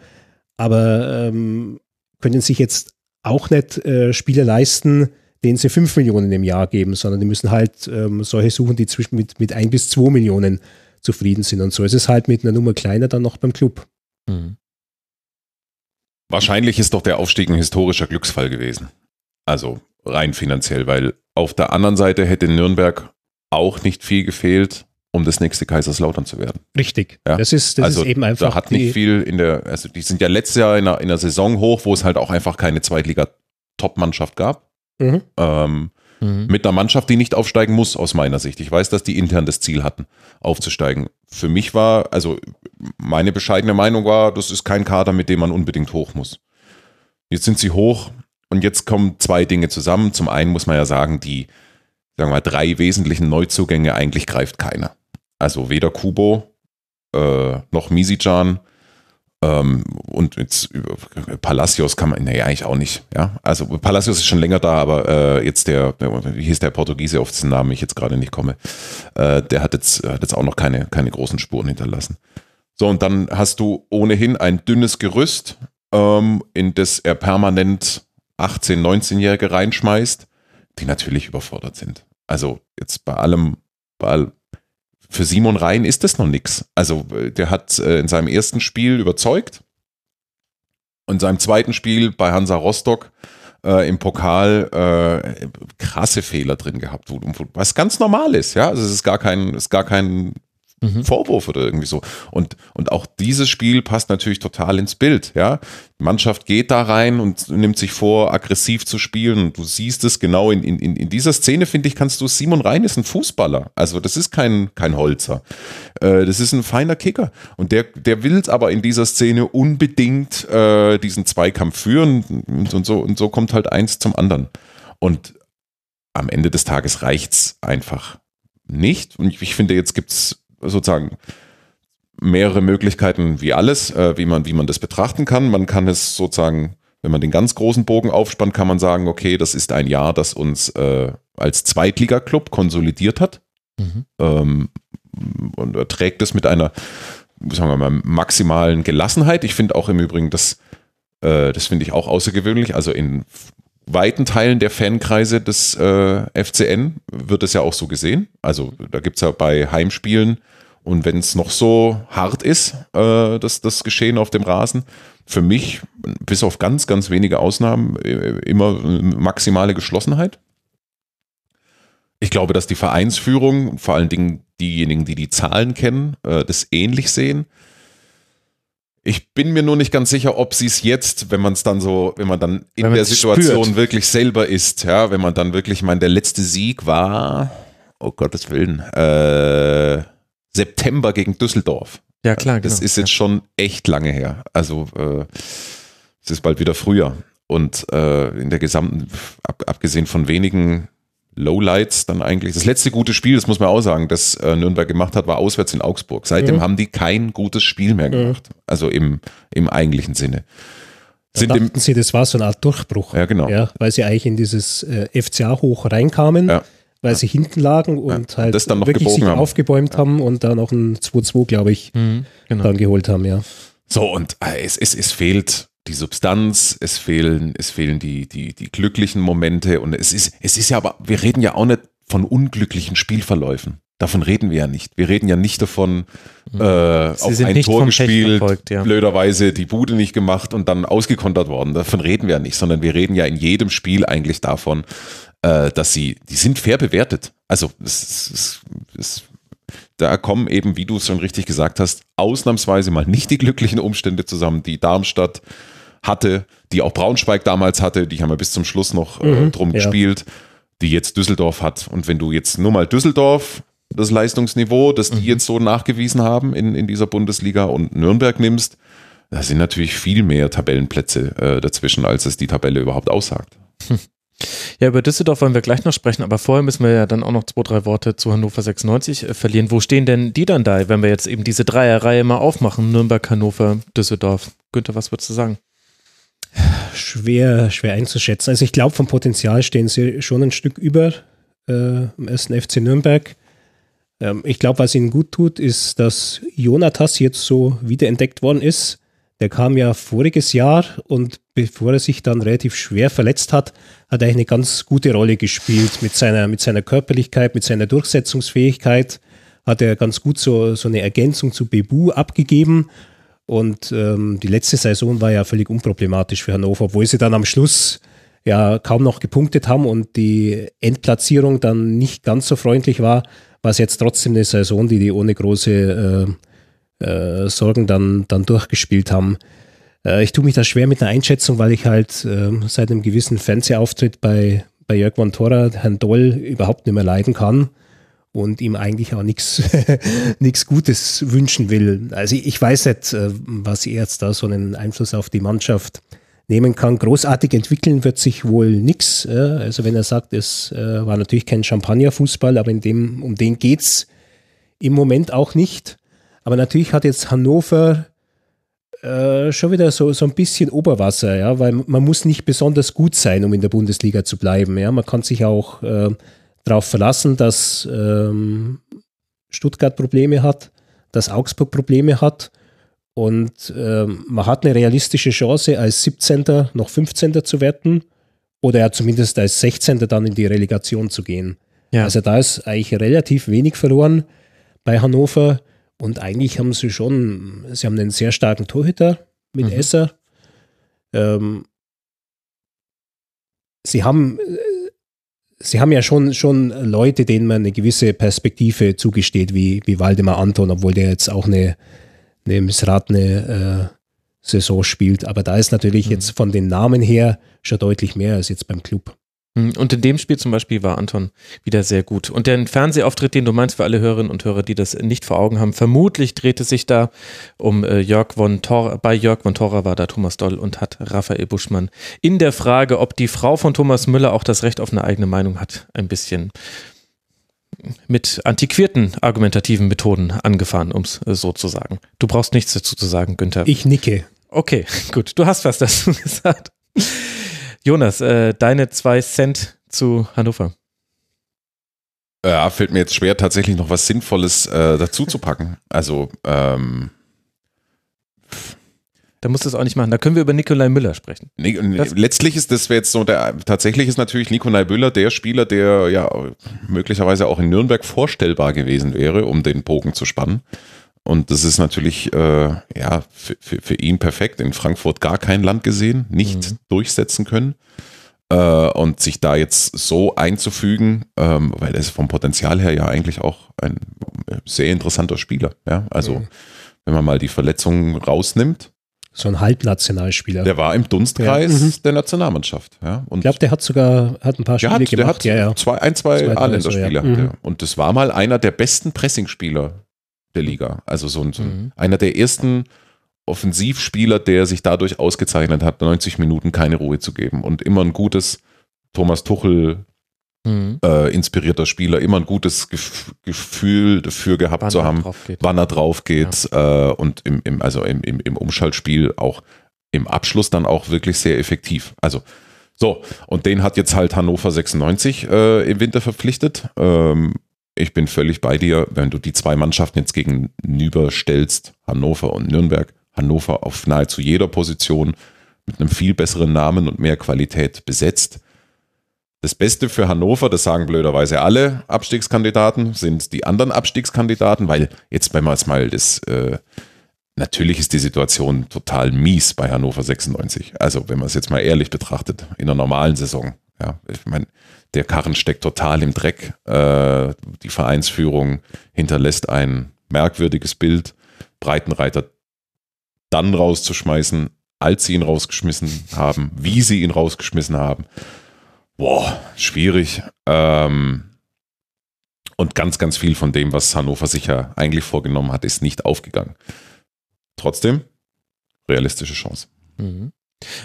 aber ähm, können sich jetzt auch nicht äh, Spieler leisten, denen sie 5 Millionen im Jahr geben, sondern die müssen halt ähm, solche suchen, die zwischen mit, mit 1 bis 2 Millionen zufrieden sind. Und so ist es halt mit einer Nummer kleiner dann noch beim Club. Mhm. Wahrscheinlich ist doch der Aufstieg ein historischer Glücksfall gewesen. Also rein finanziell, weil auf der anderen Seite hätte Nürnberg auch nicht viel gefehlt, um das nächste Kaiserslautern zu werden. Richtig. Ja. Das ist, das also ist eben einfach da hat die, nicht viel in der, also die sind ja letztes Jahr in einer, in einer Saison hoch, wo es halt auch einfach keine Zweitliga-Top-Mannschaft gab. Mhm. Ähm, Mhm. mit einer Mannschaft, die nicht aufsteigen muss, aus meiner Sicht. Ich weiß, dass die intern das Ziel hatten, aufzusteigen. Für mich war, also meine bescheidene Meinung war, das ist kein Kader, mit dem man unbedingt hoch muss. Jetzt sind sie hoch und jetzt kommen zwei Dinge zusammen. Zum einen muss man ja sagen, die, sagen wir mal, drei wesentlichen Neuzugänge eigentlich greift keiner. Also weder Kubo äh, noch Misijan ähm, und jetzt Palacios kann man, naja, eigentlich auch nicht. Ja, also Palacios ist schon länger da, aber äh, jetzt der, wie hieß der Portugiese, auf dessen Namen ich jetzt gerade nicht komme, äh, der hat jetzt, hat jetzt auch noch keine, keine großen Spuren hinterlassen. So, und dann hast du ohnehin ein dünnes Gerüst, ähm, in das er permanent 18-, 19-Jährige reinschmeißt, die natürlich überfordert sind. Also jetzt bei allem, bei all, für Simon Rhein ist das noch nix. Also äh, der hat äh, in seinem ersten Spiel überzeugt. Und in seinem zweiten Spiel bei Hansa Rostock äh, im Pokal äh, krasse Fehler drin gehabt, was ganz normal ist, ja. Also es ist gar kein, ist gar kein Mhm. Vorwurf oder irgendwie so. Und, und auch dieses Spiel passt natürlich total ins Bild, ja. Die Mannschaft geht da rein und nimmt sich vor, aggressiv zu spielen. Und du siehst es genau in, in, in dieser Szene, finde ich, kannst du, Simon Rhein ist ein Fußballer. Also das ist kein, kein Holzer. Äh, das ist ein feiner Kicker. Und der, der will aber in dieser Szene unbedingt äh, diesen Zweikampf führen. Und, und, so, und so kommt halt eins zum anderen. Und am Ende des Tages reicht's einfach nicht. Und ich, finde, jetzt gibt's sozusagen mehrere Möglichkeiten wie alles, äh, wie, man, wie man das betrachten kann. Man kann es sozusagen, wenn man den ganz großen Bogen aufspannt, kann man sagen, okay, das ist ein Jahr, das uns äh, als Zweitliga-Club konsolidiert hat. Mhm. Ähm, und trägt es mit einer, sagen wir mal, maximalen Gelassenheit. Ich finde auch im Übrigen, das, äh, das finde ich auch außergewöhnlich. Also in weiten Teilen der Fankreise des äh, FCN wird es ja auch so gesehen. Also da gibt es ja bei Heimspielen und wenn es noch so hart ist, äh, das, das Geschehen auf dem Rasen, für mich, bis auf ganz, ganz wenige Ausnahmen, äh, immer maximale Geschlossenheit. Ich glaube, dass die Vereinsführung, vor allen Dingen diejenigen, die die Zahlen kennen, äh, das ähnlich sehen. Ich bin mir nur nicht ganz sicher, ob sie es jetzt, wenn man es dann so, wenn man dann in der Situation spürt. wirklich selber ist, ja, wenn man dann wirklich, ich meine, der letzte Sieg war, oh Gottes Willen, äh, September gegen Düsseldorf. Ja, klar, genau. Das ist jetzt schon echt lange her. Also äh, es ist bald wieder Frühjahr. Und äh, in der gesamten, ab, abgesehen von wenigen Lowlights, dann eigentlich. Das letzte gute Spiel, das muss man auch sagen, das äh, Nürnberg gemacht hat, war auswärts in Augsburg. Seitdem Mhm. haben die kein gutes Spiel mehr gemacht. Also im, im eigentlichen Sinne. Da Sind im, dachten sie, das war so eine Art Durchbruch. Ja, genau. Ja, weil sie eigentlich in dieses äh, FCA hoch reinkamen, Ja. weil sie hinten lagen und Ja, halt das dann noch wirklich sich haben. aufgebäumt haben und da noch ein 2-2, glaube ich, Mhm, genau. dann geholt haben, ja. So, und äh, es, es, es fehlt die Substanz, es fehlen, es fehlen die, die, die glücklichen Momente und es ist, es ist ja aber, wir reden ja auch nicht von unglücklichen Spielverläufen. Davon reden wir ja nicht. Wir reden ja nicht davon, Mhm. äh, Sie auf ein nicht Tor gespielt, verfolgt, ja. blöderweise die Bude nicht gemacht und dann ausgekontert worden. Davon reden wir ja nicht, sondern wir reden ja in jedem Spiel eigentlich davon, äh, dass sie, die sind fair bewertet. Also es, es, es, da kommen eben, wie du es schon richtig gesagt hast, ausnahmsweise mal nicht die glücklichen Umstände zusammen, die Darmstadt hatte, die auch Braunschweig damals hatte, die haben ja bis zum Schluss noch äh, Mhm, drum ja. gespielt, die jetzt Düsseldorf hat. Und wenn du jetzt nur mal Düsseldorf, das Leistungsniveau, das die jetzt so nachgewiesen haben in, in dieser Bundesliga und Nürnberg nimmst, da sind natürlich viel mehr Tabellenplätze äh, dazwischen, als es die Tabelle überhaupt aussagt. Ja, über Düsseldorf wollen wir gleich noch sprechen, aber vorher müssen wir ja dann auch noch zwei, drei Worte zu Hannover 96 äh, verlieren. Wo stehen denn die dann da, wenn wir jetzt eben diese Dreierreihe mal aufmachen? Nürnberg, Hannover, Düsseldorf. Günther, was würdest du sagen? Schwer, schwer einzuschätzen. Also ich glaube, vom Potenzial stehen sie schon ein Stück über äh, im ersten FC Nürnberg. Ähm, ich glaube, was ihnen gut tut, ist, dass Jonatas jetzt so wiederentdeckt worden ist. Der kam ja voriges Jahr und bevor er sich dann relativ schwer verletzt hat, hat er eigentlich eine ganz gute Rolle gespielt mit seiner, mit seiner Körperlichkeit, mit seiner Durchsetzungsfähigkeit. Hat er ganz gut so, so eine Ergänzung zu Bebu abgegeben. Und ähm, die letzte Saison war ja völlig unproblematisch für Hannover, obwohl sie dann am Schluss ja kaum noch gepunktet haben und die Endplatzierung dann nicht ganz so freundlich war, war es jetzt trotzdem eine Saison, die die ohne große äh, äh, Sorgen dann, dann durchgespielt haben. Äh, ich tue mich da schwer mit einer Einschätzung, weil ich halt äh, seit einem gewissen Fernsehauftritt bei, bei Jörg von Thora Herrn Doll überhaupt nicht mehr leiden kann und ihm eigentlich auch nichts nichts Gutes wünschen will. Also ich, weiß nicht, äh, was er jetzt da so einen Einfluss auf die Mannschaft nehmen kann. Großartig entwickeln wird sich wohl nichts. Also wenn er sagt, es äh, war natürlich kein Champagnerfußball, aber in dem, um den geht's im Moment auch nicht. Aber natürlich hat jetzt Hannover äh, schon wieder so, so ein bisschen Oberwasser, ja, weil man muss nicht besonders gut sein, um in der Bundesliga zu bleiben. Ja. Man kann sich auch äh, darauf verlassen, dass ähm, Stuttgart Probleme hat, dass Augsburg Probleme hat und ähm, man hat eine realistische Chance, als 17. noch 15. zu werden oder ja zumindest als 16. dann in die Relegation zu gehen. Ja. Also da ist eigentlich relativ wenig verloren bei Hannover und eigentlich haben sie schon, sie haben einen sehr starken Torhüter mit Mhm. Esser. Ähm, sie haben Sie haben ja schon, schon Leute, denen man eine gewisse Perspektive zugesteht, wie, wie Waldemar Anton, obwohl der jetzt auch eine, eine missratene äh, Saison spielt. Aber da ist natürlich Mhm. jetzt von den Namen her schon deutlich mehr als jetzt beim Club. Hm, Und in dem Spiel zum Beispiel war Anton wieder sehr gut. Und der Fernsehauftritt, den du meinst für alle Hörerinnen und Hörer, die das nicht vor Augen haben, vermutlich drehte sich da um äh, Jörg von Tor, bei Jörg von Torra war da Thomas Doll und hat Raphael Buschmann in der Frage, ob die Frau von Thomas Müller auch das Recht auf eine eigene Meinung hat, ein bisschen mit antiquierten argumentativen Methoden angefahren, um es so zu sagen. Du brauchst nichts dazu zu sagen, Günther. Ich nicke. Okay, gut. Du hast was dazu gesagt. Jonas, äh, deine zwei Cent zu Hannover. Ja, fällt mir jetzt schwer, tatsächlich noch was Sinnvolles äh, dazu zu packen. Also, ähm, Da musst du es auch nicht machen. Da können wir über Nikolai Müller sprechen. Nee, letztlich ist das jetzt so der tatsächlich ist natürlich Nikolai Büller der Spieler, der ja möglicherweise auch in Nürnberg vorstellbar gewesen wäre, um den Bogen zu spannen. Und das ist natürlich äh, ja für, für, für ihn perfekt. In Frankfurt gar kein Land gesehen, nicht durchsetzen können. Äh, und sich da jetzt so einzufügen, ähm, weil er ist vom Potenzial her ja eigentlich auch ein sehr interessanter Spieler. Ja, also wenn man mal die Verletzungen rausnimmt, So ein Halbnationalspieler. der war im Dunstkreis Ja, mhm. der Nationalmannschaft. Ja, und ich glaube, der hat sogar hat ein paar der Spiele hat, der gemacht. hat ja. Zwei, ein, zwei, Zwei, A-Länderspieler. so. Mhm. Der- Und das war mal einer der besten Pressingspieler der Liga. Also so ein, so Mhm. einer der ersten Offensivspieler, der sich dadurch ausgezeichnet hat, 90 Minuten keine Ruhe zu geben und immer ein gutes Thomas Tuchel Mhm. äh, inspirierter Spieler, immer ein gutes Gef Gefühl dafür gehabt Wann zu haben, wann er drauf geht äh, und im, im, also im, im, im Umschaltspiel auch im Abschluss dann auch wirklich sehr effektiv. Also so, und den hat jetzt halt Hannover 96 äh, im Winter verpflichtet. Ähm, ich bin völlig bei dir, wenn du die zwei Mannschaften jetzt gegenüberstellst, Hannover und Nürnberg, Hannover auf nahezu jeder Position mit einem viel besseren Namen und mehr Qualität besetzt. Das Beste für Hannover, das sagen blöderweise alle Abstiegskandidaten, sind die anderen Abstiegskandidaten, weil jetzt, wenn man es mal das, äh, natürlich ist die Situation total mies bei Hannover 96. Also, wenn man es jetzt mal ehrlich betrachtet, in einer normalen Saison. Ja, ich meine, der Karren steckt total im Dreck. Äh, die Vereinsführung hinterlässt ein merkwürdiges Bild. Breitenreiter dann rauszuschmeißen, als sie ihn rausgeschmissen haben, wie sie ihn rausgeschmissen haben. Boah, schwierig. Ähm, und ganz, ganz viel von dem, was Hannover sich ja eigentlich vorgenommen hat, ist nicht aufgegangen. Trotzdem, realistische Chance. Mhm.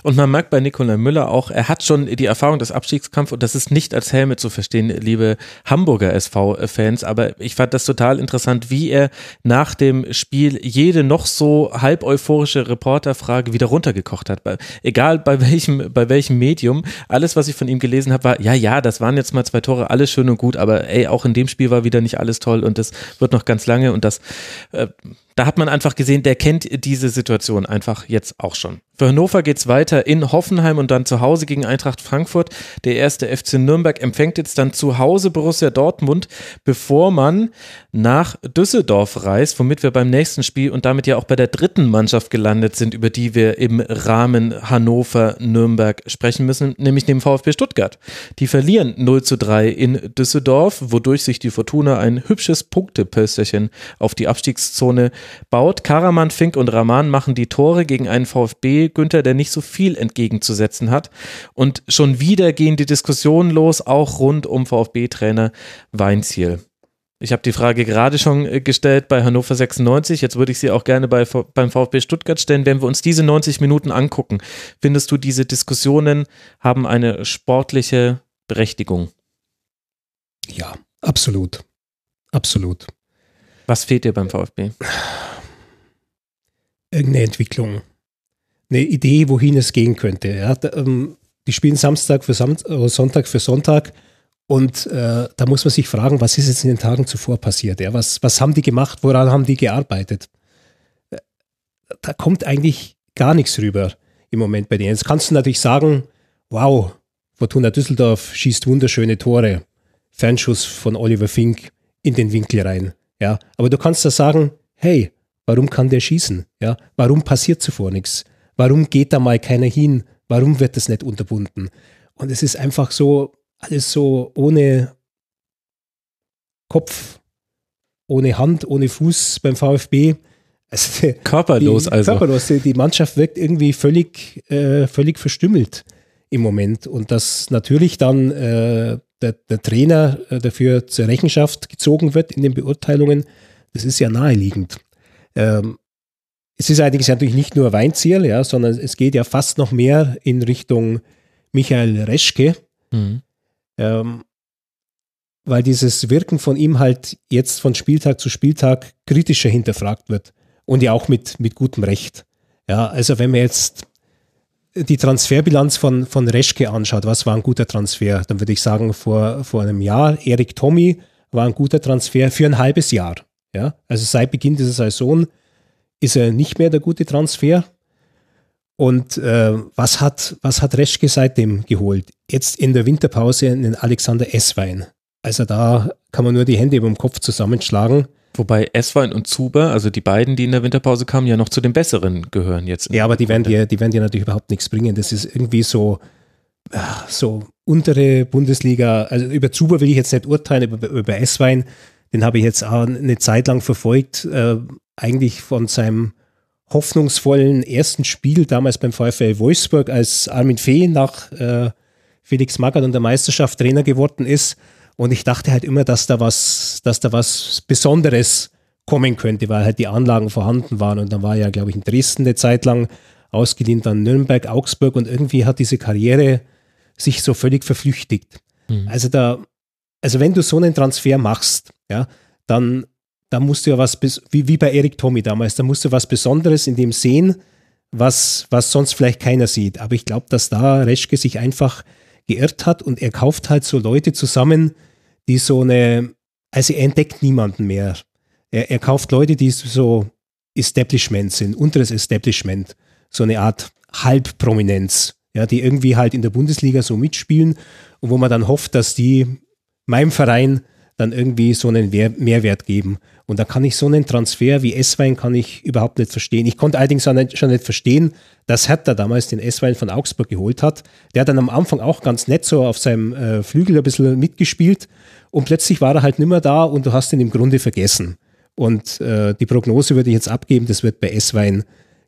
Und man merkt bei Nikolai Müller auch, er hat schon die Erfahrung des Abstiegskampfs und das ist nicht als Helme zu verstehen, liebe Hamburger SV-Fans, aber ich fand das total interessant, wie er nach dem Spiel jede noch so halb euphorische Reporterfrage wieder runtergekocht hat. Egal bei welchem, bei welchem Medium, alles, was ich von ihm gelesen habe, war, ja, ja, das waren jetzt mal zwei Tore, alles schön und gut, aber ey, auch in dem Spiel war wieder nicht alles toll und das wird noch ganz lange und das äh, da hat man einfach gesehen, der kennt diese Situation einfach jetzt auch schon. Für Hannover geht es weiter in Hoffenheim und dann zu Hause gegen Eintracht Frankfurt. Der erste FC Nürnberg empfängt jetzt dann zu Hause Borussia Dortmund, bevor man nach Düsseldorf reist, womit wir beim nächsten Spiel und damit ja auch bei der dritten Mannschaft gelandet sind, über die wir im Rahmen Hannover-Nürnberg sprechen müssen, nämlich dem VfB Stuttgart. Die verlieren 0 zu 3 in Düsseldorf, wodurch sich die Fortuna ein hübsches Punktepösterchen auf die Abstiegszone baut. Karaman, Fink und Rahman machen die Tore gegen einen VfB Günther, der nicht so viel entgegenzusetzen hat. Und schon wieder gehen die Diskussionen los, auch rund um VfB-Trainer Weinziel. Ich habe die Frage gerade schon äh, gestellt bei Hannover 96. Jetzt würde ich sie auch gerne bei, beim VfB Stuttgart stellen. Wenn wir uns diese 90 Minuten angucken, findest du, diese Diskussionen haben eine sportliche Berechtigung? Ja, absolut. Absolut. Was fehlt dir beim VfB? Irgendeine Entwicklung. Eine Idee, wohin es gehen könnte. Ja, ähm, die spielen Samstag für Sam äh, Sonntag für Sonntag. Und äh, da muss man sich fragen, was ist jetzt in den Tagen zuvor passiert? Ja? Was, was haben die gemacht? Woran haben die gearbeitet? Äh, da kommt eigentlich gar nichts rüber im Moment bei denen. Jetzt kannst du natürlich sagen, wow, Fortuna Düsseldorf schießt wunderschöne Tore. Fernschuss von Oliver Fink in den Winkel rein. Ja, aber du kannst da sagen, hey, warum kann der schießen? Ja, warum passiert zuvor nichts? Warum geht da mal keiner hin? Warum wird das nicht unterbunden? Und es ist einfach so, alles so ohne Kopf, ohne Hand, ohne Fuß beim VfB. Also körperlos die, also. Körperlos. Die Mannschaft wirkt irgendwie völlig, äh, völlig verstümmelt im Moment. Und dass natürlich dann äh, der, der Trainer äh, dafür zur Rechenschaft gezogen wird in den Beurteilungen, das ist ja naheliegend. Ähm, es ist allerdings natürlich nicht nur Weinziel, ja, sondern es geht ja fast noch mehr in Richtung Michael Reschke, mhm. ähm, weil dieses Wirken von ihm halt jetzt von Spieltag zu Spieltag kritischer hinterfragt wird und ja auch mit, mit gutem Recht. Ja, also wenn man jetzt die Transferbilanz von, von Reschke anschaut, was war ein guter Transfer? Dann würde ich sagen, vor, vor einem Jahr, Erik Tommy war ein guter Transfer für ein halbes Jahr. Ja? Also seit Beginn dieser Saison ist er nicht mehr der gute Transfer. Und äh, was, hat, was hat Reschke seitdem geholt? Jetzt in der Winterpause einen Alexander Esswein. Also da kann man nur die Hände über dem Kopf zusammenschlagen. Wobei Esswein und Zuber, also die beiden, die in der Winterpause kamen, ja noch zu den besseren gehören jetzt. Ja, aber die werden, dir, die werden dir natürlich überhaupt nichts bringen. Das ist irgendwie so, so untere Bundesliga. Also über Zuber will ich jetzt nicht urteilen, über, über Esswein, den habe ich jetzt auch eine Zeit lang verfolgt. Äh, eigentlich von seinem hoffnungsvollen ersten Spiel damals beim VfL Wolfsburg, als Armin Fee nach äh, Felix Magath und der Meisterschaft Trainer geworden ist und ich dachte halt immer, dass da was, dass da was Besonderes kommen könnte, weil halt die Anlagen vorhanden waren. Und dann war ja, glaube ich, in Dresden eine Zeit lang ausgeliehen, dann Nürnberg, Augsburg und irgendwie hat diese Karriere sich so völlig verflüchtigt. Mhm. Also da, also wenn du so einen Transfer machst, ja, dann, dann musst du ja was, wie, wie bei Erik Tommy damals, da musst du was Besonderes in dem sehen, was, was sonst vielleicht keiner sieht. Aber ich glaube, dass da Reschke sich einfach geirrt hat und er kauft halt so Leute zusammen, die so eine, also er entdeckt niemanden mehr. Er, er kauft Leute, die so Establishment sind, unteres Establishment, so eine Art Halbprominenz, ja, die irgendwie halt in der Bundesliga so mitspielen und wo man dann hofft, dass die meinem Verein dann irgendwie so einen Mehrwert geben. Und da kann ich so einen Transfer wie S-Wein kann ich überhaupt nicht verstehen. Ich konnte allerdings auch nicht, schon nicht verstehen, dass Hertha damals den S-Wein von Augsburg geholt hat. Der hat dann am Anfang auch ganz nett so auf seinem äh, Flügel ein bisschen mitgespielt und plötzlich war er halt nimmer da und du hast ihn im Grunde vergessen. Und äh, die Prognose würde ich jetzt abgeben, das wird bei S-Wein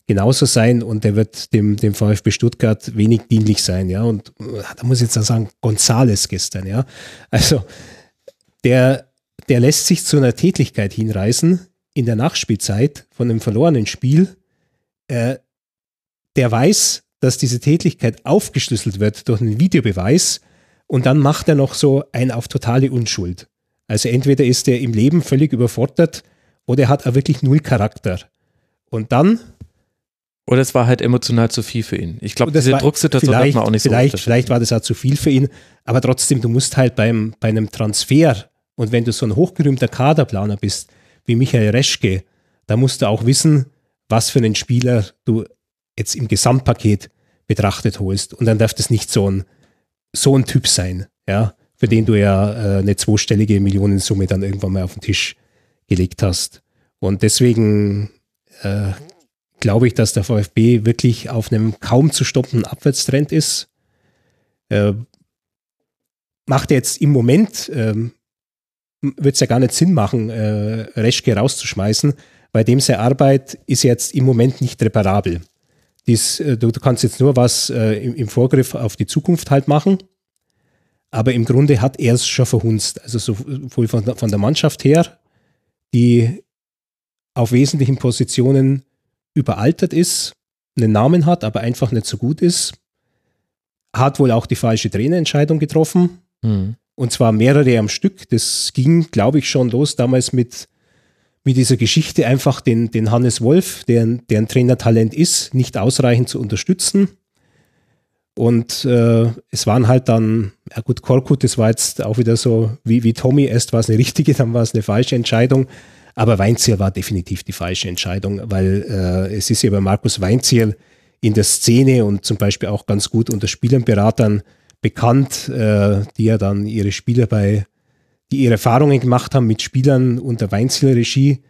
genauso sein und der wird dem, dem VfB Stuttgart wenig dienlich sein, ja. Und äh, da muss ich jetzt auch sagen, Gonzales gestern, ja. Also der, der lässt sich zu einer Tätigkeit hinreißen in der Nachspielzeit von einem verlorenen Spiel. Äh, der weiß, dass diese Tätigkeit aufgeschlüsselt wird durch einen Videobeweis und dann macht er noch so ein auf totale Unschuld. Also entweder ist er im Leben völlig überfordert oder er hat auch wirklich null Charakter. Und dann oder es war halt emotional zu viel für ihn. Ich glaube, diese Drucksituation darf man auch nicht vielleicht, so Vielleicht war das auch zu viel für ihn, aber trotzdem, du musst halt beim, bei einem Transfer und wenn du so ein hochgerühmter Kaderplaner bist, wie Michael Reschke, da musst du auch wissen, was für einen Spieler du jetzt im Gesamtpaket betrachtet holst. Und dann darf das nicht so ein, so ein Typ sein, ja, für den du ja äh, eine zweistellige Millionensumme dann irgendwann mal auf den Tisch gelegt hast. Und deswegen äh, glaube ich, dass der VfB wirklich auf einem kaum zu stoppenden Abwärtstrend ist. Äh, macht jetzt im Moment, ähm, wird es ja gar nicht Sinn machen, äh, Reschke rauszuschmeißen, weil dem seine Arbeit ist jetzt im Moment nicht reparabel. Dies, äh, du, du, kannst jetzt nur was äh, im, im, Vorgriff auf die Zukunft halt machen, aber im Grunde hat er es schon verhunzt. Also sowohl von, von der Mannschaft her, die auf wesentlichen Positionen überaltert ist, einen Namen hat, aber einfach nicht so gut ist, hat wohl auch die falsche Trainerentscheidung getroffen. Mhm. Und zwar mehrere am Stück. Das ging, glaube ich, schon los damals mit, mit dieser Geschichte, einfach den, den Hannes Wolf, der, der ein Trainertalent ist, nicht ausreichend zu unterstützen. Und äh, es waren halt dann, ja gut, Korkut, das war jetzt auch wieder so wie, wie Tommy, erst war es eine richtige, dann war es eine falsche Entscheidung. Aber Weinziel war definitiv die falsche Entscheidung, weil äh, es ist ja bei Markus Weinziel in der Szene und zum Beispiel auch ganz gut unter Spielerberatern bekannt, äh, die ja dann ihre Spieler bei, die ihre Erfahrungen gemacht haben mit Spielern unter Weinziel-Regie.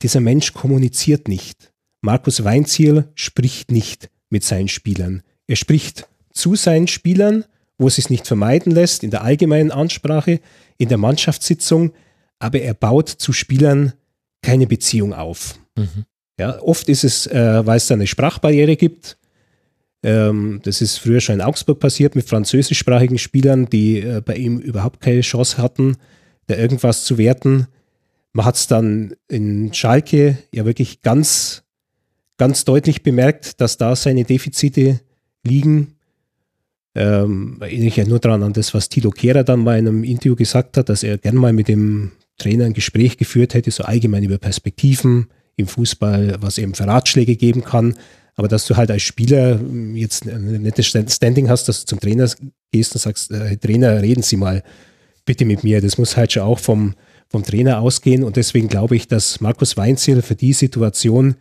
Dieser Mensch kommuniziert nicht. Markus Weinziel spricht nicht mit seinen Spielern. Er spricht zu seinen Spielern, wo es sich nicht vermeiden lässt, in der allgemeinen Ansprache, in der Mannschaftssitzung, aber er baut zu Spielern keine Beziehung auf. Mhm. Ja, oft ist es, äh, weil es da eine Sprachbarriere gibt. Ähm, das ist früher schon in Augsburg passiert mit französischsprachigen Spielern, die äh, bei ihm überhaupt keine Chance hatten, da irgendwas zu werten. Man hat es dann in Schalke ja wirklich ganz, ganz deutlich bemerkt, dass da seine Defizite liegen. Ähm, erinnere ich ja nur daran an das, was Tilo Kehrer dann mal in einem Interview gesagt hat, dass er gern mal mit dem Trainer ein Gespräch geführt hätte, so allgemein über Perspektiven im Fußball, was eben für Ratschläge geben kann. Aber dass du halt als Spieler jetzt ein nettes Standing hast, dass du zum Trainer gehst und sagst, äh, Trainer, reden Sie mal bitte mit mir. Das muss halt schon auch vom, vom Trainer ausgehen. Und deswegen glaube ich, dass Markus Weinziel für die Situation,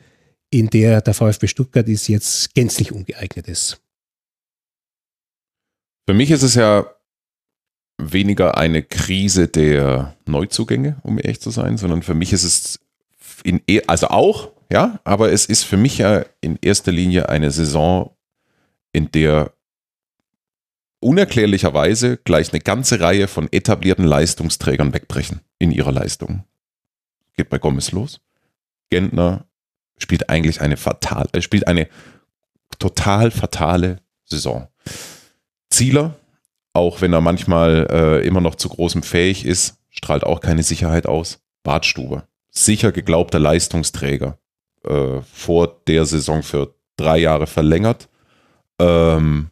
in der der VfB Stuttgart ist, jetzt gänzlich ungeeignet ist. Für mich ist es ja weniger eine Krise der Neuzugänge, um ehrlich zu sein, sondern für mich ist es in, e, also auch, ja, aber es ist für mich ja in erster Linie eine Saison, in der unerklärlicherweise gleich eine ganze Reihe von etablierten Leistungsträgern wegbrechen in ihrer Leistung. Geht bei Gomez los. Gentner spielt eigentlich eine fatal, äh, spielt eine total fatale Saison. Zieler auch wenn er manchmal äh, immer noch zu großem fähig ist, strahlt auch keine Sicherheit aus. Bartstube, sicher geglaubter Leistungsträger, äh, vor der Saison für drei Jahre verlängert. Ähm,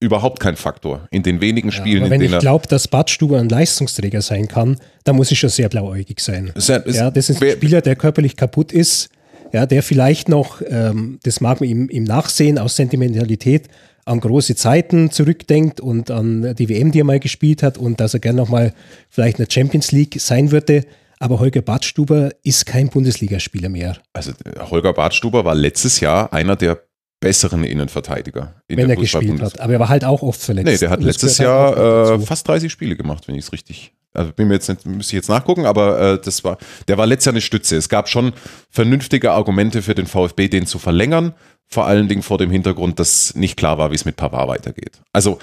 überhaupt kein Faktor. In den wenigen Spielen, ja, wenn ich glaube, dass Badstuber ein Leistungsträger sein kann, dann muss ich schon sehr blauäugig sein. Sehr, ja, das ist ein Spieler, der körperlich kaputt ist, ja, der vielleicht noch, ähm, das mag man ihm, ihm nachsehen aus Sentimentalität, an große Zeiten zurückdenkt und an die WM, die er mal gespielt hat und dass er gerne nochmal vielleicht in der Champions League sein würde. Aber Holger Badstuber ist kein Bundesligaspieler mehr. Also Holger Badstuber war letztes Jahr einer der besseren Innenverteidiger in wenn der er gespielt hat. Aber er war halt auch oft verletzt. Nee, der hat Und das letztes gehört halt Jahr äh, fast 30 Spiele gemacht, wenn ich es richtig. Also bin mir jetzt nicht, müsste ich jetzt nachgucken, aber äh, das war, der war letztes Jahr eine Stütze. Es gab schon vernünftige Argumente für den VfB, den zu verlängern. Vor allen Dingen vor dem Hintergrund, dass nicht klar war, wie es mit Pavard weitergeht. Also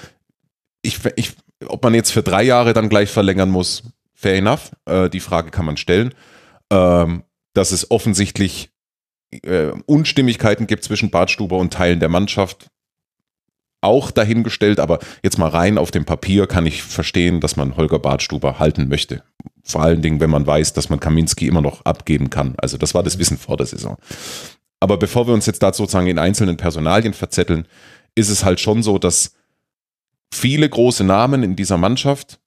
ich, ich, ob man jetzt für drei Jahre dann gleich verlängern muss, fair enough. Äh, die Frage kann man stellen. Ähm, dass es offensichtlich äh, Unstimmigkeiten gibt zwischen Bartstuber und Teilen der Mannschaft, auch dahingestellt, aber jetzt mal rein auf dem Papier kann ich verstehen, dass man Holger Bartstuber halten möchte. Vor allen Dingen, wenn man weiß, dass man Kaminski immer noch abgeben kann. Also das war das Wissen vor der Saison. Aber bevor wir uns jetzt da sozusagen in einzelnen Personalien verzetteln, ist es halt schon so, dass viele große Namen in dieser Mannschaft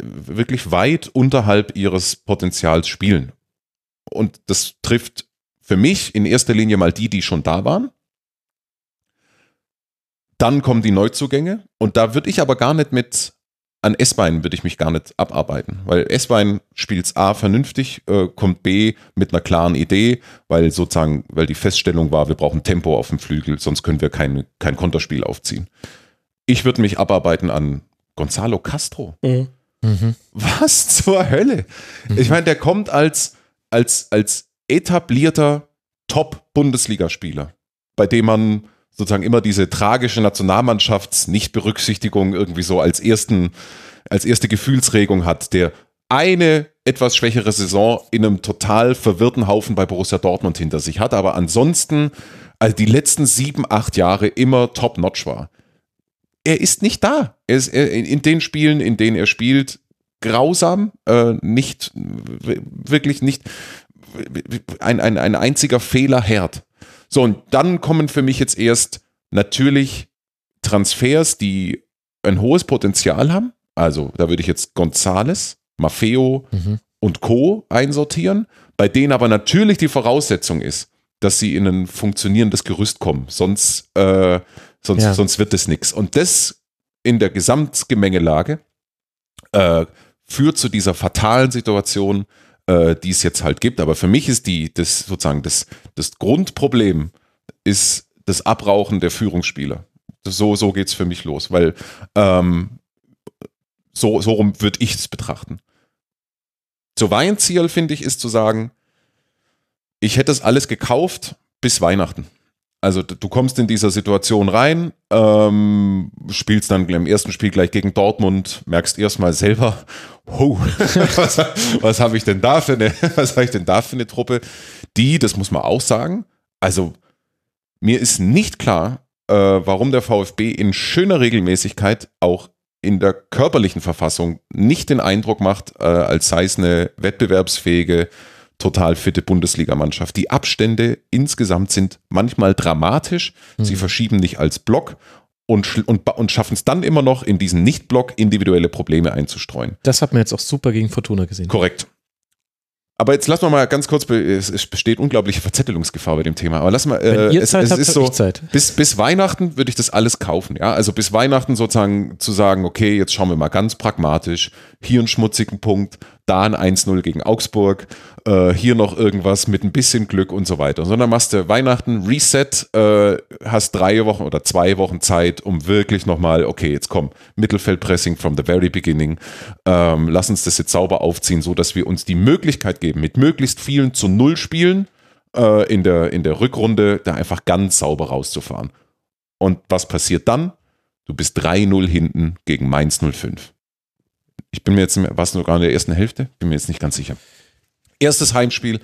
wirklich weit unterhalb ihres Potenzials spielen. Und das trifft für mich in erster Linie mal die, die schon da waren. Dann kommen die Neuzugänge und da würde ich aber gar nicht mit an S-Bein würde ich mich gar nicht abarbeiten, weil S-Bein spielt A vernünftig, äh, kommt B mit einer klaren Idee, weil sozusagen, weil die Feststellung war, wir brauchen Tempo auf dem Flügel, sonst können wir kein, kein Konterspiel aufziehen. Ich würde mich abarbeiten an Gonzalo Castro. Mhm. Was zur Hölle? Ich meine, der kommt als, als, als etablierter Top-Bundesligaspieler, bei dem man sozusagen immer diese tragische Nationalmannschafts-Nichtberücksichtigung irgendwie so als ersten, als erste Gefühlsregung hat, der eine etwas schwächere Saison in einem total verwirrten Haufen bei Borussia Dortmund hinter sich hat, aber ansonsten also die letzten sieben, acht Jahre immer top-notch war. Er ist nicht da. Er ist er, in den Spielen, in denen er spielt, grausam, äh, nicht, wirklich nicht, ein, ein, ein einziger Fehlerherd. So, und dann kommen für mich jetzt erst natürlich Transfers, die ein hohes Potenzial haben. Also, da würde ich jetzt Gonzales, Maffeo und Co. einsortieren, bei denen aber natürlich die Voraussetzung ist, dass sie in ein funktionierendes Gerüst kommen. Sonst, äh, sonst, Ja. sonst wird es nichts. Und das in der Gesamtgemengelage äh, führt zu dieser fatalen Situation, äh, die es jetzt halt gibt. Aber für mich ist die, das sozusagen das, das Grundproblem ist das Abrauchen der Führungsspieler. So so geht es für mich los, weil ähm, so, so rum würde ich es betrachten. Zu Weinziel, finde ich, ist zu sagen, ich hätte das alles gekauft bis Weihnachten. Also du kommst in dieser Situation rein, ähm, spielst dann im ersten Spiel gleich gegen Dortmund, merkst erstmal selber, oh, was, was habe ich denn da für eine, was habe ich denn da für eine Truppe? Die, das muss man auch sagen, also mir ist nicht klar, äh, warum der VfB in schöner Regelmäßigkeit auch in der körperlichen Verfassung nicht den Eindruck macht, äh, als sei es eine wettbewerbsfähige, total fitte Bundesligamannschaft. Die Abstände insgesamt sind manchmal dramatisch. Sie verschieben nicht als Block und, und, und schaffen es dann immer noch, in diesen Nicht-Block individuelle Probleme einzustreuen. Das hat man jetzt auch super gegen Fortuna gesehen. Korrekt. Aber jetzt lassen wir mal ganz kurz, es, es besteht unglaubliche Verzettelungsgefahr bei dem Thema. Aber lass mal, Wenn äh, ihr es, Zeit es habt, ist so, bis, bis Weihnachten würde ich das alles kaufen. Ja, also bis Weihnachten sozusagen zu sagen, okay, jetzt schauen wir mal ganz pragmatisch. Hier einen schmutzigen Punkt, da ein 1-0 gegen Augsburg, äh, hier noch irgendwas mit ein bisschen Glück und so weiter. Sondern machst du Weihnachten, Reset, äh, hast drei Wochen oder zwei Wochen Zeit, um wirklich nochmal, okay, jetzt komm, Mittelfeldpressing from the very beginning. Ähm, lass uns das jetzt sauber aufziehen, so dass wir uns die Möglichkeit geben, mit möglichst vielen zu Null Spielen äh, in, der, in der Rückrunde da einfach ganz sauber rauszufahren. Und was passiert dann? Du bist 3-0 hinten gegen Mainz 05. Ich bin mir jetzt, was sogar in der ersten Hälfte? Bin mir jetzt nicht ganz sicher. Erstes Heimspiel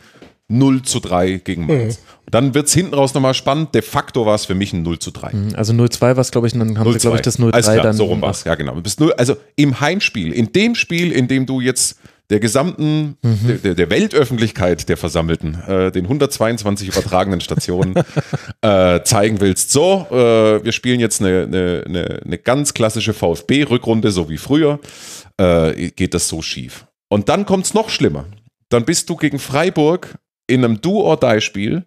0 zu 3 gegen Mainz. Und dann wird es hinten raus nochmal spannend. De facto war es für mich ein 0 zu 3. Also 0-2 war es, glaube ich, und dann haben sie, glaube ich, das 0-3 Alles klar, dann. so rum war es. Ja, genau. Bist nur, also im Heimspiel, in dem Spiel, in dem du jetzt der gesamten, Mhm. der, der Weltöffentlichkeit der Versammelten, äh, den 122 übertragenen Stationen äh, zeigen willst, so, äh, wir spielen jetzt eine, eine, eine, eine ganz klassische VfB-Rückrunde, so wie früher, äh, geht das so schief. Und dann kommt es noch schlimmer. Dann bist du gegen Freiburg in einem Do-or-Die-Spiel,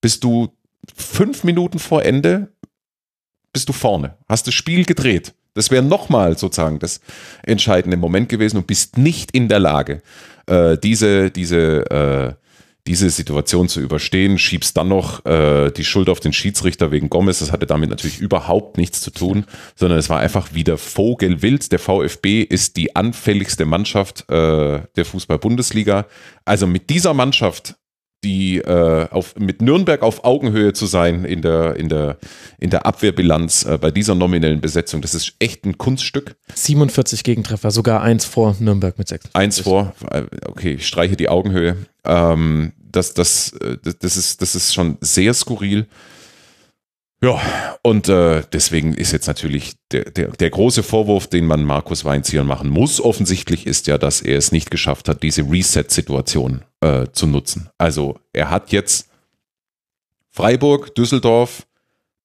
bist du fünf Minuten vor Ende bist du vorne, hast das Spiel gedreht. Das wäre nochmal sozusagen das entscheidende Moment gewesen und bist nicht in der Lage, äh, diese, diese, äh, diese Situation zu überstehen, schiebst dann noch äh, die Schuld auf den Schiedsrichter wegen Gomez. Das hatte damit natürlich überhaupt nichts zu tun, sondern es war einfach wieder Vogelwild. Der VfB ist die anfälligste Mannschaft äh, der Fußball-Bundesliga. Also mit dieser Mannschaft die äh, auf, mit Nürnberg auf Augenhöhe zu sein in der, in der, in der Abwehrbilanz äh, bei dieser nominellen Besetzung, das ist echt ein Kunststück. 47 Gegentreffer, sogar eins vor Nürnberg mit 6. Eins vor, äh, okay, ich streiche die Augenhöhe. Ähm, das, das, äh, das, ist, das ist schon sehr skurril. Ja, und äh, deswegen ist jetzt natürlich der, der, der große Vorwurf, den man Markus Weinzierl machen muss, offensichtlich ist ja, dass er es nicht geschafft hat, diese Reset-Situation äh, zu nutzen. Also er hat jetzt Freiburg, Düsseldorf,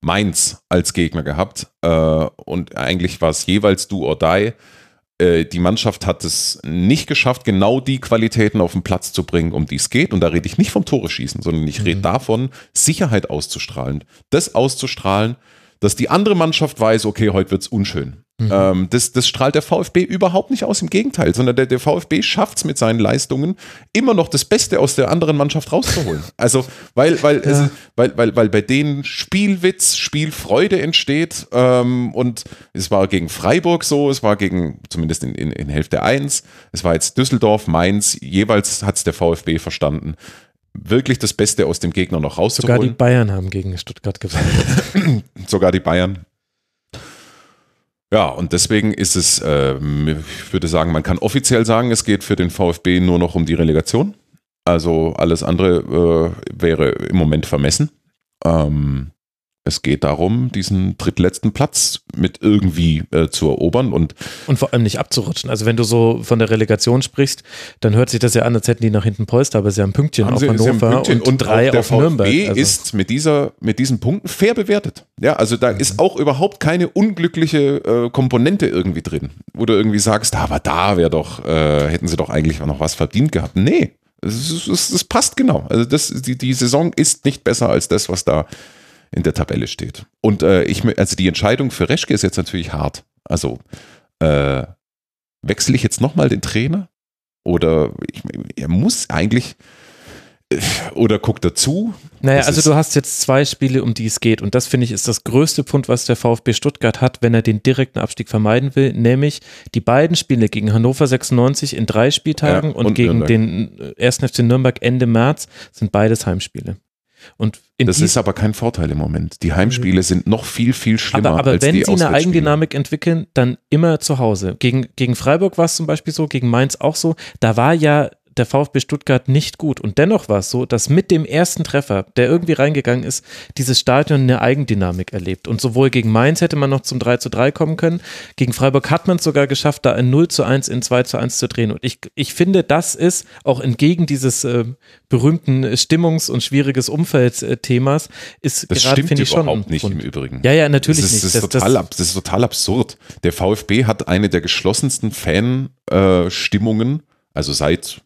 Mainz als Gegner gehabt äh, und eigentlich war es jeweils do or die. Äh, die Mannschaft hat es nicht geschafft, genau die Qualitäten auf den Platz zu bringen, um die es geht. Und da rede ich nicht vom Tore schießen, sondern ich rede mhm. davon, Sicherheit auszustrahlen. Das auszustrahlen, dass die andere Mannschaft weiß, okay, heute wird es unschön. Mhm. Ähm, das, das strahlt der VfB überhaupt nicht aus, im Gegenteil, sondern der, der VfB schafft es mit seinen Leistungen, immer noch das Beste aus der anderen Mannschaft rauszuholen. Also, weil, weil, ja. es, weil, weil, weil bei denen Spielwitz, Spielfreude entsteht ähm, und es war gegen Freiburg so, es war gegen, zumindest in, in, in Hälfte 1, es war jetzt Düsseldorf, Mainz, jeweils hat es der VfB verstanden wirklich das Beste aus dem Gegner noch rauszuholen. Sogar die Bayern haben gegen Stuttgart gewonnen. Sogar die Bayern. Ja, und deswegen ist es, äh, ich würde sagen, man kann offiziell sagen, es geht für den VfB nur noch um die Relegation. Also alles andere äh, wäre im Moment vermessen. Ähm, es geht darum, diesen drittletzten Platz mit irgendwie äh, zu erobern und und vor allem nicht abzurutschen. Also wenn du so von der Relegation sprichst, dann hört sich das ja an, als hätten die nach hinten Polster, aber sie haben Pünktchen haben auf sie, Hannover Pünktchen und, und drei auf VfB Nürnberg. Also. ist mit dieser mit diesen Punkten fair bewertet. Ja, also da mhm. ist auch überhaupt keine unglückliche äh, Komponente irgendwie drin, wo du irgendwie sagst, ah, aber da wäre doch äh, hätten sie doch eigentlich noch was verdient gehabt. Nee, es, es, es passt genau. Also das die die Saison ist nicht besser als das, was da in der Tabelle steht. Und äh, ich, also die Entscheidung für Reschke ist jetzt natürlich hart. Also äh, wechsle ich jetzt nochmal den Trainer? Oder ich, er muss eigentlich äh, oder guckt dazu. Naja, also du hast jetzt zwei Spiele, um die es geht. Und das finde ich ist das größte Punkt, was der VfB Stuttgart hat, wenn er den direkten Abstieg vermeiden will. Nämlich die beiden Spiele gegen Hannover 96 in drei Spieltagen ja, und, und, gegen Nürnberg. den 1. FC Nürnberg Ende März sind beides Heimspiele. Und das ist aber kein Vorteil im Moment. Die Heimspiele sind noch viel, viel schlimmer. Aber, aber wenn sie eine Eigendynamik entwickeln, dann immer zu Hause. Gegen, gegen Freiburg war es zum Beispiel so, gegen Mainz auch so. Da war ja der VfB Stuttgart nicht gut. Und dennoch war es so, dass mit dem ersten Treffer, der irgendwie reingegangen ist, dieses Stadion eine Eigendynamik erlebt. Und sowohl gegen Mainz hätte man noch zum 3 zu 3 kommen können, gegen Freiburg hat man es sogar geschafft, da ein 0 zu 1 in 2 zu 1 zu drehen. Und ich, ich finde, das ist auch entgegen dieses äh, berühmten Stimmungs- und schwieriges Umfeldthemas, ist das gerade, finde ich, schon. überhaupt nicht im Übrigen. Ja, ja, natürlich das ist, nicht. Das ist, total, das, das ist total absurd. Der VfB hat eine der geschlossensten Fanstimmungen, äh, also seit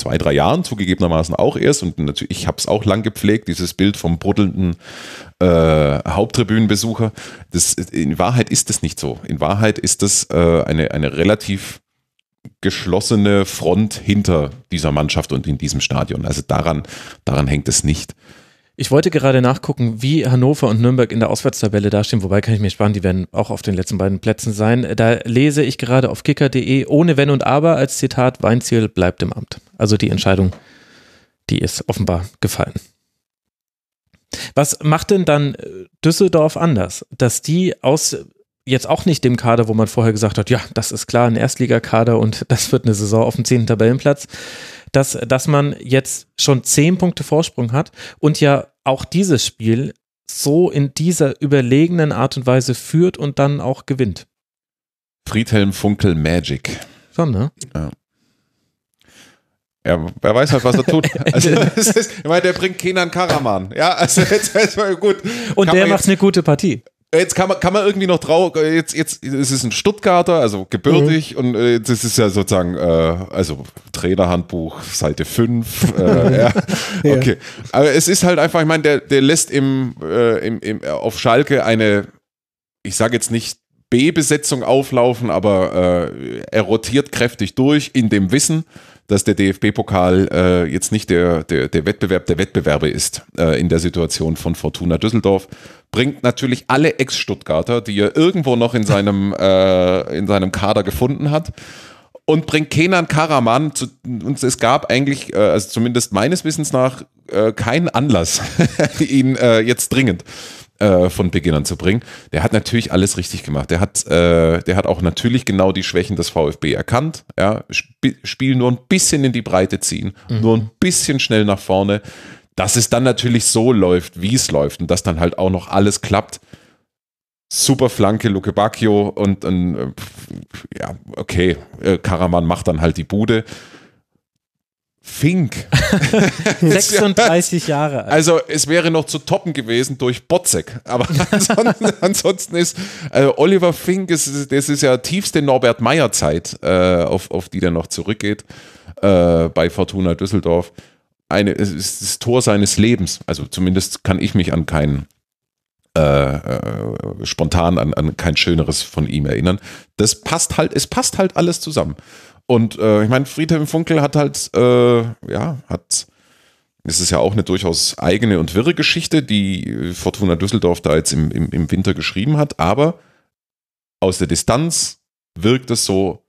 zwei, drei Jahren zugegebenermaßen auch erst und natürlich, ich habe es auch lang gepflegt, dieses Bild vom bruddelnden äh, Haupttribünenbesucher. Das, in Wahrheit ist das nicht so. In Wahrheit ist das äh, eine, eine relativ geschlossene Front hinter dieser Mannschaft und in diesem Stadion. Also daran, daran hängt es nicht. Ich wollte gerade nachgucken, wie Hannover und Nürnberg in der Auswärtstabelle dastehen, wobei kann ich mir sparen, die werden auch auf den letzten beiden Plätzen sein. Da lese ich gerade auf kicker.de ohne Wenn und Aber als Zitat, Weinziel bleibt im Amt. Also die Entscheidung, die ist offenbar gefallen. Was macht denn dann äh, Düsseldorf anders, dass die aus jetzt auch nicht dem Kader, wo man vorher gesagt hat, ja, das ist klar, ein Erstligakader und das wird eine Saison auf dem zehnten Tabellenplatz, dass, dass man jetzt schon zehn Punkte Vorsprung hat und ja auch dieses Spiel so in dieser überlegenen Art und Weise führt und dann auch gewinnt. Friedhelm Funkel Magic. Schon, ne? Ja. Ja, wer weiß halt, was er tut. Also, ist, ich meine, der bringt Kenan Karaman. Ja, also jetzt, jetzt gut. Und Kann der macht eine gute Partie. Jetzt kann man, kann man irgendwie noch drauf, jetzt, jetzt es ist ein Stuttgarter, also gebürtig mhm. und äh, jetzt ist es ja sozusagen, äh, also Trainerhandbuch, Seite 5, äh, ja, okay. Aber es ist halt einfach, ich meine, der, der lässt im, äh, im, im, auf Schalke eine, ich sage jetzt nicht B-Besetzung auflaufen, aber äh, er rotiert kräftig durch in dem Wissen, dass der DFB-Pokal äh, jetzt nicht der, der, der Wettbewerb der Wettbewerbe ist äh, in der Situation von Fortuna Düsseldorf. Bringt natürlich alle Ex-Stuttgarter, die er irgendwo noch in seinem, äh, in seinem Kader gefunden hat und bringt Kenan Karaman zu, und es gab eigentlich, äh, also zumindest meines Wissens nach, äh, keinen Anlass, ihn äh, jetzt dringend äh, von Beginn an zu bringen. Der hat natürlich alles richtig gemacht. Der hat, äh, der hat auch natürlich genau die Schwächen des VfB erkannt. Ja, Sp Spiel nur ein bisschen in die Breite ziehen, mhm. nur ein bisschen schnell nach vorne. Dass es dann natürlich so läuft, wie es läuft und dass dann halt auch noch alles klappt super Flanke, Luke Bacchio und ein, ja, okay, äh, Karaman macht dann halt die Bude. Fink. 36 Jahre alt. Also es wäre noch zu toppen gewesen durch Botzek. Aber ansonsten, ansonsten ist äh, Oliver Fink, ist, das ist ja tiefste Norbert Meyer Zeit, äh, auf, auf die der noch zurückgeht äh, bei Fortuna Düsseldorf. Eine, es ist das Tor seines Lebens. Also zumindest kann ich mich an keinen äh, äh, spontan an, an kein schöneres von ihm erinnern. Das passt halt, es passt halt alles zusammen. Und äh, ich meine, Friedhelm Funkel hat halt, äh, ja, hat, es ist ja auch eine durchaus eigene und wirre Geschichte, die Fortuna Düsseldorf da jetzt im, im, im Winter geschrieben hat, aber aus der Distanz wirkt es so,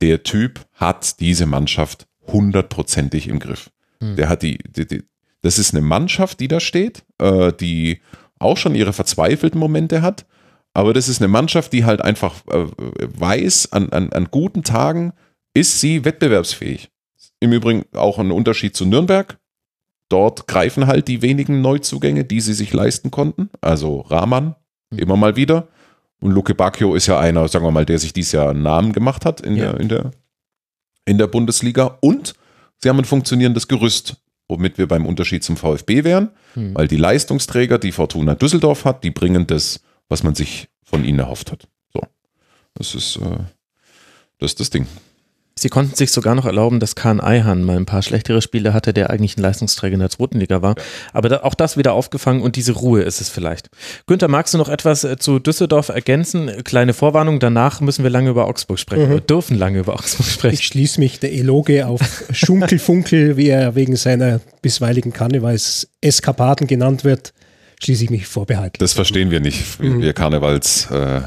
der Typ hat diese Mannschaft hundertprozentig im Griff. Hm. Der hat die, die, die, das ist eine Mannschaft, die da steht, äh, die auch schon ihre verzweifelten Momente hat. Aber das ist eine Mannschaft, die halt einfach äh, weiß, an, an, an guten Tagen ist sie wettbewerbsfähig. Im Übrigen auch ein Unterschied zu Nürnberg. Dort greifen halt die wenigen Neuzugänge, die sie sich leisten konnten. Also Rahman immer mal wieder. Und Luke Bacchio ist ja einer, sagen wir mal, der sich dieses Jahr einen Namen gemacht hat in, ja. der, in, der, in der Bundesliga. Und sie haben ein funktionierendes Gerüst womit wir beim Unterschied zum VfB wären, hm. weil die Leistungsträger, die Fortuna Düsseldorf hat, die bringen das, was man sich von ihnen erhofft hat. So, das ist, äh, das, ist das Ding. Sie konnten sich sogar noch erlauben, dass Kahn Eihan mal ein paar schlechtere Spiele hatte, der eigentlich ein Leistungsträger in der zweiten Liga war. Aber da, auch das wieder aufgefangen und diese Ruhe ist es vielleicht. Günther, magst du noch etwas äh, zu Düsseldorf ergänzen? Kleine Vorwarnung, danach müssen wir lange über Augsburg sprechen. Mhm. Wir dürfen lange über Augsburg sprechen. Ich schließe mich der Eloge auf Schunkelfunkel, wie er wegen seiner bisweiligen Karnevals-Eskapaden genannt wird, schließe ich mich vorbehaltlich. Das verstehen wir nicht, mhm. wir Karnevals- äh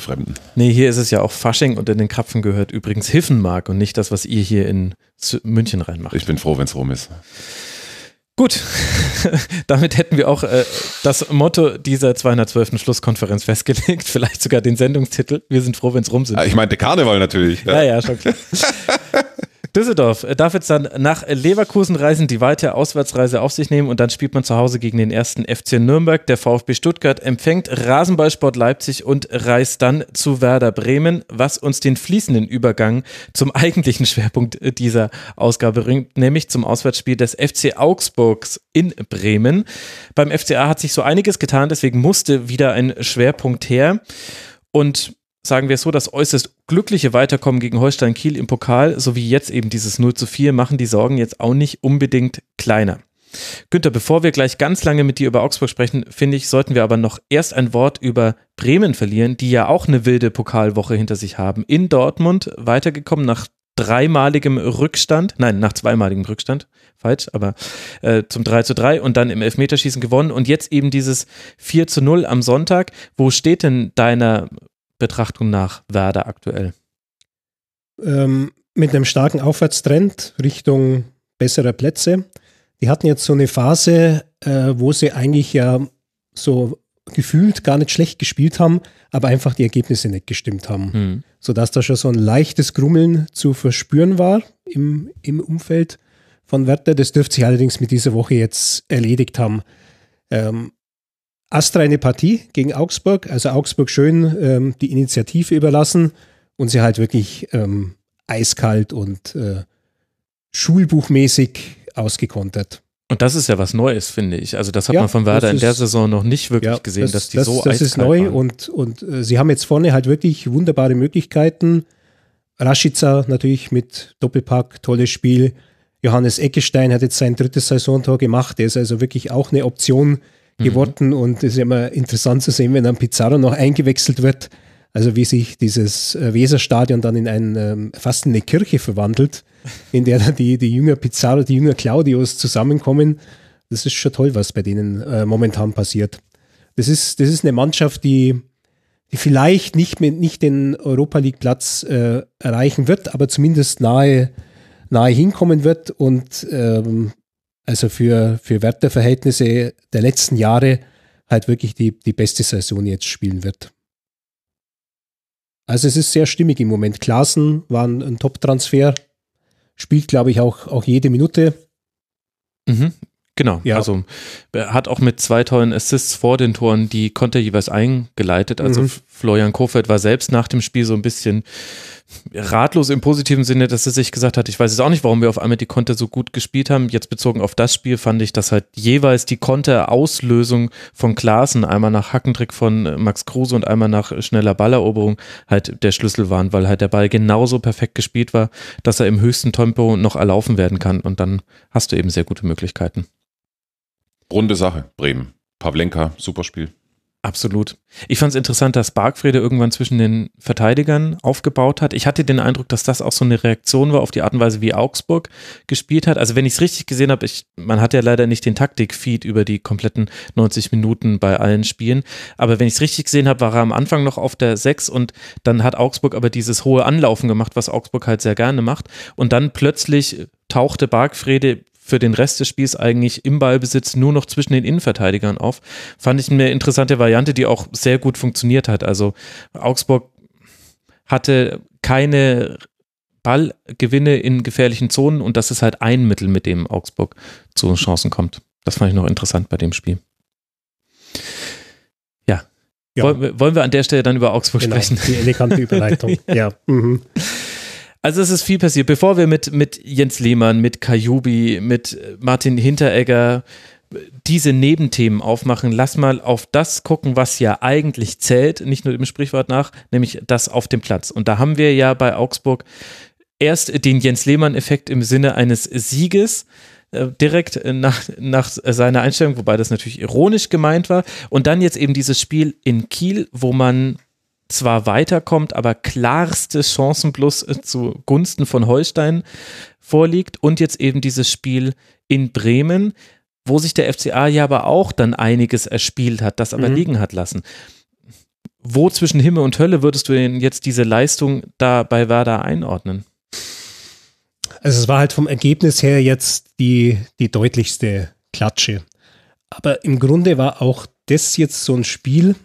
Fremden. Nee, hier ist es ja auch Fasching und in den Krapfen gehört übrigens Hiffenmark und nicht das, was ihr hier in München reinmacht. Ich bin froh, wenn es rum ist. Gut, damit hätten wir auch äh, das Motto dieser 212. Schlusskonferenz festgelegt, vielleicht sogar den Sendungstitel. Wir sind froh, wenn es rum sind. Ah, ich meinte Karneval natürlich. Ja, ja, ja schon klar. Düsseldorf darf jetzt dann nach Leverkusen reisen, die weite Auswärtsreise auf sich nehmen und dann spielt man zu Hause gegen den ersten FC Nürnberg. Der VfB Stuttgart empfängt Rasenballsport Leipzig und reist dann zu Werder Bremen, was uns den fließenden Übergang zum eigentlichen Schwerpunkt dieser Ausgabe bringt, nämlich zum Auswärtsspiel des FC Augsburgs in Bremen. Beim FCA hat sich so einiges getan, deswegen musste wieder ein Schwerpunkt her. Und sagen wir es so, das äußerst glückliche Weiterkommen gegen Holstein Kiel im Pokal sowie jetzt eben dieses 0 zu 4 machen die Sorgen jetzt auch nicht unbedingt kleiner. Günther, bevor wir gleich ganz lange mit dir über Augsburg sprechen, finde ich, sollten wir aber noch erst ein Wort über Bremen verlieren, die ja auch eine wilde Pokalwoche hinter sich haben. In Dortmund weitergekommen nach dreimaligem Rückstand, nein, nach zweimaligem Rückstand, falsch, aber äh, zum 3 zu 3 und dann im Elfmeterschießen gewonnen und jetzt eben dieses 4 zu 0 am Sonntag. Wo steht denn deiner Betrachtung nach Werder aktuell? Ähm, mit einem starken Aufwärtstrend Richtung besserer Plätze. Die hatten jetzt so eine Phase, äh, wo sie eigentlich ja so gefühlt gar nicht schlecht gespielt haben, aber einfach die Ergebnisse nicht gestimmt haben. Hm. Sodass da schon so ein leichtes Grummeln zu verspüren war im, im Umfeld von Werder. Das dürfte sich allerdings mit dieser Woche jetzt erledigt haben. Ähm, astreine Partie gegen Augsburg. Also Augsburg schön ähm, die Initiative überlassen und sie halt wirklich ähm, eiskalt und äh, schulbuchmäßig ausgekontert. Und das ist ja was Neues, finde ich. Also das hat ja, man von Werder in der Saison noch nicht wirklich ja, gesehen, das, dass die das, so Das ist neu waren. und, und äh, sie haben jetzt vorne halt wirklich wunderbare Möglichkeiten. Rashica natürlich mit Doppelpack, tolles Spiel. Johannes Eckestein hat jetzt sein drittes Saisontor gemacht. Der ist also wirklich auch eine Option. Geworden. Mhm. Und es ist immer interessant zu sehen, wenn dann Pizarro noch eingewechselt wird. Also wie sich dieses äh, Weserstadion dann in ein, ähm, fast in eine Kirche verwandelt, in der dann die, die Jünger Pizarro, die Jünger Claudios zusammenkommen. Das ist schon toll, was bei denen äh, momentan passiert. Das ist, das ist eine Mannschaft, die, die vielleicht nicht, mit, nicht den Europa League Platz äh, erreichen wird, aber zumindest nahe, nahe hinkommen wird und ähm, also für, für Werteverhältnisse der letzten Jahre halt wirklich die, die beste Saison jetzt spielen wird. Also es ist sehr stimmig im Moment. Klaassen war ein, ein Top-Transfer, spielt glaube ich auch, auch jede Minute. Mhm. Genau, ja. also er hat auch mit zwei tollen Assists vor den Toren die Konter jeweils eingeleitet. Also mhm. Florian Kofeld war selbst nach dem Spiel so ein bisschen ratlos im positiven Sinne, dass er sich gesagt hat, ich weiß jetzt auch nicht, warum wir auf einmal die Konter so gut gespielt haben. Jetzt bezogen auf das Spiel fand ich, dass halt jeweils die Konter-Auslösung von Klaassen, einmal nach Hackentrick von Max Kruse und einmal nach schneller Balleroberung halt der Schlüssel waren, weil halt der Ball genauso perfekt gespielt war, dass er im höchsten Tempo noch erlaufen werden kann und dann hast du eben sehr gute Möglichkeiten. Runde Sache, Bremen. Pavlenka, super Spiel. Absolut. Ich fand es interessant, dass Bargfrede irgendwann zwischen den Verteidigern aufgebaut hat. Ich hatte den Eindruck, dass das auch so eine Reaktion war auf die Art und Weise, wie Augsburg gespielt hat. Also wenn ich es richtig gesehen habe, man hat ja leider nicht den Taktik-Feed über die kompletten 90 Minuten bei allen Spielen. Aber wenn ich es richtig gesehen habe, war er am Anfang noch auf der 6 und dann hat Augsburg aber dieses hohe Anlaufen gemacht, was Augsburg halt sehr gerne macht. Und dann plötzlich tauchte Bargfrede für den Rest des Spiels eigentlich im Ballbesitz nur noch zwischen den Innenverteidigern auf. Fand ich eine interessante Variante, die auch sehr gut funktioniert hat. Also Augsburg hatte keine Ballgewinne in gefährlichen Zonen und das ist halt ein Mittel, mit dem Augsburg zu Chancen kommt. Das fand ich noch interessant bei dem Spiel. Ja. ja. Wollen, wollen, wir an der Stelle dann über Augsburg genau, sprechen? Die elegante Überleitung. ja. Mhm. Also es ist viel passiert. Bevor wir mit, mit Jens Lehmann, mit Kajubi, mit Martin Hinteregger diese Nebenthemen aufmachen, lass mal auf das gucken, was ja eigentlich zählt, nicht nur dem Sprichwort nach, nämlich das auf dem Platz. Und da haben wir ja bei Augsburg erst den Jens Lehmann-Effekt im Sinne eines Sieges äh, direkt nach, nach seiner Einstellung, wobei das natürlich ironisch gemeint war. Und dann jetzt eben dieses Spiel in Kiel, wo man zwar weiterkommt, aber klarste Chancen plus äh, zugunsten von Holstein vorliegt und jetzt eben dieses Spiel in Bremen, wo sich der FCA ja aber auch dann einiges erspielt hat, das aber mhm. liegen hat lassen. Wo zwischen Himmel und Hölle würdest du denn jetzt diese Leistung da bei Werder einordnen? Also es war halt vom Ergebnis her jetzt die, die deutlichste Klatsche. Aber im Grunde war auch das jetzt so ein Spiel,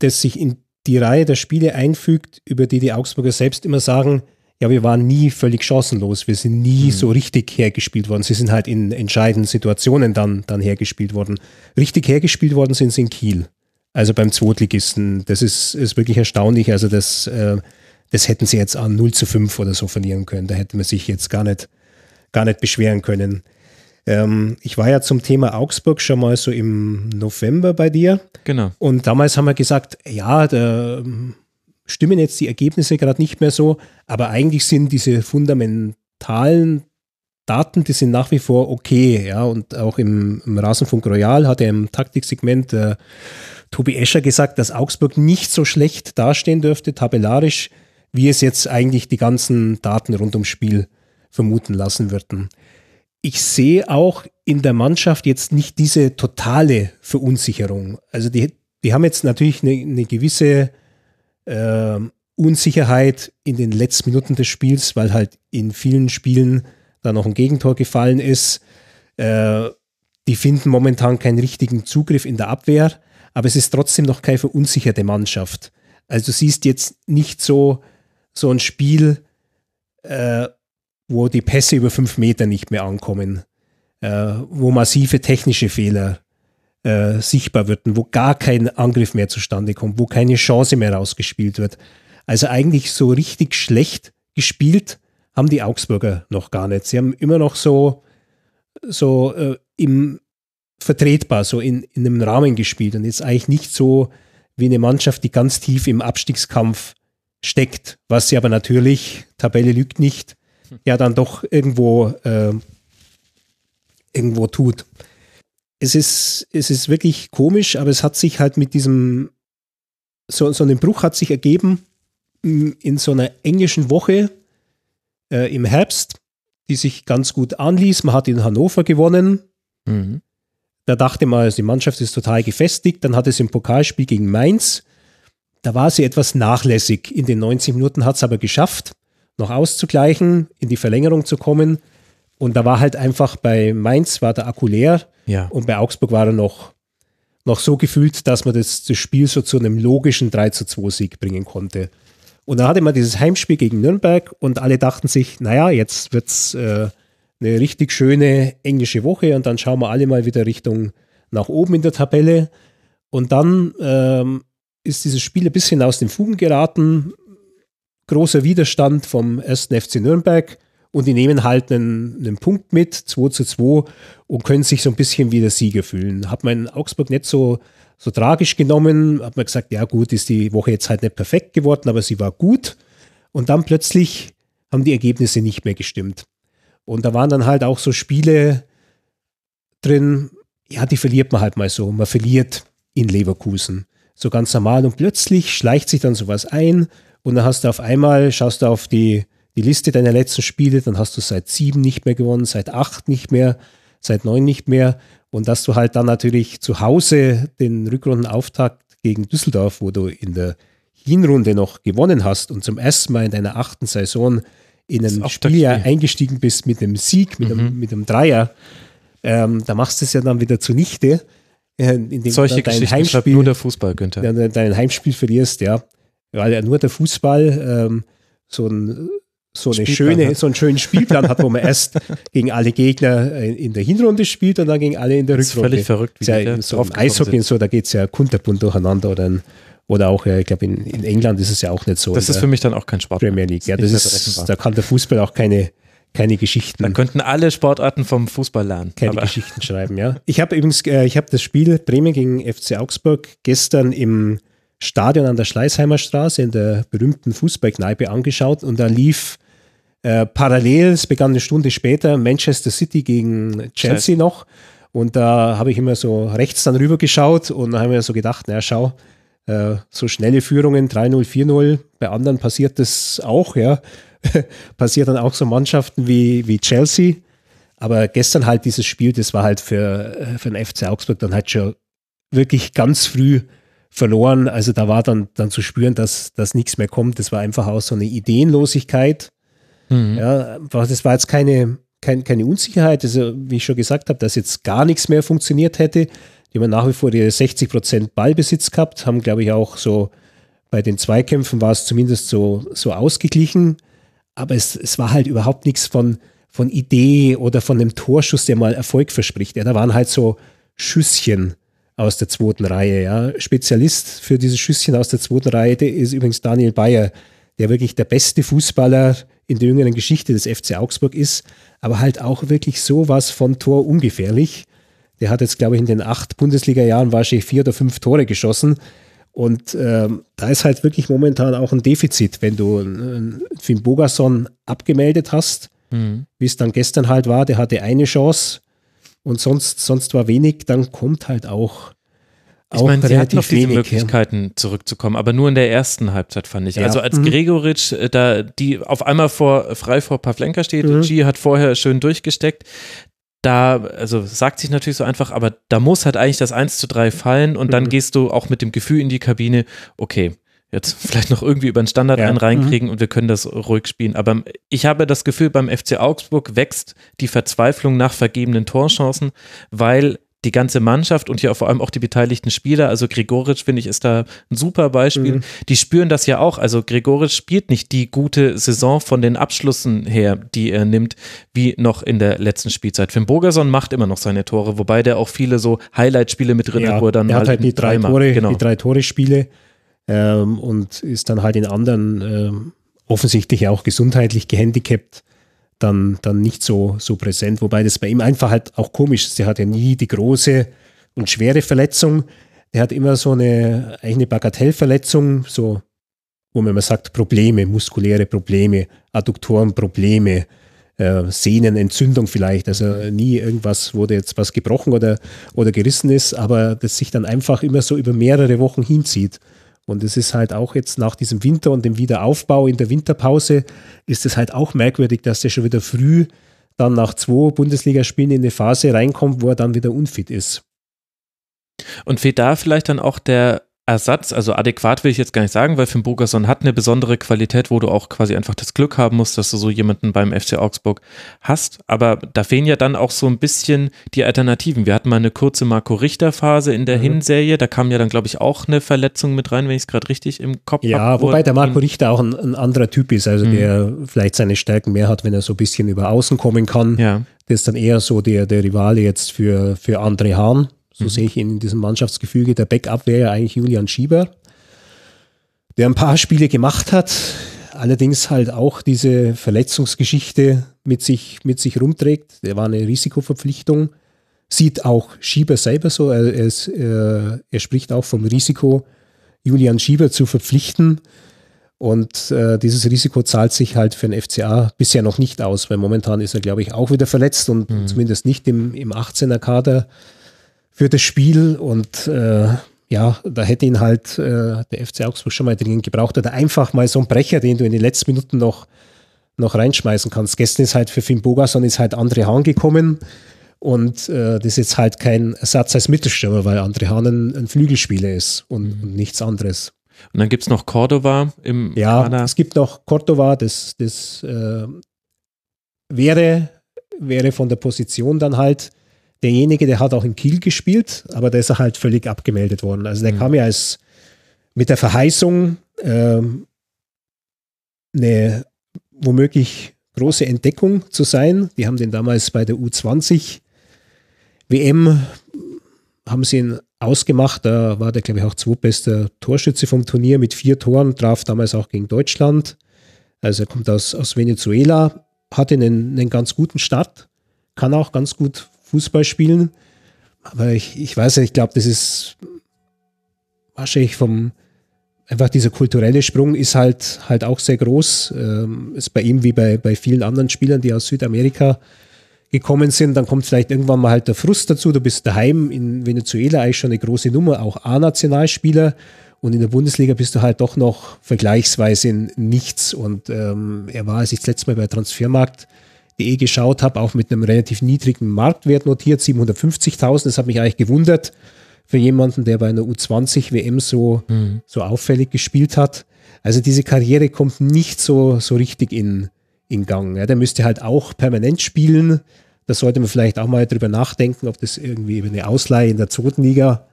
das sich in die Reihe der Spiele einfügt, über die die Augsburger selbst immer sagen, ja, wir waren nie völlig chancenlos, wir sind nie mhm. so richtig hergespielt worden. Sie sind halt in entscheidenden Situationen dann, dann hergespielt worden. Richtig hergespielt worden sind sie in Kiel, also beim Zweitligisten. Das ist, ist wirklich erstaunlich. Also das, äh, das hätten sie jetzt an 0 zu 5 oder so verlieren können. Da hätte man sich jetzt gar nicht, gar nicht beschweren können. Ähm, ich war ja zum Thema Augsburg schon mal so im November bei dir. Genau. Und damals haben wir gesagt, ja, da ähm, stimmen jetzt die Ergebnisse gerade nicht mehr so, aber eigentlich sind diese fundamentalen Daten, die sind nach wie vor okay, ja, und auch im, im Rasenfunk Royal hat er im Taktiksegment äh, Tobi Escher gesagt, dass Augsburg nicht so schlecht dastehen dürfte, tabellarisch, wie es jetzt eigentlich die ganzen Daten rund ums Spiel vermuten lassen würden ich sehe auch in der Mannschaft jetzt nicht diese totale Verunsicherung. Also die, die haben jetzt natürlich eine, eine gewisse äh, Unsicherheit in den letzten Minuten des Spiels, weil halt in vielen Spielen da noch ein Gegentor gefallen ist. Äh, die finden momentan keinen richtigen Zugriff in der Abwehr, aber es ist trotzdem noch keine verunsicherte Mannschaft. Also du siehst jetzt nicht so, so ein Spiel, äh, wo die Pässe über fünf Meter nicht mehr ankommen, äh, wo massive technische Fehler äh, sichtbar würden, wo gar kein Angriff mehr zustande kommt, wo keine Chance mehr rausgespielt wird. Also eigentlich so richtig schlecht gespielt haben die Augsburger noch gar nicht. Sie haben immer noch so, so äh, im vertretbar, so in, in einem Rahmen gespielt und jetzt eigentlich nicht so wie eine Mannschaft, die ganz tief im Abstiegskampf steckt, was sie aber natürlich, Tabelle lügt nicht, ja dann doch irgendwo, äh, irgendwo tut. Es ist, es ist wirklich komisch, aber es hat sich halt mit diesem so, so ein Bruch hat sich ergeben m, in so einer englischen Woche äh, im Herbst, die sich ganz gut anließ. Man hat in Hannover gewonnen. Mhm. Da dachte man, also die Mannschaft ist total gefestigt. Dann hat es im Pokalspiel gegen Mainz. Da war sie etwas nachlässig. In den 90 Minuten hat es aber geschafft, noch auszugleichen, in die Verlängerung zu kommen. Und da war halt einfach bei Mainz war der Akku leer Ja. und bei Augsburg war er noch, noch so gefühlt, dass man das, das Spiel so zu einem logischen 3 zu 2 Sieg bringen konnte. Und da hatte man dieses Heimspiel gegen Nürnberg und alle dachten sich, naja, jetzt wird es äh, eine richtig schöne englische Woche und dann schauen wir alle mal wieder Richtung nach oben in der Tabelle. Und dann ähm, ist dieses Spiel ein bisschen aus den Fugen geraten. Großer Widerstand vom 1. FC Nürnberg und die nehmen halt einen, einen Punkt mit, 2 zu 2 und können sich so ein bisschen wie der Sieger fühlen. Hat man in Augsburg nicht so, so tragisch genommen, hat man gesagt, ja gut, ist die Woche jetzt halt nicht perfekt geworden, aber sie war gut. Und dann plötzlich haben die Ergebnisse nicht mehr gestimmt. Und da waren dann halt auch so Spiele drin, ja, die verliert man halt mal so. Man verliert in Leverkusen. So ganz normal. Und plötzlich schleicht sich dann sowas ein und dann hast du auf einmal, schaust du auf die, die Liste deiner letzten Spiele, dann hast du seit sieben nicht mehr gewonnen, seit acht nicht mehr, seit neun nicht mehr. Und dass du halt dann natürlich zu Hause den Rückrundenauftakt gegen Düsseldorf, wo du in der Hinrunde noch gewonnen hast und zum ersten Mal in deiner achten Saison in ein Auftaktspiel. Spiel eingestiegen bist mit einem Sieg, mit, einem, mit einem Dreier, ähm, da machst du es ja dann wieder zunichte, äh, du Solche dein Geschichten Heimspiel nur der Fußball, Günther. ja, dein dein Heimspiel verlierst, ja. Weil ja nur der Fußball ähm, so, ein, so, eine Spielplan schöne, hat. so einen schönen Spielplan hat, wo man erst gegen alle Gegner äh, in der Hinrunde spielt und dann gegen alle in der Das ist Rückrunde. völlig verrückt, wie Ist ja da so im Eishockey sind. und so, da geht es ja kunterbunt durcheinander oder, in, oder auch, äh, ich glaube, in, in England ist es ja auch nicht so. Das ist für mich dann auch kein Sport. Premier League. Ja, das ist, da kann der Fußball auch keine, keine Geschichten Dann könnten alle Sportarten vom Fußball lernen. keine Geschichten schreiben, ja. Ich habe übrigens, äh, ich habe das Spiel Bremen gegen FC Augsburg gestern im Stadion an der Schleißheimer Straße in der berühmten Fußballkneipe angeschaut und da lief äh, parallel, es begann eine Stunde später, Manchester City gegen Chelsea Chelsea. noch und da habe ich immer so rechts dann rüber geschaut und da haben wir so gedacht, naja, schau, äh, so schnelle Führungen, 3-0, 4-0, bei anderen passiert das auch, ja. passiert dann auch so Mannschaften wie, wie Chelsea. Aber gestern halt dieses Spiel, das war halt für, äh, für den FC Augsburg dann halt schon wirklich ganz früh verloren. Also da war dann, dann zu spüren, dass, dass nichts mehr kommt. Das war einfach auch so eine Ideenlosigkeit. Mhm. Ja, das war jetzt keine, kein, keine Unsicherheit, also wie ich schon gesagt habe, dass jetzt gar nichts mehr funktioniert hätte. Die haben nach wie vor ihre 60 Prozent Ballbesitz gehabt, haben, glaube ich, auch so bei den Zweikämpfen war es zumindest so, so ausgeglichen. Aber es, es war halt überhaupt nichts von, von Idee oder von einem Torschuss, der mal Erfolg verspricht. Ja, da waren halt so Schüsschen aus der zweiten Reihe. Ja. Spezialist für diese Schüsschen aus der zweiten Reihe ist übrigens Daniel Bayer, der wirklich der beste Fußballer in der jüngeren Geschichte des FC Augsburg ist, aber halt auch wirklich sowas von Tor ungefährlich. Der hat jetzt, glaube ich, in den acht Bundesliga-Jahren wahrscheinlich vier oder fünf Tore geschossen. Und ähm, da ist halt wirklich momentan auch ein Defizit, wenn du einen Finn Bogason abgemeldet hast, Mhm. wie es dann gestern halt war, der hatte eine Chance und sonst, sonst war wenig, dann kommt halt auch, Ich auch meine, sie hatten noch diese wenig. ja. Möglichkeiten zurückzukommen, aber nur in der ersten Halbzeit fand ich. Ja. Also als Mhm. Gregoritsch äh, da die auf einmal vor frei vor Pavlenka steht, Mhm. G hat vorher schön durchgesteckt. Da, also sagt sich natürlich so einfach, aber da muss halt eigentlich das 1 zu 3 fallen und dann Mhm. gehst du auch mit dem Gefühl in die Kabine, okay, jetzt vielleicht noch irgendwie über den Standard Ja. einen Mhm. reinkriegen und wir können das ruhig spielen. Aber ich habe das Gefühl, beim FC Augsburg wächst die Verzweiflung nach vergebenen Torchancen, weil die ganze Mannschaft und ja vor allem auch die beteiligten Spieler, also Gregoritsch, finde ich, ist da ein super Beispiel. Mhm. Die spüren das ja auch. Also Gregoritsch spielt nicht die gute Saison von den Abschlüssen her, die er nimmt, wie noch in der letzten Spielzeit. Finn Bogerson macht immer noch seine Tore, wobei der auch viele so Highlight-Spiele mit drin hat, wo er dann er hat mal halt die drei Tore, genau. die drei Tore Spiele ähm, und ist dann halt in anderen ähm, offensichtlich auch gesundheitlich gehandicapt dann, dann nicht so, so präsent. Wobei das bei ihm einfach halt auch komisch ist. Der hat ja nie die große und schwere Verletzung. Der hat immer so eine, eine Bagatellverletzung, so, wo man immer sagt, Probleme, muskuläre Probleme, Adduktorenprobleme, äh, Sehnenentzündung vielleicht. Also nie irgendwas, da jetzt was gebrochen oder, oder gerissen ist, aber das sich dann einfach immer so über mehrere Wochen hinzieht. Und es ist halt auch jetzt nach diesem Winter und dem Wiederaufbau in der Winterpause ist es halt auch merkwürdig, dass der schon wieder früh dann nach zwei Bundesligaspielen in eine Phase reinkommt, wo er dann wieder unfit ist. Und fehlt da vielleicht dann auch der Ersatz, also adäquat will ich jetzt gar nicht sagen, weil Finn Bogerson hat eine besondere Qualität, wo du auch quasi einfach das Glück haben musst, dass du so jemanden beim FC Augsburg hast. Aber da fehlen ja dann auch so ein bisschen die Alternativen. Wir hatten mal eine kurze Marco Richter Phase in der mhm. Hinserie, da kam ja dann glaube ich auch eine Verletzung mit rein, wenn ich es gerade richtig im Kopf habe. Ja, hab, wobei der Marco Richter auch ein, ein anderer Typ ist, also mhm. der vielleicht seine Stärken mehr hat, wenn er so ein bisschen über außen kommen kann. Ja. Das ist dann eher so der, der Rivale jetzt für, für André Hahn so mhm. sehe ich ihn in diesem Mannschaftsgefüge. Der Backup wäre ja eigentlich Julian Schieber, der ein paar Spiele gemacht hat, allerdings halt auch diese Verletzungsgeschichte mit sich, mit sich rumträgt. Der war eine Risikoverpflichtung. Sieht auch Schieber selber so. Er, er, ist, er, er spricht auch vom Risiko, Julian Schieber zu verpflichten. Und äh, dieses Risiko zahlt sich halt für den FCA bisher noch nicht aus, weil momentan ist er, glaube ich, auch wieder verletzt und mhm. zumindest nicht im, im 18er Kader für das Spiel und äh, ja, da hätte ihn halt äh, der FC Augsburg schon mal dringend gebraucht oder einfach mal so ein Brecher, den du in den letzten Minuten noch, noch reinschmeißen kannst. Gestern ist halt für Finn Bogason ist halt André Hahn gekommen und äh, das ist jetzt halt kein Ersatz als Mittelstürmer, weil André Hahn ein, ein Flügelspieler ist und, und nichts anderes. Und dann gibt es noch Cordova im Ja, Kader. es gibt noch Cordova, das, das äh, wäre, wäre von der Position dann halt derjenige, der hat auch in Kiel gespielt, aber der ist halt völlig abgemeldet worden. Also der mhm. kam ja als mit der Verheißung ähm, eine womöglich große Entdeckung zu sein. Die haben den damals bei der U20 WM haben sie ihn ausgemacht. Da war der, glaube ich, auch zweitbester Torschütze vom Turnier mit vier Toren, traf damals auch gegen Deutschland. Also er kommt aus, aus Venezuela, hatte einen, einen ganz guten Start, kann auch ganz gut Fußball spielen. Aber ich, ich weiß nicht, ich glaube, das ist wahrscheinlich vom, einfach dieser kulturelle Sprung ist halt, halt auch sehr groß. Ähm, ist bei ihm wie bei, bei vielen anderen Spielern, die aus Südamerika gekommen sind. Dann kommt vielleicht irgendwann mal halt der Frust dazu. Du bist daheim in Venezuela eigentlich schon eine große Nummer, auch A-Nationalspieler. Und in der Bundesliga bist du halt doch noch vergleichsweise in nichts. Und ähm, er war, als ich das letzte Mal bei Transfermarkt eh geschaut habe, auch mit einem relativ niedrigen Marktwert notiert, 750.000. Das hat mich eigentlich gewundert für jemanden, der bei einer U20 WM so, mhm. so auffällig gespielt hat. Also diese Karriere kommt nicht so, so richtig in, in Gang. Ja, der müsste halt auch permanent spielen. Da sollte man vielleicht auch mal drüber nachdenken, ob das irgendwie über eine Ausleihe in der zweiten Liga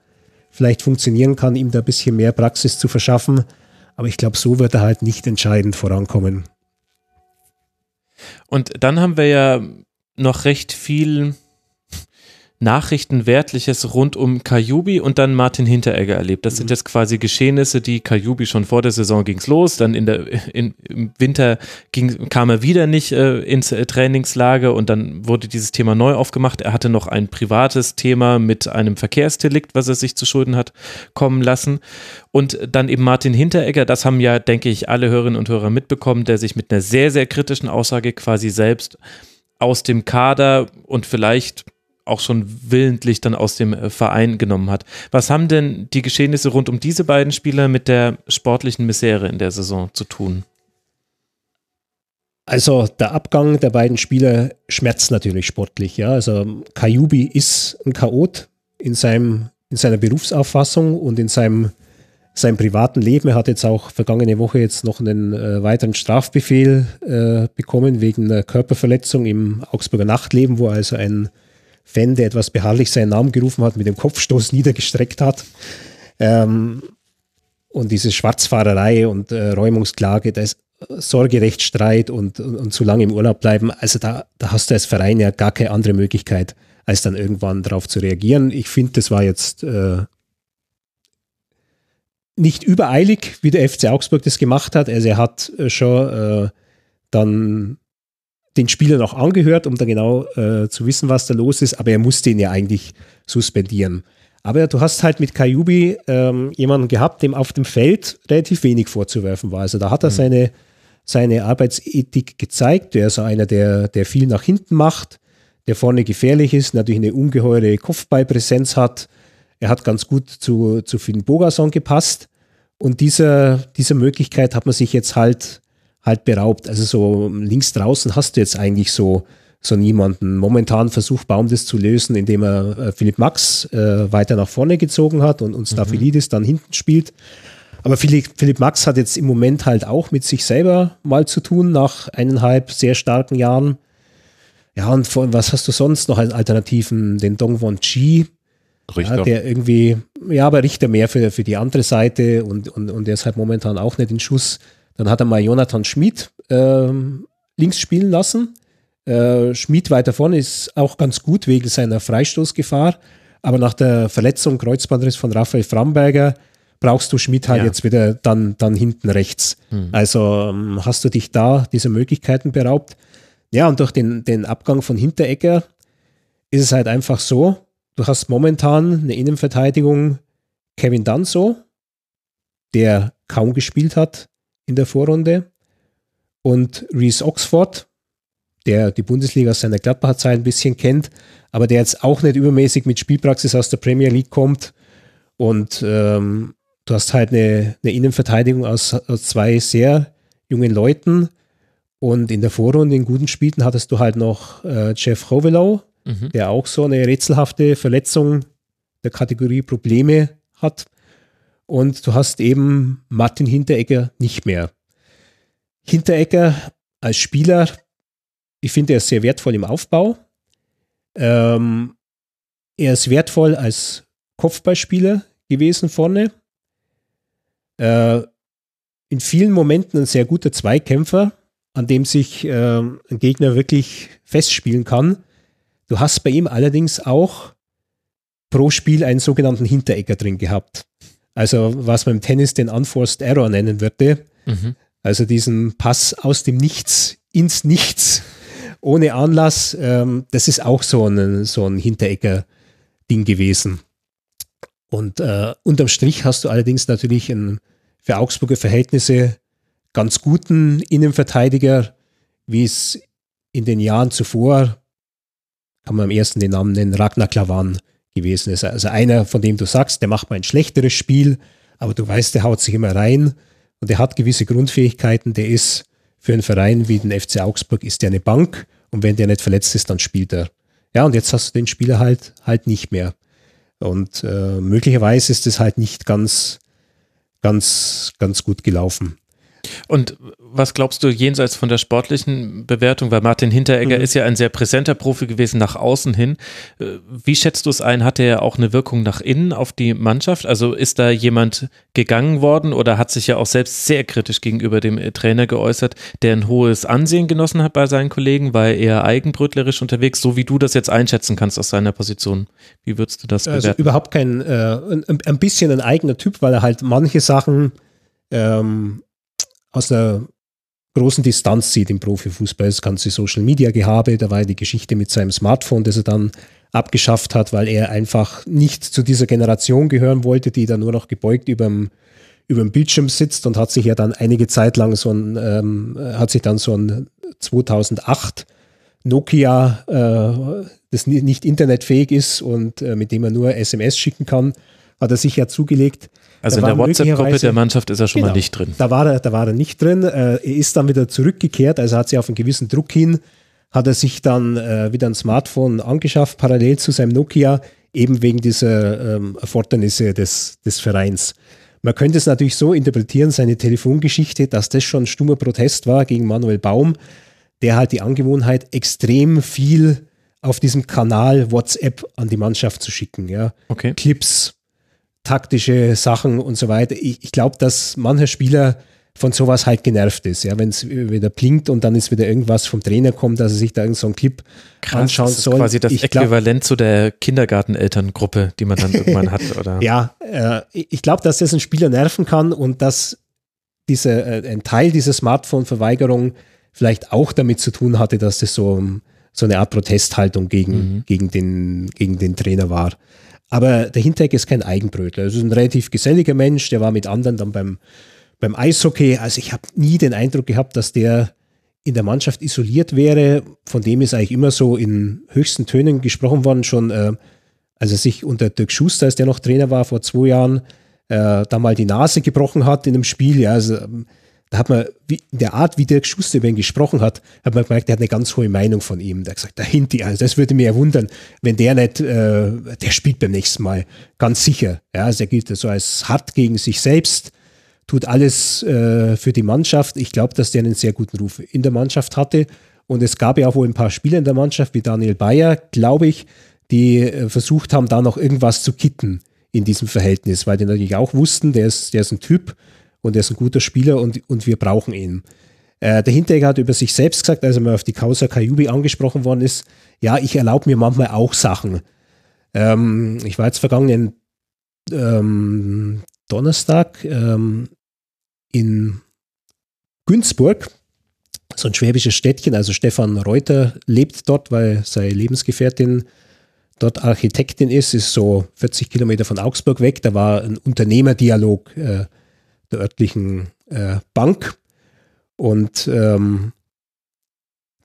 vielleicht funktionieren kann, ihm da ein bisschen mehr Praxis zu verschaffen. Aber ich glaube, so wird er halt nicht entscheidend vorankommen. Und dann haben wir ja noch recht viel Nachrichtenwertliches rund um Kajubi und dann Martin Hinteregger erlebt. Das mhm. sind jetzt quasi Geschehnisse, die Kajubi schon vor der Saison ging's los, dann in der, in, im Winter ging, kam er wieder nicht äh, ins äh, Trainingslager und dann wurde dieses Thema neu aufgemacht. Er hatte noch ein privates Thema mit einem Verkehrsdelikt, was er sich zu Schulden hat kommen lassen. Und dann eben Martin Hinteregger, das haben ja, denke ich, alle Hörerinnen und Hörer mitbekommen, der sich mit einer sehr, sehr kritischen Aussage quasi selbst aus dem Kader und vielleicht auch schon willentlich dann aus dem äh, Verein genommen hat. Was haben denn die Geschehnisse rund um diese beiden Spieler mit der sportlichen Misere in der Saison zu tun? Also der Abgang der beiden Spieler schmerzt natürlich sportlich. Ja, also Kajubi ist ein Chaot in seinem in seiner Berufsauffassung und in seinem seinem privaten Leben. Er hat jetzt auch vergangene Woche jetzt noch einen äh, weiteren Strafbefehl äh, bekommen wegen einer Körperverletzung im Augsburger Nachtleben, wo also ein Fan, der etwas beharrlich seinen Namen gerufen hat, mit dem Kopfstoß niedergestreckt hat. Ähm, und diese Schwarzfahrerei und äh, Räumungsklage, da ist Sorgerechtsstreit und, und, und, zu lange im Urlaub bleiben. Also da, da hast du als Verein ja gar keine andere Möglichkeit, als dann irgendwann darauf zu reagieren. Ich finde, das war jetzt äh, nicht übereilig, wie der FC Augsburg das gemacht hat. Also er hat äh, schon äh, dann den Spielern auch angehört, um da genau äh, zu wissen, was da los ist, aber er musste ihn ja eigentlich suspendieren. Aber du hast halt mit Kajubi ähm, jemanden gehabt, dem auf dem Feld relativ wenig vorzuwerfen war. Also da hat er mhm. seine, seine Arbeitsethik gezeigt. Der ist einer, der, der viel nach hinten macht, der vorne gefährlich ist, natürlich eine ungeheure Kopfballpräsenz hat. Er hat ganz gut zu, zu Finn Bogason gepasst. Und dieser, dieser Möglichkeit hat man sich jetzt halt, halt beraubt. Also so links draußen hast du jetzt eigentlich so, so niemanden. Momentan versucht Baum das zu lösen, indem er äh, Philipp Max äh, weiter nach vorne gezogen hat und, und Staphylidis mhm. dann hinten spielt. Aber Philipp, Philipp Max hat jetzt im Moment halt auch mit sich selber mal zu tun, nach eineinhalb sehr starken Jahren. Ja, und von, was hast du sonst noch als Alternativen? Den Dong Won Chi, Richter. Ja, der irgendwie, ja, aber Richter mehr für, für die andere Seite und, und, und der ist halt momentan auch nicht in Schuss. Dann hat er mal Jonathan Schmid ähm, links spielen lassen. Äh, Schmid weiter vorne ist auch ganz gut wegen seiner Freistoßgefahr. Aber nach der Verletzung, Kreuzbandriss von Raphael Framberger, brauchst du Schmidt halt ja. jetzt wieder dann, dann hinten rechts. Mhm. Also ähm, hast du dich da dieser Möglichkeiten beraubt. Ja, und durch den, den Abgang von Hinteregger ist es halt einfach so, du hast momentan eine Innenverteidigung Kevin Danso, der kaum gespielt hat in der Vorrunde, und Reese Oxford, der die Bundesliga aus seiner Gladbacher Zeit ein bisschen kennt, aber der jetzt auch nicht übermäßig mit Spielpraxis aus der Premier League kommt. Und ähm, du hast halt eine, eine Innenverteidigung aus, aus, zwei sehr jungen Leuten. Und in der Vorrunde in guten Spielen hattest du halt noch äh, Jeff Hovelow, mhm. der auch so eine rätselhafte Verletzung der Kategorie Probleme hat. Und du hast eben Martin Hinteregger nicht mehr. Hinteregger als Spieler, ich finde, er ist sehr wertvoll im Aufbau. Ähm, er ist wertvoll als Kopfballspieler gewesen vorne. Äh, in vielen Momenten ein sehr guter Zweikämpfer, an dem sich äh, ein Gegner wirklich festspielen kann. Du hast bei ihm allerdings auch pro Spiel einen sogenannten Hinterecker drin gehabt. Also was man im Tennis den Unforced Error nennen würde. Mhm. Also diesen Pass aus dem Nichts ins Nichts ohne Anlass. Ähm, das ist auch so ein, so ein Hinterecker-Ding gewesen. Und äh, unterm Strich hast du allerdings natürlich einen für Augsburger Verhältnisse ganz guten Innenverteidiger, wie es in den Jahren zuvor, kann man am ersten den Namen nennen, Ragnar Klavan gewesen ist. Also einer, von dem du sagst, der macht mal ein schlechteres Spiel, aber du weißt, der haut sich immer rein und der hat gewisse Grundfähigkeiten, der ist für einen Verein wie den FC Augsburg ist der eine Bank und wenn der nicht verletzt ist, dann spielt er. Ja, und jetzt hast du den Spieler halt halt nicht mehr. Und äh, möglicherweise ist es halt nicht ganz, ganz, ganz gut gelaufen. Und was glaubst du jenseits von der sportlichen Bewertung, weil Martin Hinteregger mhm. ist ja ein sehr präsenter Profi gewesen nach außen hin. Äh, wie schätzt du es ein? Hat er auch eine Wirkung nach innen auf die Mannschaft? Also ist da jemand gegangen worden oder hat sich ja auch selbst sehr kritisch gegenüber dem äh, Trainer geäußert, der ein hohes Ansehen genossen hat bei seinen Kollegen, weil er eigenbrötlerisch unterwegs, so wie du das jetzt einschätzen kannst aus seiner Position. Wie würdest du das also bewerten? Also überhaupt kein, äh, ein, ein, bisschen ein eigener Typ, weil er halt manche Sachen ähm, aus einer großen Distanz sieht im Profifußball. Das ganze Social Media Gehabe, da war ja die Geschichte mit seinem Smartphone, das er dann abgeschafft hat, weil er einfach nicht zu dieser Generation gehören wollte, die da nur noch gebeugt über dem Bildschirm sitzt und hat sich ja dann einige Zeit lang so ein, ähm, hat sich dann so ein 2008 Nokia, äh, das nicht internetfähig ist und äh, mit dem er nur SMS schicken kann, hat er sich ja zugelegt. Also in der WhatsApp-Gruppe der Mannschaft ist er schon genau, mal nicht drin. Da war er, da war er nicht drin. Äh, er ist dann wieder zurückgekehrt, also hat sich auf einen gewissen Druck hin, hat er sich dann äh, wieder ein Smartphone angeschafft, parallel zu seinem Nokia, eben wegen dieser ähm, Erfordernisse des, des Vereins. Man könnte es natürlich so interpretieren, seine Telefongeschichte, dass das schon ein stummer Protest war gegen Manuel Baum, der halt die Angewohnheit extrem viel auf diesem Kanal WhatsApp an die Mannschaft zu schicken. Ja. Okay. Clips, taktische Sachen und so weiter. Ich, ich glaube, dass mancher Spieler von sowas halt genervt ist. Ja, wenn es wieder blinkt und dann ist wieder irgendwas vom Trainer kommt, dass er sich da irgendeinen so Clip Krass, anschauen das ist soll. Quasi das ich Äquivalent glaub, zu der Kindergartenelterngruppe, die man dann irgendwann hat, oder? Ja, äh, ich glaube, dass das einen Spieler nerven kann und dass diese, äh, ein Teil dieser Smartphone-Verweigerung vielleicht auch damit zu tun hatte, dass das so, so eine Art Protesthaltung gegen, mhm. gegen, den, gegen den Trainer war. Aber der Hinteregger ist kein Eigenbrötler. Er ist ein relativ geselliger Mensch, der war mit anderen dann beim, beim Eishockey. Also ich habe nie den Eindruck gehabt, dass der in der Mannschaft isoliert wäre. Von dem ist eigentlich immer so in höchsten Tönen gesprochen worden, schon äh, als er sich unter Dirk Schuster, als der noch Trainer war vor zwei Jahren, äh, da mal die Nase gebrochen hat in einem Spiel. Ja, also ähm, da hat man, wie, in der Art, wie Dirk Schuster über ihn gesprochen hat, hat man gemerkt, der hat eine ganz hohe Meinung von ihm. Der hat gesagt, der Hinti, also das würde mir ja wundern, wenn der nicht, äh, der spielt beim nächsten Mal, ganz sicher. Ja, also er gilt so als hart gegen sich selbst, tut alles äh, für die Mannschaft. Ich glaube, dass der einen sehr guten Ruf in der Mannschaft hatte. Und es gab ja auch wohl ein paar Spieler in der Mannschaft, wie Daniel Bayer, glaube ich, die äh, versucht haben, da noch irgendwas zu kitten in diesem Verhältnis, weil die natürlich auch wussten, der ist, der ist ein Typ, und er ist ein guter Spieler und, und wir brauchen ihn. Äh, der Hinteregger hat über sich selbst gesagt, als er mal auf die Causa Kajubi angesprochen worden ist, ja, ich erlaube mir manchmal auch Sachen. Ähm, ich war jetzt vergangenen ähm, Donnerstag ähm, in Günzburg, so ein schwäbisches Städtchen, also Stefan Reuter lebt dort, weil seine Lebensgefährtin dort Architektin ist, ist so 40 Kilometer von Augsburg weg. Da war ein Unternehmerdialog äh, der örtlichen äh, Bank. Und ähm,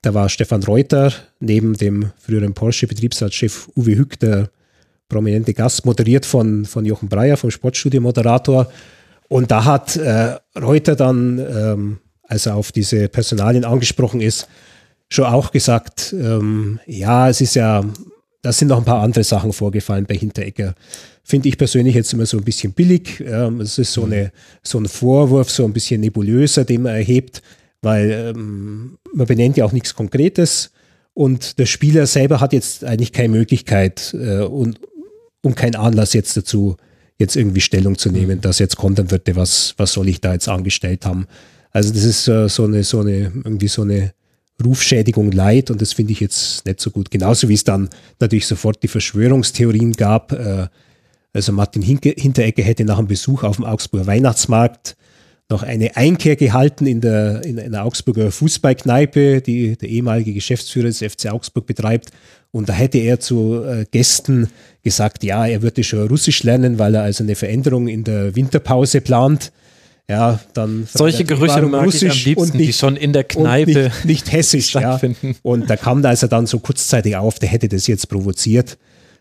da war Stefan Reuter neben dem früheren Porsche-Betriebsratschef Uwe Hück, der prominente Gast, moderiert von, von Jochen Breyer, vom Sportstudio-Moderator. Und da hat äh, Reuter dann, ähm, als er auf diese Personalien angesprochen ist, schon auch gesagt, ähm, ja, es ist ja, da sind noch ein paar andere Sachen vorgefallen bei Hinteregger finde ich persönlich jetzt immer so ein bisschen billig. Ähm, es ist so, eine, so ein Vorwurf, so ein bisschen nebulöser, den man erhebt, weil ähm, man benennt ja auch nichts Konkretes und der Spieler selber hat jetzt eigentlich keine Möglichkeit äh, und, und keinen Anlass jetzt dazu, jetzt irgendwie Stellung zu nehmen, mhm. dass jetzt kontern würde, was, was soll ich da jetzt angestellt haben. Also das ist äh, so eine, so eine, irgendwie so eine Rufschädigung leid und das finde ich jetzt nicht so gut. Genauso wie es dann natürlich sofort die Verschwörungstheorien gab, äh, also Martin Hinteregger hätte nach einem Besuch auf dem Augsburger Weihnachtsmarkt noch eine Einkehr gehalten in der, in einer Augsburger Fußballkneipe, die der ehemalige Geschäftsführer des FC Augsburg betreibt. Und da hätte er zu äh, Gästen gesagt, ja, er würde schon Russisch lernen, weil er also eine Veränderung in der Winterpause plant. Ja, dann Solche Gerüche mag Russisch ich am liebsten, nicht, die schon in der Kneipe nicht, nicht, hessisch stattfinden. Ja. Und da kam da also dann so kurzzeitig auf, der hätte das jetzt provoziert.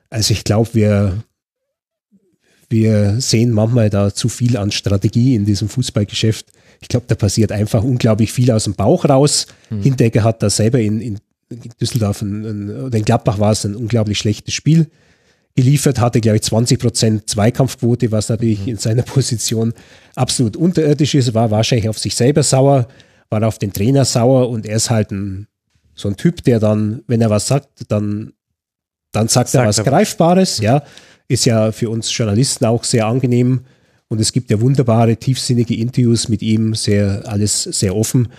Also ich glaube, wir wir sehen manchmal da zu viel an Strategie in diesem Fußballgeschäft. Ich glaube, da passiert einfach unglaublich viel aus dem Bauch raus. Mhm. Hinteregger hat da selber in, in Düsseldorf, ein, ein, oder in Gladbach war es ein unglaublich schlechtes Spiel geliefert, hatte, glaube ich, 20 Prozent Zweikampfquote, was natürlich mhm. in seiner Position absolut unterirdisch ist, war wahrscheinlich auf sich selber sauer, war auf den Trainer sauer und er ist halt ein, so ein Typ, der dann, wenn er was sagt, dann, dann sagt, sagt er was er Greifbares, ja ist ja für uns Journalisten auch sehr angenehm. Und es gibt ja wunderbare, tiefsinnige Interviews mit ihm, sehr, alles sehr offen.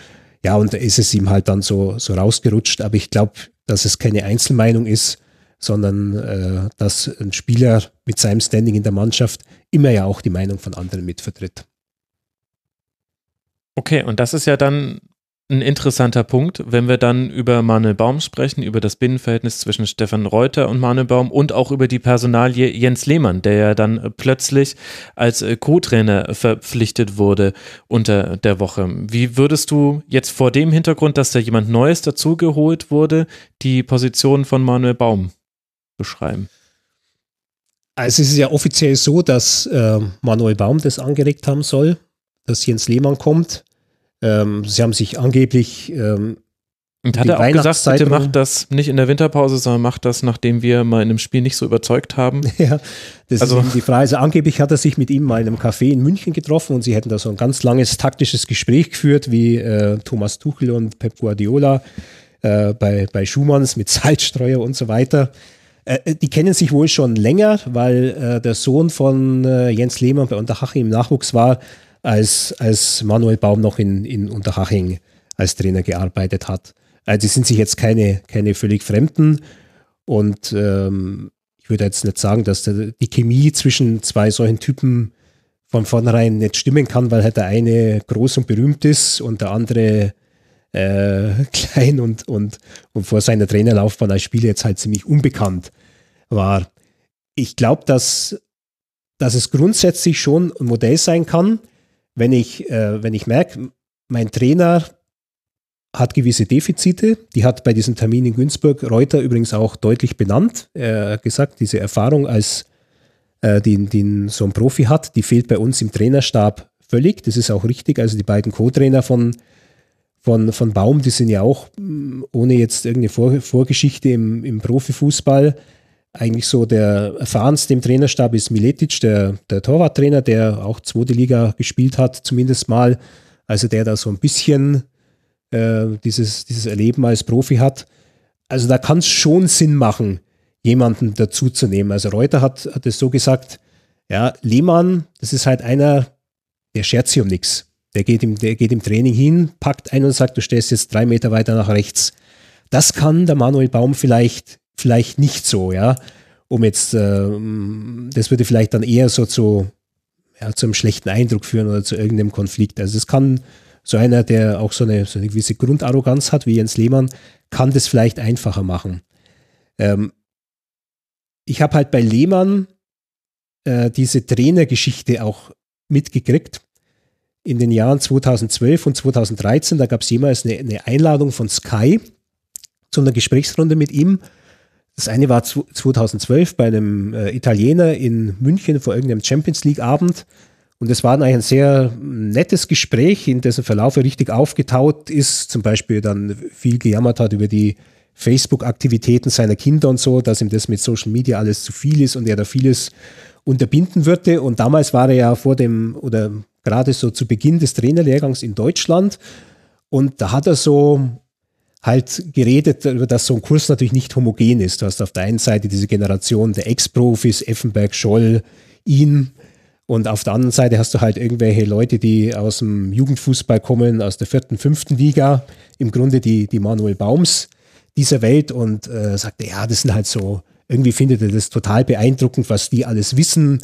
Ja, und da ist es ihm halt dann so, so rausgerutscht. Aber ich glaube, dass es keine Einzelmeinung ist, sondern äh, dass ein Spieler mit seinem Standing in der Mannschaft immer ja auch die Meinung von anderen mitvertritt. Okay, und das ist ja dann ein interessanter Punkt, wenn wir dann über Manuel Baum sprechen, über das Binnenverhältnis zwischen Stefan Reuter und Manuel Baum und auch über die Personalie Jens Lehmann, der ja dann plötzlich als äh, Co-Trainer verpflichtet wurde unter der Woche. Wie würdest du jetzt vor dem Hintergrund, dass da jemand Neues dazugeholt wurde, die Position von Manuel Baum beschreiben? Also es ist ja offiziell so, dass äh, Manuel Baum das angeregt haben soll, dass Jens Lehmann kommt. Ähm, sie haben sich angeblich ähm, und hat er auch gesagt, bitte macht das nicht in der Winterpause, sondern macht das, nachdem wir mal in einem Spiel nicht so überzeugt haben. Ja, das also, ist die Frage. Also angeblich hat er sich mit ihm mal in einem Café in München getroffen und sie hätten da so ein ganz langes taktisches Gespräch geführt, wie äh, Thomas Tuchel und Pep Guardiola äh, bei, bei Schumanns mit Salzstreuer und so weiter. Äh, äh, die kennen sich wohl schon länger, weil äh, der Sohn von äh, Jens Lehmann bei Unterhaching im Nachwuchs war als, als Manuel Baum noch in, in Unterhaching als Trainer gearbeitet hat. Also die sind sich jetzt keine, keine völlig Fremden und ähm, ich würde jetzt nicht sagen, dass der, die Chemie zwischen zwei solchen Typen von vornherein nicht stimmen kann, weil halt der eine groß und berühmt ist und der andere äh, klein und, und, und vor seiner Trainerlaufbahn als Spieler jetzt halt ziemlich unbekannt war. Ich glaube, dass, dass es grundsätzlich schon ein Modell sein kann, wenn ich, äh, ich merke, mein Trainer hat gewisse Defizite, die hat bei diesem Termin in Günzburg Reuter übrigens auch deutlich benannt. Er hat gesagt, diese Erfahrung als äh, die, die so ein Profi hat, die fehlt bei uns im Trainerstab völlig. Das ist auch richtig. Also die beiden Co-Trainer von, von, von Baum, die sind ja auch ohne jetzt irgendeine Vor Vorgeschichte im, im Profifußball. Eigentlich so der erfahrenste im Trainerstab ist Miletic, der, der Torwarttrainer, der auch zweite Liga gespielt hat, zumindest mal. Also der da so ein bisschen äh, dieses, dieses Erleben als Profi hat. Also da kann es schon Sinn machen, jemanden dazuzunehmen. Also Reuter hat, hat es so gesagt, ja, Lehmann, das ist halt einer, der schert sich um nichts. Der geht, im, der geht im Training hin, packt ein und sagt, du stehst jetzt drei Meter weiter nach rechts. Das kann der Manuel Baum vielleicht, vielleicht nicht so, ja. Um jetzt, äh, das würde vielleicht dann eher so zu, ja, zu einem schlechten Eindruck führen oder zu irgendeinem Konflikt. Also es kann so einer, der auch so eine, so eine gewisse Grundarroganz hat, wie Jens Lehmann, kann das vielleicht einfacher machen. Ähm, ich habe halt bei Lehmann äh, diese Trainergeschichte auch mitgekriegt in den Jahren 2012 und 2013. Da gab es jemals eine, eine, Einladung von Sky zu einer Gesprächsrunde mit ihm. Das eine war 2012 bei einem äh, Italiener in München vor irgendeinem Champions League Abend. Und es war eigentlich ein sehr nettes Gespräch, in dessen Verlauf er richtig aufgetaut ist, zum Beispiel dann viel gejammert hat über die Facebook-Aktivitäten seiner Kinder und so, dass ihm das mit Social Media alles zu viel ist und er da vieles unterbinden würde. Und damals war er ja vor dem, oder gerade so zu Beginn des Trainerlehrgangs in Deutschland. Und da hat er so halt geredet, dass so ein Kurs natürlich nicht homogen ist. Du hast auf der einen Seite diese Generation der Ex-Profis, Effenberg, Scholl, ihn. Und auf der anderen Seite hast du halt irgendwelche Leute, die aus dem Jugendfußball kommen, aus der vierten, fünften Liga, im Grunde die, die Manuel Baums dieser Welt und äh, sagte, ja, das sind halt so irgendwie findet er das total beeindruckend, was die alles wissen,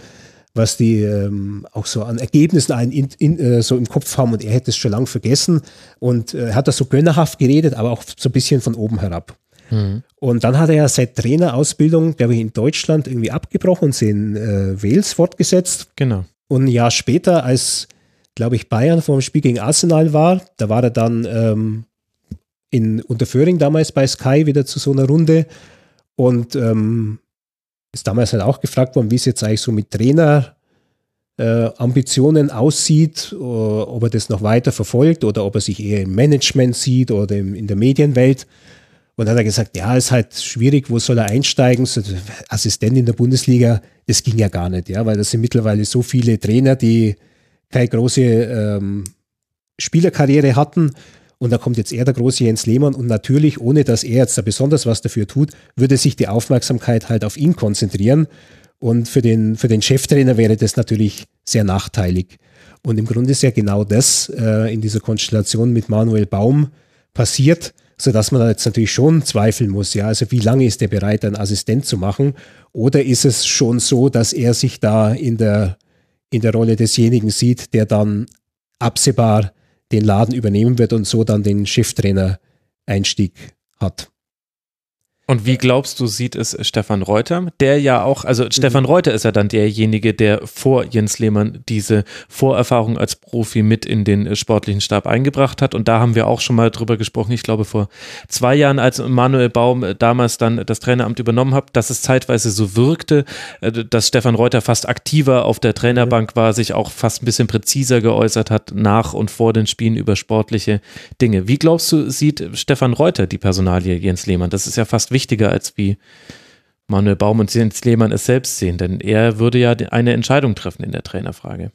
was die ähm, auch so an Ergebnissen in, in, in, äh, so im Kopf haben und er hätte es schon lange vergessen und äh, hat das so gönnerhaft geredet, aber auch so ein bisschen von oben herab. Mhm. Und dann hat er ja seit Trainerausbildung, glaube ich, in Deutschland irgendwie abgebrochen und sie in äh, Wales fortgesetzt. Genau. Und ein Jahr später, als, glaube ich, Bayern vor dem Spiel gegen Arsenal war, da war er dann ähm, in Unterföhring damals bei Sky wieder zu so einer Runde und ähm, ist damals halt auch gefragt worden, wie es jetzt eigentlich so mit Trainerambitionen äh, aussieht, ob er das noch weiter verfolgt oder ob er sich eher im Management sieht oder im, in der Medienwelt. Und dann hat er gesagt, ja, ist halt schwierig, wo soll er einsteigen? So, Assistent in der Bundesliga, das ging ja gar nicht, ja, weil das sind mittlerweile so viele Trainer, die keine große ähm, Spielerkarriere hatten und da kommt jetzt er, der große Jens Lehmann, und natürlich, ohne dass er jetzt da besonders was dafür tut, würde sich die Aufmerksamkeit halt auf ihn konzentrieren. Und für den, für den Cheftrainer wäre das natürlich sehr nachteilig. Und im Grunde ist ja genau das äh, in dieser Konstellation mit Manuel Baum passiert, sodass man jetzt natürlich schon zweifeln muss, ja, also wie lange ist er bereit, einen Assistent zu machen? Oder ist es schon so, dass er sich da in der, in der Rolle desjenigen sieht, der dann absehbar den Laden übernehmen wird und so dann den Cheftrainer-Einstieg hat. Und wie glaubst du, sieht es Stefan Reuter, der ja auch, also mhm. Stefan Reuter ist ja dann derjenige, der vor Jens Lehmann diese Vorerfahrung als Profi mit in den sportlichen Stab eingebracht hat. Und da haben wir auch schon mal drüber gesprochen, ich glaube vor zwei Jahren, als Manuel Baum damals dann das Traineramt übernommen hat, dass es zeitweise so wirkte, äh, dass Stefan Reuter fast aktiver auf der Trainerbank war, sich auch fast ein bisschen präziser geäußert hat nach und vor den Spielen über sportliche Dinge. Wie glaubst du, sieht Stefan Reuter die Personalie Jens Lehmann? Das ist ja fast wichtiger als wie Manuel Baum und Jens Lehmann es selbst sehen, denn er würde ja eine Entscheidung treffen in der Trainerfrage.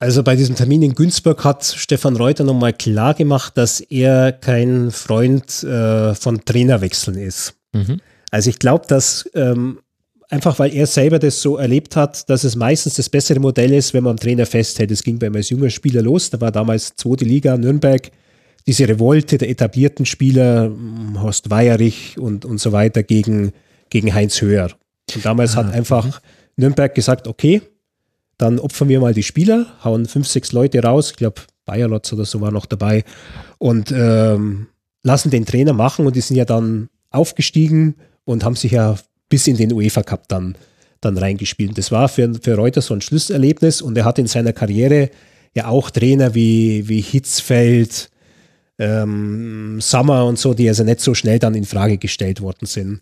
Also bei diesem Termin in Günzburg hat Stefan Reuter nochmal klar gemacht, dass er kein Freund äh, von Trainerwechseln ist. Mhm. Also ich glaube, dass ähm, einfach weil er selber das so erlebt hat, dass es meistens das bessere Modell ist, wenn man am Trainer festhält. Es ging bei ihm als junger Spieler los, da war damals zweite Liga Nürnberg diese Revolte der etablierten Spieler, hm, Horst Weierich und, und so weiter, gegen, gegen Heinz Höher. Und damals ah, hat einfach mhm. Nürnberg gesagt, okay, dann opfern wir mal die Spieler, hauen fünf, sechs Leute raus, ich glaube Bayerlotz oder so war noch dabei und ähm, lassen den Trainer machen und die sind ja dann aufgestiegen und haben sich ja bis in den UEFA Cup dann, dann reingespielt. Das war für, für Reuter so ein Schlusserlebnis und er hat in seiner Karriere ja auch Trainer wie, wie Hitzfeld, ähm, Summer und so, die also nicht so schnell dann in Frage gestellt worden sind.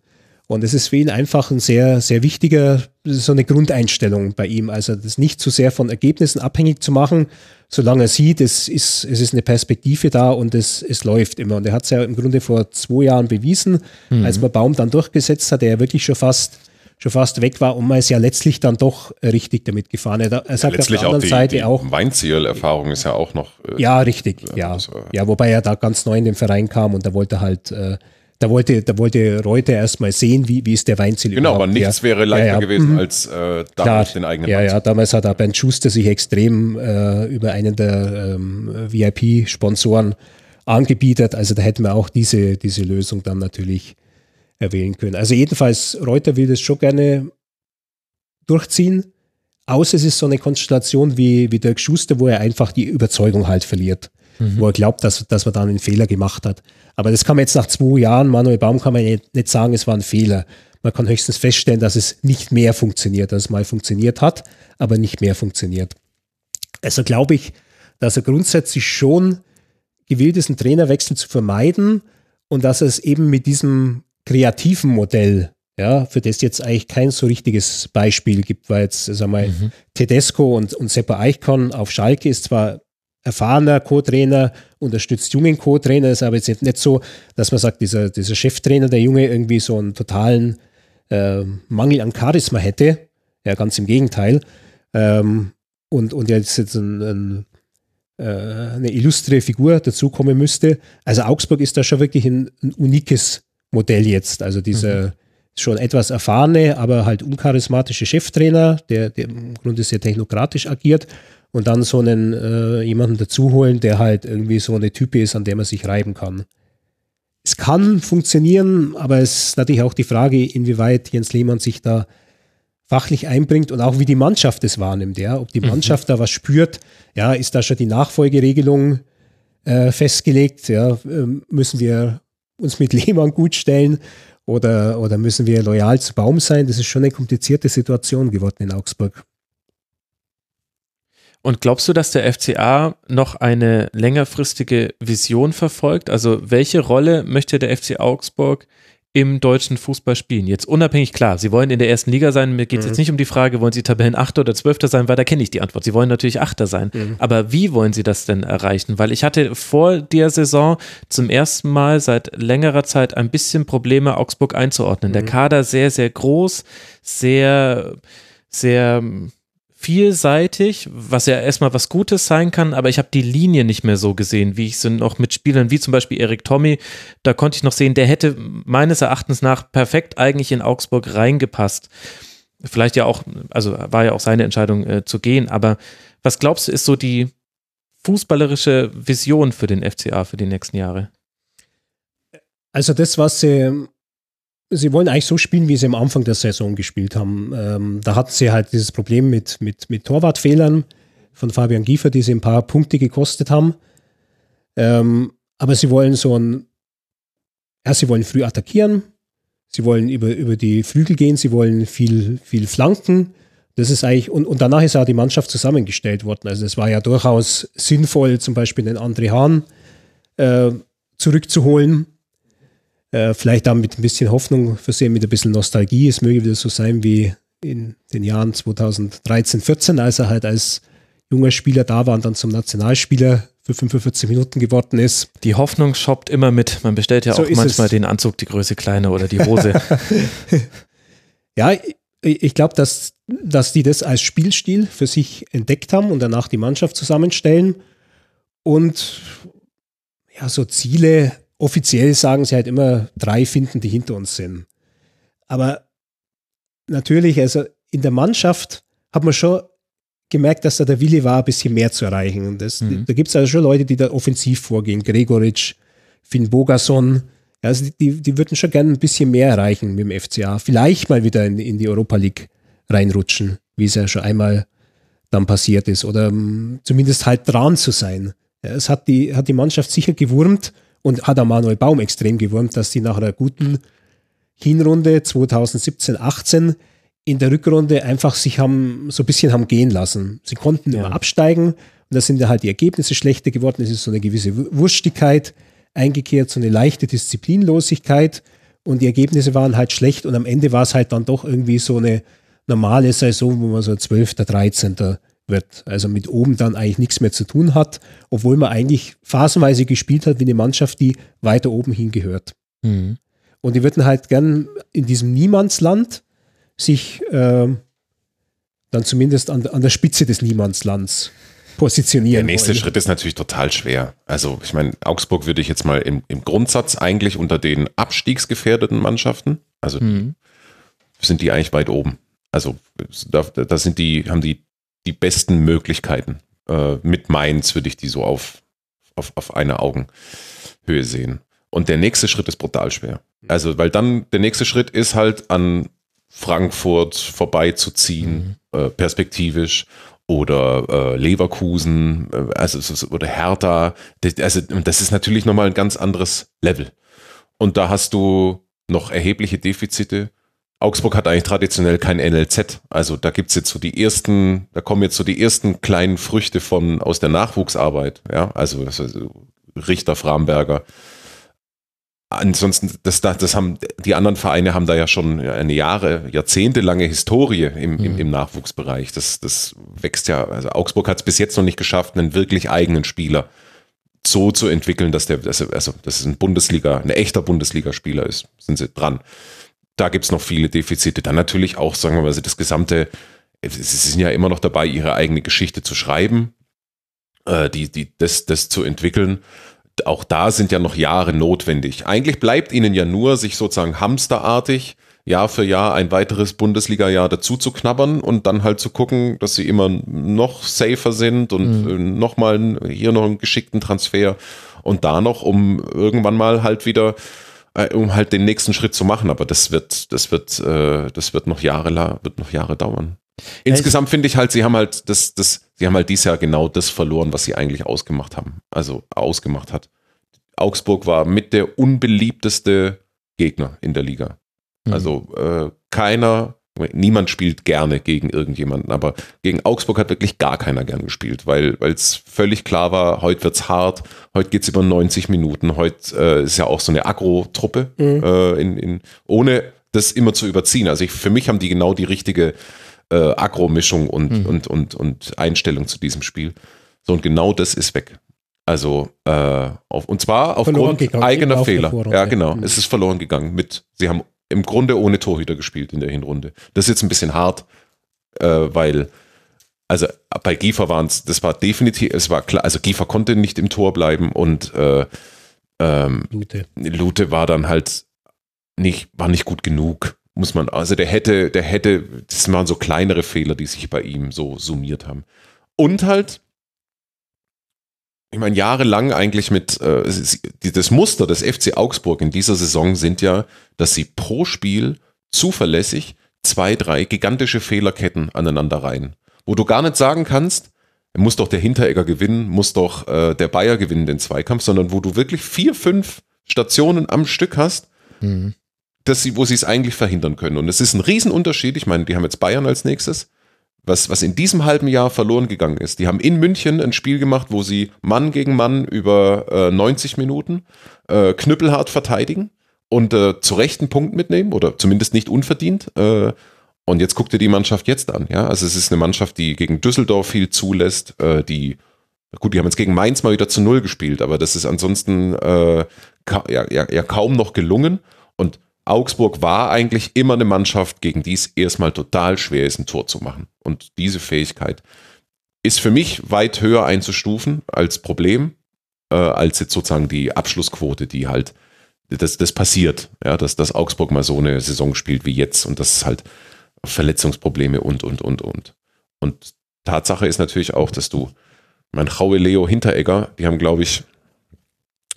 Und es ist für ihn einfach ein sehr, sehr wichtiger, so eine Grundeinstellung bei ihm. Also das nicht zu sehr von Ergebnissen abhängig zu machen, solange er sieht, es ist, es ist eine Perspektive da und es, es läuft immer. Und er hat es ja im Grunde vor zwei Jahren bewiesen, mhm. als man Baum dann durchgesetzt hat, der ja wirklich schon fast schon fast weg war und man ist ja letztlich dann doch richtig damit gefahren. Er, sagt ja, letztlich auf der anderen die, Seite die auch. Weinziel-Erfahrung ist ja auch noch. Äh, ja, richtig, ja. Also, ja, wobei er da ganz neu in den Verein kam und da wollte halt äh, da wollte, da wollte Reuter erstmal sehen, wie, wie ist der Weinziel Genau, aber nichts wäre leichter ja, ja. gewesen, mhm. als äh, damals den eigenen Ja, ja, damals hat auch Bernd Schuster sich extrem äh, über einen der ähm, VIP-Sponsoren angebietet. Also da hätten wir auch diese, diese Lösung dann natürlich erwähnen können. Also jedenfalls, Reuter will das schon gerne durchziehen. Außer es ist so eine Konstellation wie, wie Dirk Schuster, wo er einfach die Überzeugung halt verliert mhm. wo er glaubt, dass, dass man da einen Fehler gemacht hat. Aber das kann man jetzt nach zwei Jahren, Manuel Baum kann man nicht sagen, es war ein Fehler. Man kann höchstens feststellen, dass es nicht mehr funktioniert, dass es mal funktioniert hat, aber nicht mehr funktioniert. Also glaube ich, dass er grundsätzlich schon gewillt ist, einen Trainerwechsel zu vermeiden und dass er es eben mit diesem kreativen Modell, ja, für das jetzt eigentlich kein so richtiges Beispiel gibt, weil jetzt, sag mal, mhm. Tedesco und, und Seppo Eichkorn auf Schalke ist zwar erfahrener Co-Trainer, unterstützt jungen Co-Trainer. ist aber jetzt nicht so, dass man sagt, dieser, dieser Cheftrainer, der Junge, irgendwie so einen totalen äh, Mangel an Charisma hätte. Ja, ganz im Gegenteil. Ähm, und, und jetzt, jetzt ein, ein, äh, eine illustre Figur dazukommen müsste. Also Augsburg ist da schon wirklich ein, ein unikes Modell jetzt. Also dieser mhm. schon etwas erfahrene, aber halt uncharismatische Cheftrainer, der, der im Grunde sehr technokratisch agiert und dann so einen äh, jemanden dazu holen, der halt irgendwie so eine Type ist, an der man sich reiben kann. Es kann funktionieren, aber es ist natürlich auch die Frage, inwieweit Jens Lehmann sich da fachlich einbringt und auch wie die Mannschaft es wahrnimmt, ja, ob die mhm. Mannschaft mhm. da was spürt, ja, ist da schon die Nachfolgeregelung äh, festgelegt, ja, ähm, müssen wir uns mit Lehmann gut stellen oder, oder müssen wir loyal zu Baum sein? Das ist schon eine komplizierte Situation geworden in Augsburg. Und glaubst du, dass der FCA noch eine längerfristige Vision verfolgt? Also welche Rolle möchte der FC Augsburg im deutschen Fußball spielen? Jetzt unabhängig, klar, sie wollen in der ersten Liga sein. Mir geht es mhm. jetzt nicht um die Frage, wollen sie Tabellen Achter oder Zwölfter sein, weil da kenne ich die Antwort. Sie wollen natürlich Achter sein. Mhm. Aber wie wollen sie das denn erreichen? Weil ich hatte vor der Saison zum ersten Mal seit längerer Zeit ein bisschen Probleme, Augsburg einzuordnen. Mhm. Der Kader sehr, sehr groß, sehr, sehr vielseitig, was ja erstmal was Gutes sein kann, aber ich habe die Linie nicht mehr so gesehen, wie ich sie noch mit Spielern wie zum Beispiel Erik Tommy, da konnte ich noch sehen, der hätte meines Erachtens nach perfekt eigentlich in Augsburg reingepasst. Vielleicht ja auch, also war ja auch seine Entscheidung äh, zu gehen, aber was glaubst du, ist so die fußballerische Vision für den FCA für die nächsten Jahre? Also das, was sie sie wollen eigentlich so spielen, wie sie am Anfang der Saison gespielt haben. Ähm, da hatten sie halt dieses Problem mit, mit, mit Torwartfehlern von Fabian Giefer, die sie ein paar Punkte gekostet haben. Ähm, aber sie wollen so ein, ja, sie wollen früh attackieren, sie wollen über, über die Flügel gehen, sie wollen viel, viel flanken. Das ist eigentlich, und, und danach ist auch die Mannschaft zusammengestellt worden. Also es war ja durchaus sinnvoll, zum Beispiel den André Hahn äh, zurückzuholen, äh, vielleicht dann mit ein bisschen Hoffnung versehen, mit ein bisschen Nostalgie. Es möge wieder so sein wie in den Jahren 2013, 14, als er halt als junger Spieler da war und dann zum Nationalspieler für 45 Minuten geworden ist. Die Hoffnung shoppt immer mit. Man bestellt ja so auch manchmal es. den Anzug die Größe kleiner oder die Hose. ja, ich glaube, dass, dass die das als Spielstil für sich entdeckt haben und danach die Mannschaft zusammenstellen. Und ja, so Ziele offiziell sagen sie halt immer drei finden, die hinter uns sind. Aber natürlich, also in der Mannschaft hat man schon gemerkt, dass da der Wille war, ein bisschen mehr zu erreichen. Und das, mhm. Da gibt es also schon Leute, die da offensiv vorgehen. Gregoritsch, Finn Bogason. Also die, die würden schon gerne ein bisschen mehr erreichen mit dem FCA. Vielleicht mal wieder in, in die Europa League reinrutschen, wie es ja schon einmal dann passiert ist. Oder um, ähm, zumindest halt dran zu sein. Ja, es hat die, hat die Mannschaft sicher gewurmt und hat auch Manuel Baum extrem gewurmt, dass sie nach einer guten Hinrunde 2017, 18 in der Rückrunde einfach sich haben, so ein bisschen haben gehen lassen. Sie konnten ja. immer absteigen und da sind ja halt die Ergebnisse schlechter geworden. Es ist so eine gewisse Wurstigkeit eingekehrt, so eine leichte Disziplinlosigkeit und die Ergebnisse waren halt schlecht und am Ende war es halt dann doch irgendwie so eine normale Saison, wo man so 12., 13. wird. Also mit oben dann eigentlich nichts mehr zu tun hat, obwohl man eigentlich phasenweise gespielt hat wie eine Mannschaft, die weiter oben hingehört. Mhm. Und die würden halt gern in diesem Niemandsland sich ähm, dann zumindest an, an der Spitze des Niemandslands positionieren. Der nächste wollen. Schritt ist natürlich total schwer. Also ich meine, Augsburg würde ich jetzt mal im, im Grundsatz eigentlich unter den abstiegsgefährdeten Mannschaften, also Mhm. sind die eigentlich weit oben. Also da, da sind die, haben die die besten Möglichkeiten. Äh, mit Mainz würde ich die so auf, auf, auf eine Augenhöhe sehen. Und der nächste Schritt ist brutal schwer. Also, weil dann der nächste Schritt ist halt an Frankfurt vorbeizuziehen, äh, perspektivisch. Oder äh, Leverkusen, äh, also ist- oder Hertha. Das, also, das ist natürlich nochmal ein ganz anderes Level. Und da hast du noch erhebliche Defizite. Augsburg hat eigentlich traditionell kein NLZ. Also da gibt's jetzt so die ersten, da kommen jetzt so die ersten kleinen Früchte von aus der Nachwuchsarbeit. Ja, also, das ist so Richter, Framberger. Ansonsten, das, das, haben, die anderen Vereine haben da ja schon eine Jahre, jahrzehntelange Historie im, im, im Nachwuchsbereich. Das, das wächst ja, also Augsburg hat es bis jetzt noch nicht geschafft, einen wirklich eigenen Spieler so zu entwickeln, dass der, er- also, dass es ein Bundesliga, ein echter Bundesligaspieler ist, sind sie dran. Da gibt's noch viele Defizite. Dann natürlich auch, sagen wir mal, das gesamte, sie sind ja immer noch dabei, ihre eigene Geschichte zu schreiben, äh, die, die, das, das zu entwickeln. Auch da sind ja noch Jahre notwendig. Eigentlich bleibt ihnen ja nur, sich sozusagen hamsterartig Jahr für Jahr ein weiteres Bundesliga-Jahr dazu zu knabbern und dann halt zu gucken, dass sie immer noch safer sind und äh, noch mal hier noch einen geschickten Transfer und da noch, um irgendwann mal halt wieder, äh, um halt den nächsten Schritt zu machen. Aber das wird, das wird, äh, das wird noch Jahre, wird noch Jahre dauern. Insgesamt finde ich halt, sie haben halt das, das, sie haben halt dieses Jahr genau das verloren, was sie eigentlich ausgemacht haben. Also ausgemacht hat. Augsburg war mit der unbeliebteste Gegner in der Liga. Mhm. Also äh, keiner, niemand spielt gerne gegen irgendjemanden, aber gegen Augsburg hat wirklich gar keiner gern gespielt, weil es völlig klar war, heute wird's hart, heute geht's über 90 Minuten, heute äh, ist ja auch so eine Agro-Truppe, äh, in, in, ohne das immer zu überziehen. Also ich, für mich haben die genau die richtige äh, Agro-Mischung und, und, und, und Einstellung zu diesem Spiel. So, und genau das ist weg. Also, äh, auf, und zwar aufgrund eigener Fehler. Ja, genau. Mhm. Es ist verloren gegangen mit, sie haben im Grunde ohne Torhüter gespielt in der Hinrunde. Das ist jetzt ein bisschen hart, äh, weil, also bei Giefer waren es, das war definitiv, es war klar, also Giefer konnte nicht im Tor bleiben und äh, ähm, Lute. Lute war dann halt nicht, war nicht gut genug, muss man, also der hätte, der hätte, das waren so kleinere Fehler, die sich bei ihm so summiert haben. Und halt, ich meine, jahrelang eigentlich mit, äh, das Muster des FC Augsburg in dieser Saison sind ja, dass sie pro Spiel zuverlässig zwei, drei gigantische Fehlerketten aneinander reihen. Wo du gar nicht sagen kannst, muss doch der Hinteregger gewinnen, muss doch äh, der Bayer gewinnen den Zweikampf, sondern wo du wirklich vier, fünf Stationen am Stück hast, Mhm. dass sie, wo sie es eigentlich verhindern können. Und es ist ein Riesenunterschied. Ich meine, die haben jetzt Bayern als nächstes, was, was in diesem halben Jahr verloren gegangen ist. Die haben in München ein Spiel gemacht, wo sie Mann gegen Mann über äh, 90 Minuten äh, knüppelhart verteidigen und äh, zu Recht einen Punkt mitnehmen oder zumindest nicht unverdient. Äh, und jetzt guckt ihr die Mannschaft jetzt an. Ja, also es ist eine Mannschaft, die gegen Düsseldorf viel zulässt, äh, die Gut, die haben jetzt gegen Mainz mal wieder zu Null gespielt, aber das ist ansonsten äh, ja, ja, ja kaum noch gelungen. Und Augsburg war eigentlich immer eine Mannschaft, gegen die es erstmal total schwer ist, ein Tor zu machen. Und diese Fähigkeit ist für mich weit höher einzustufen als Problem, äh, als jetzt sozusagen die Abschlussquote, die halt, das, das passiert, ja, dass, dass Augsburg mal so eine Saison spielt wie jetzt und das ist halt Verletzungsprobleme und, und, und, und. Und Tatsache ist natürlich auch, dass du, mein Raue Leo Hinteregger, die haben, glaube ich,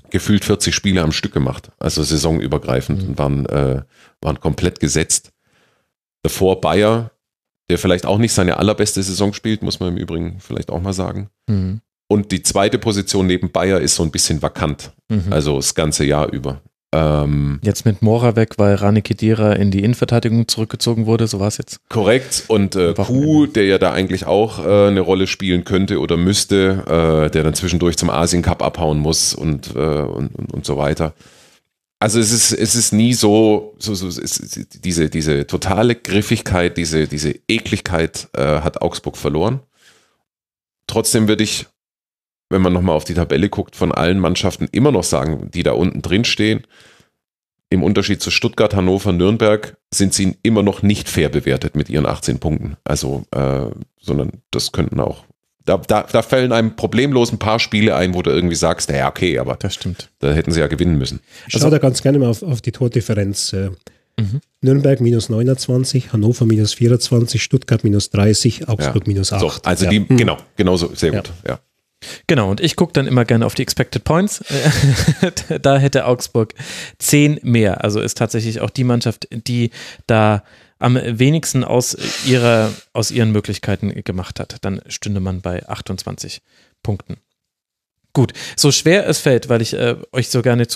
gefühlt 40 Spiele am Stück gemacht, also saisonübergreifend und waren, äh, waren komplett gesetzt. Davor Bayer, der vielleicht auch nicht seine allerbeste Saison spielt, muss man im Übrigen vielleicht auch mal sagen. Mhm. Und die zweite Position neben Bayer ist so ein bisschen vakant, Mhm. also das ganze Jahr über. Ähm, Jetzt mit Mora weg, weil Rani Kedira in die Innenverteidigung zurückgezogen wurde, so war es jetzt. Korrekt. Und äh. Kuh, der ja da eigentlich auch äh, eine Rolle spielen könnte oder müsste, äh, der dann zwischendurch zum Asien Cup abhauen muss und, äh, und, und, und so weiter. Also es ist, es ist nie so, so, so es, diese, diese totale Griffigkeit, diese, diese Ekligkeit äh, hat Augsburg verloren. Trotzdem würde ich, wenn man nochmal auf die Tabelle guckt, von allen Mannschaften immer noch sagen, die da unten drin stehen, im Unterschied zu Stuttgart, Hannover, Nürnberg sind sie immer noch nicht fair bewertet mit ihren 18 Punkten. Also, äh, sondern das könnten auch. Da, da, da fallen einem problemlos ein paar Spiele ein, wo du irgendwie sagst, naja, okay, aber Das stimmt. da hätten sie ja gewinnen müssen. Ich schaue da ganz gerne mal auf, auf die Tordifferenz. Äh, Nürnberg minus 29, Hannover minus 24, Stuttgart minus 30, Augsburg minus 8. So, also ja. die, genau, genau so, sehr Ja. gut. Ja. Genau, und ich gucke dann immer gerne auf die Expected Points. Da hätte Augsburg zehn mehr. Also ist tatsächlich auch die Mannschaft, die da am wenigsten aus, ihrer, aus ihren Möglichkeiten gemacht hat. Dann stünde man bei 28 Punkten. Gut, so schwer es fällt, weil ich äh, euch so gerne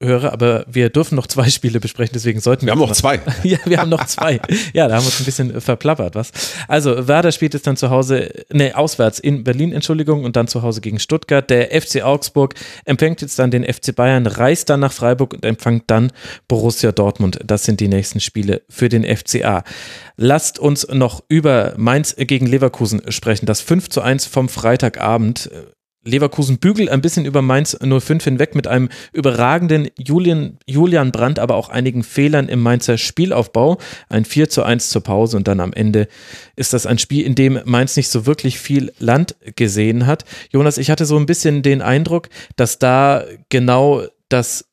zuhöre, aber wir dürfen noch zwei Spiele besprechen, deswegen sollten wir. Wir haben noch zwei. ja, wir haben noch zwei. Ja, da haben wir uns ein bisschen äh, verplappert, was. Also, Werder spielt jetzt dann zu Hause, ne, auswärts in Berlin, Entschuldigung, und dann zu Hause gegen Stuttgart. Der FC Augsburg empfängt jetzt dann den FC Bayern, reist dann nach Freiburg und empfängt dann Borussia Dortmund. Das sind die nächsten Spiele für den FCA. Lasst uns noch über Mainz gegen Leverkusen sprechen. Das 5 zu 1 vom Freitagabend. Leverkusen bügelt ein bisschen über Mainz 05 hinweg mit einem überragenden Julian, Julian Brandt, aber auch einigen Fehlern im Mainzer Spielaufbau. Ein 4 zu 1 zur Pause und dann am Ende ist das ein Spiel, in dem Mainz nicht so wirklich viel Land gesehen hat. Jonas, ich hatte so ein bisschen den Eindruck, dass da genau das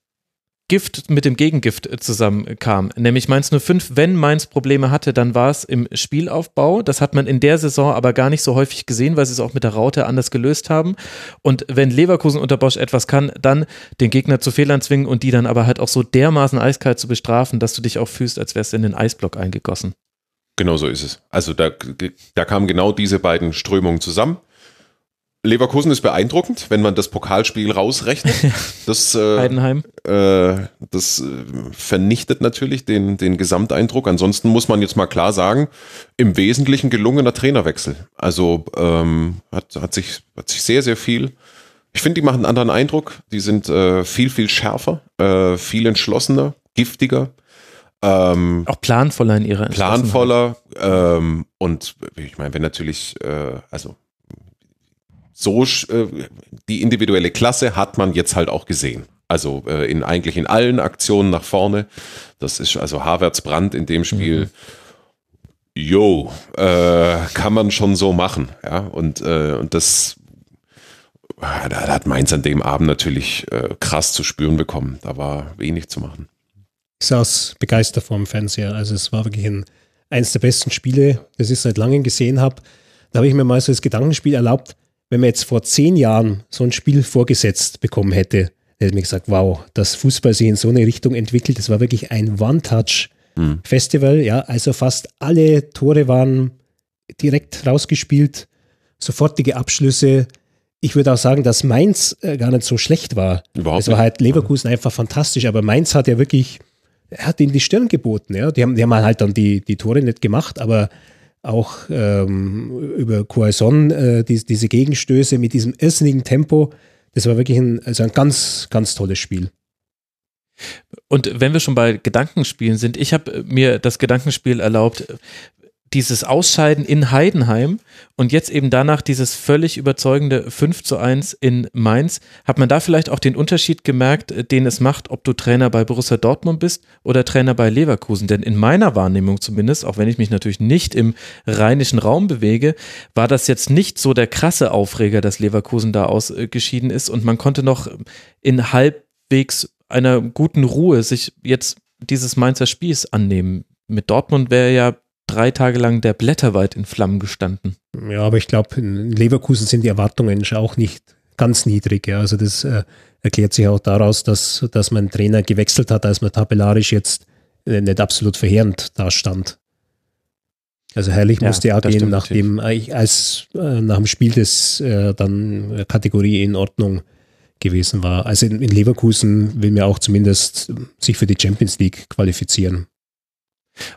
Gift mit dem Gegengift zusammenkam. Nämlich Mainz 05, wenn Mainz Probleme hatte, dann war es im Spielaufbau. Das hat man in der Saison aber gar nicht so häufig gesehen, weil sie es auch mit der Raute anders gelöst haben. Und wenn Leverkusen unter Bosch etwas kann, dann den Gegner zu Fehlern zwingen und die dann aber halt auch so dermaßen eiskalt zu bestrafen, dass du dich auch fühlst, als wärst du in den Eisblock eingegossen. Genau so ist es. Also da, da kamen genau diese beiden Strömungen zusammen. Leverkusen ist beeindruckend, wenn man das Pokalspiel rausrechnet. Das, äh, Heidenheim. äh, das äh, vernichtet natürlich den, den Gesamteindruck. Ansonsten muss man jetzt mal klar sagen, im Wesentlichen gelungener Trainerwechsel. Also ähm, hat, hat, sich, hat sich sehr, sehr viel. Ich finde, die machen einen anderen Eindruck. Die sind äh, viel, viel schärfer, äh, viel entschlossener, giftiger. Ähm, Auch planvoller in ihrer planvoller ähm, und ich meine, wenn natürlich, äh, also so äh, die individuelle Klasse hat man jetzt halt auch gesehen. Also äh, in eigentlich in allen Aktionen nach vorne. Das ist also Havertz Brandt in dem Spiel. Jo, äh, kann man schon so machen, ja. Und, äh, und das ah, da hat Mainz an dem Abend natürlich äh, krass zu spüren bekommen. Da war wenig zu machen. Ich saß begeistert vor dem Fernseher. Also es war wirklich ein, eines der besten Spiele, das ich seit langem gesehen habe. Da habe ich mir mal so das Gedankenspiel erlaubt, wenn man jetzt vor zehn Jahren so ein Spiel vorgesetzt bekommen hätte, hätte ich mir gesagt, wow, dass Fußball sich in so eine Richtung entwickelt. Das war wirklich ein One-Touch-Festival. Ja, also fast alle Tore waren direkt rausgespielt, sofortige Abschlüsse. Ich würde auch sagen, dass Mainz äh, gar nicht so schlecht war. Überhaupt es war halt Leverkusen einfach fantastisch, aber Mainz hat ja wirklich, er hat ihnen die Stirn geboten. Ja. Die, haben, die haben halt dann die, die Tore nicht gemacht, aber auch ähm, über Quaison, äh, die, diese Gegenstöße mit diesem irrsinnigen Tempo, das war wirklich ein, also ein ganz, ganz tolles Spiel. Und wenn wir schon bei Gedankenspielen sind, ich habe mir das Gedankenspiel erlaubt, dieses Ausscheiden in Heidenheim und jetzt eben danach dieses völlig überzeugende 5 zu 1 in Mainz. Hat man da vielleicht auch den Unterschied gemerkt, den es macht, ob du Trainer bei Borussia Dortmund bist oder Trainer bei Leverkusen? Denn in meiner Wahrnehmung zumindest, auch wenn ich mich natürlich nicht im rheinischen Raum bewege, war das jetzt nicht so der krasse Aufreger, dass Leverkusen da ausgeschieden ist und man konnte noch in halbwegs einer guten Ruhe sich jetzt dieses Mainzer Spiels annehmen. Mit Dortmund wäre ja drei Tage lang der Blätterwald in Flammen gestanden. Ja, aber ich glaube, in Leverkusen sind die Erwartungen auch nicht ganz niedrig. Ja. Also das äh, erklärt sich auch daraus, dass, dass man Trainer gewechselt hat, als man tabellarisch jetzt äh, nicht absolut verheerend dastand. Also Herrlich Ja, musste ja das gehen, nachdem eigentlich als äh, nach dem Spiel das äh, dann äh, Kategorie in Ordnung gewesen war. Also in, in Leverkusen will mir auch zumindest sich für die Champions League qualifizieren.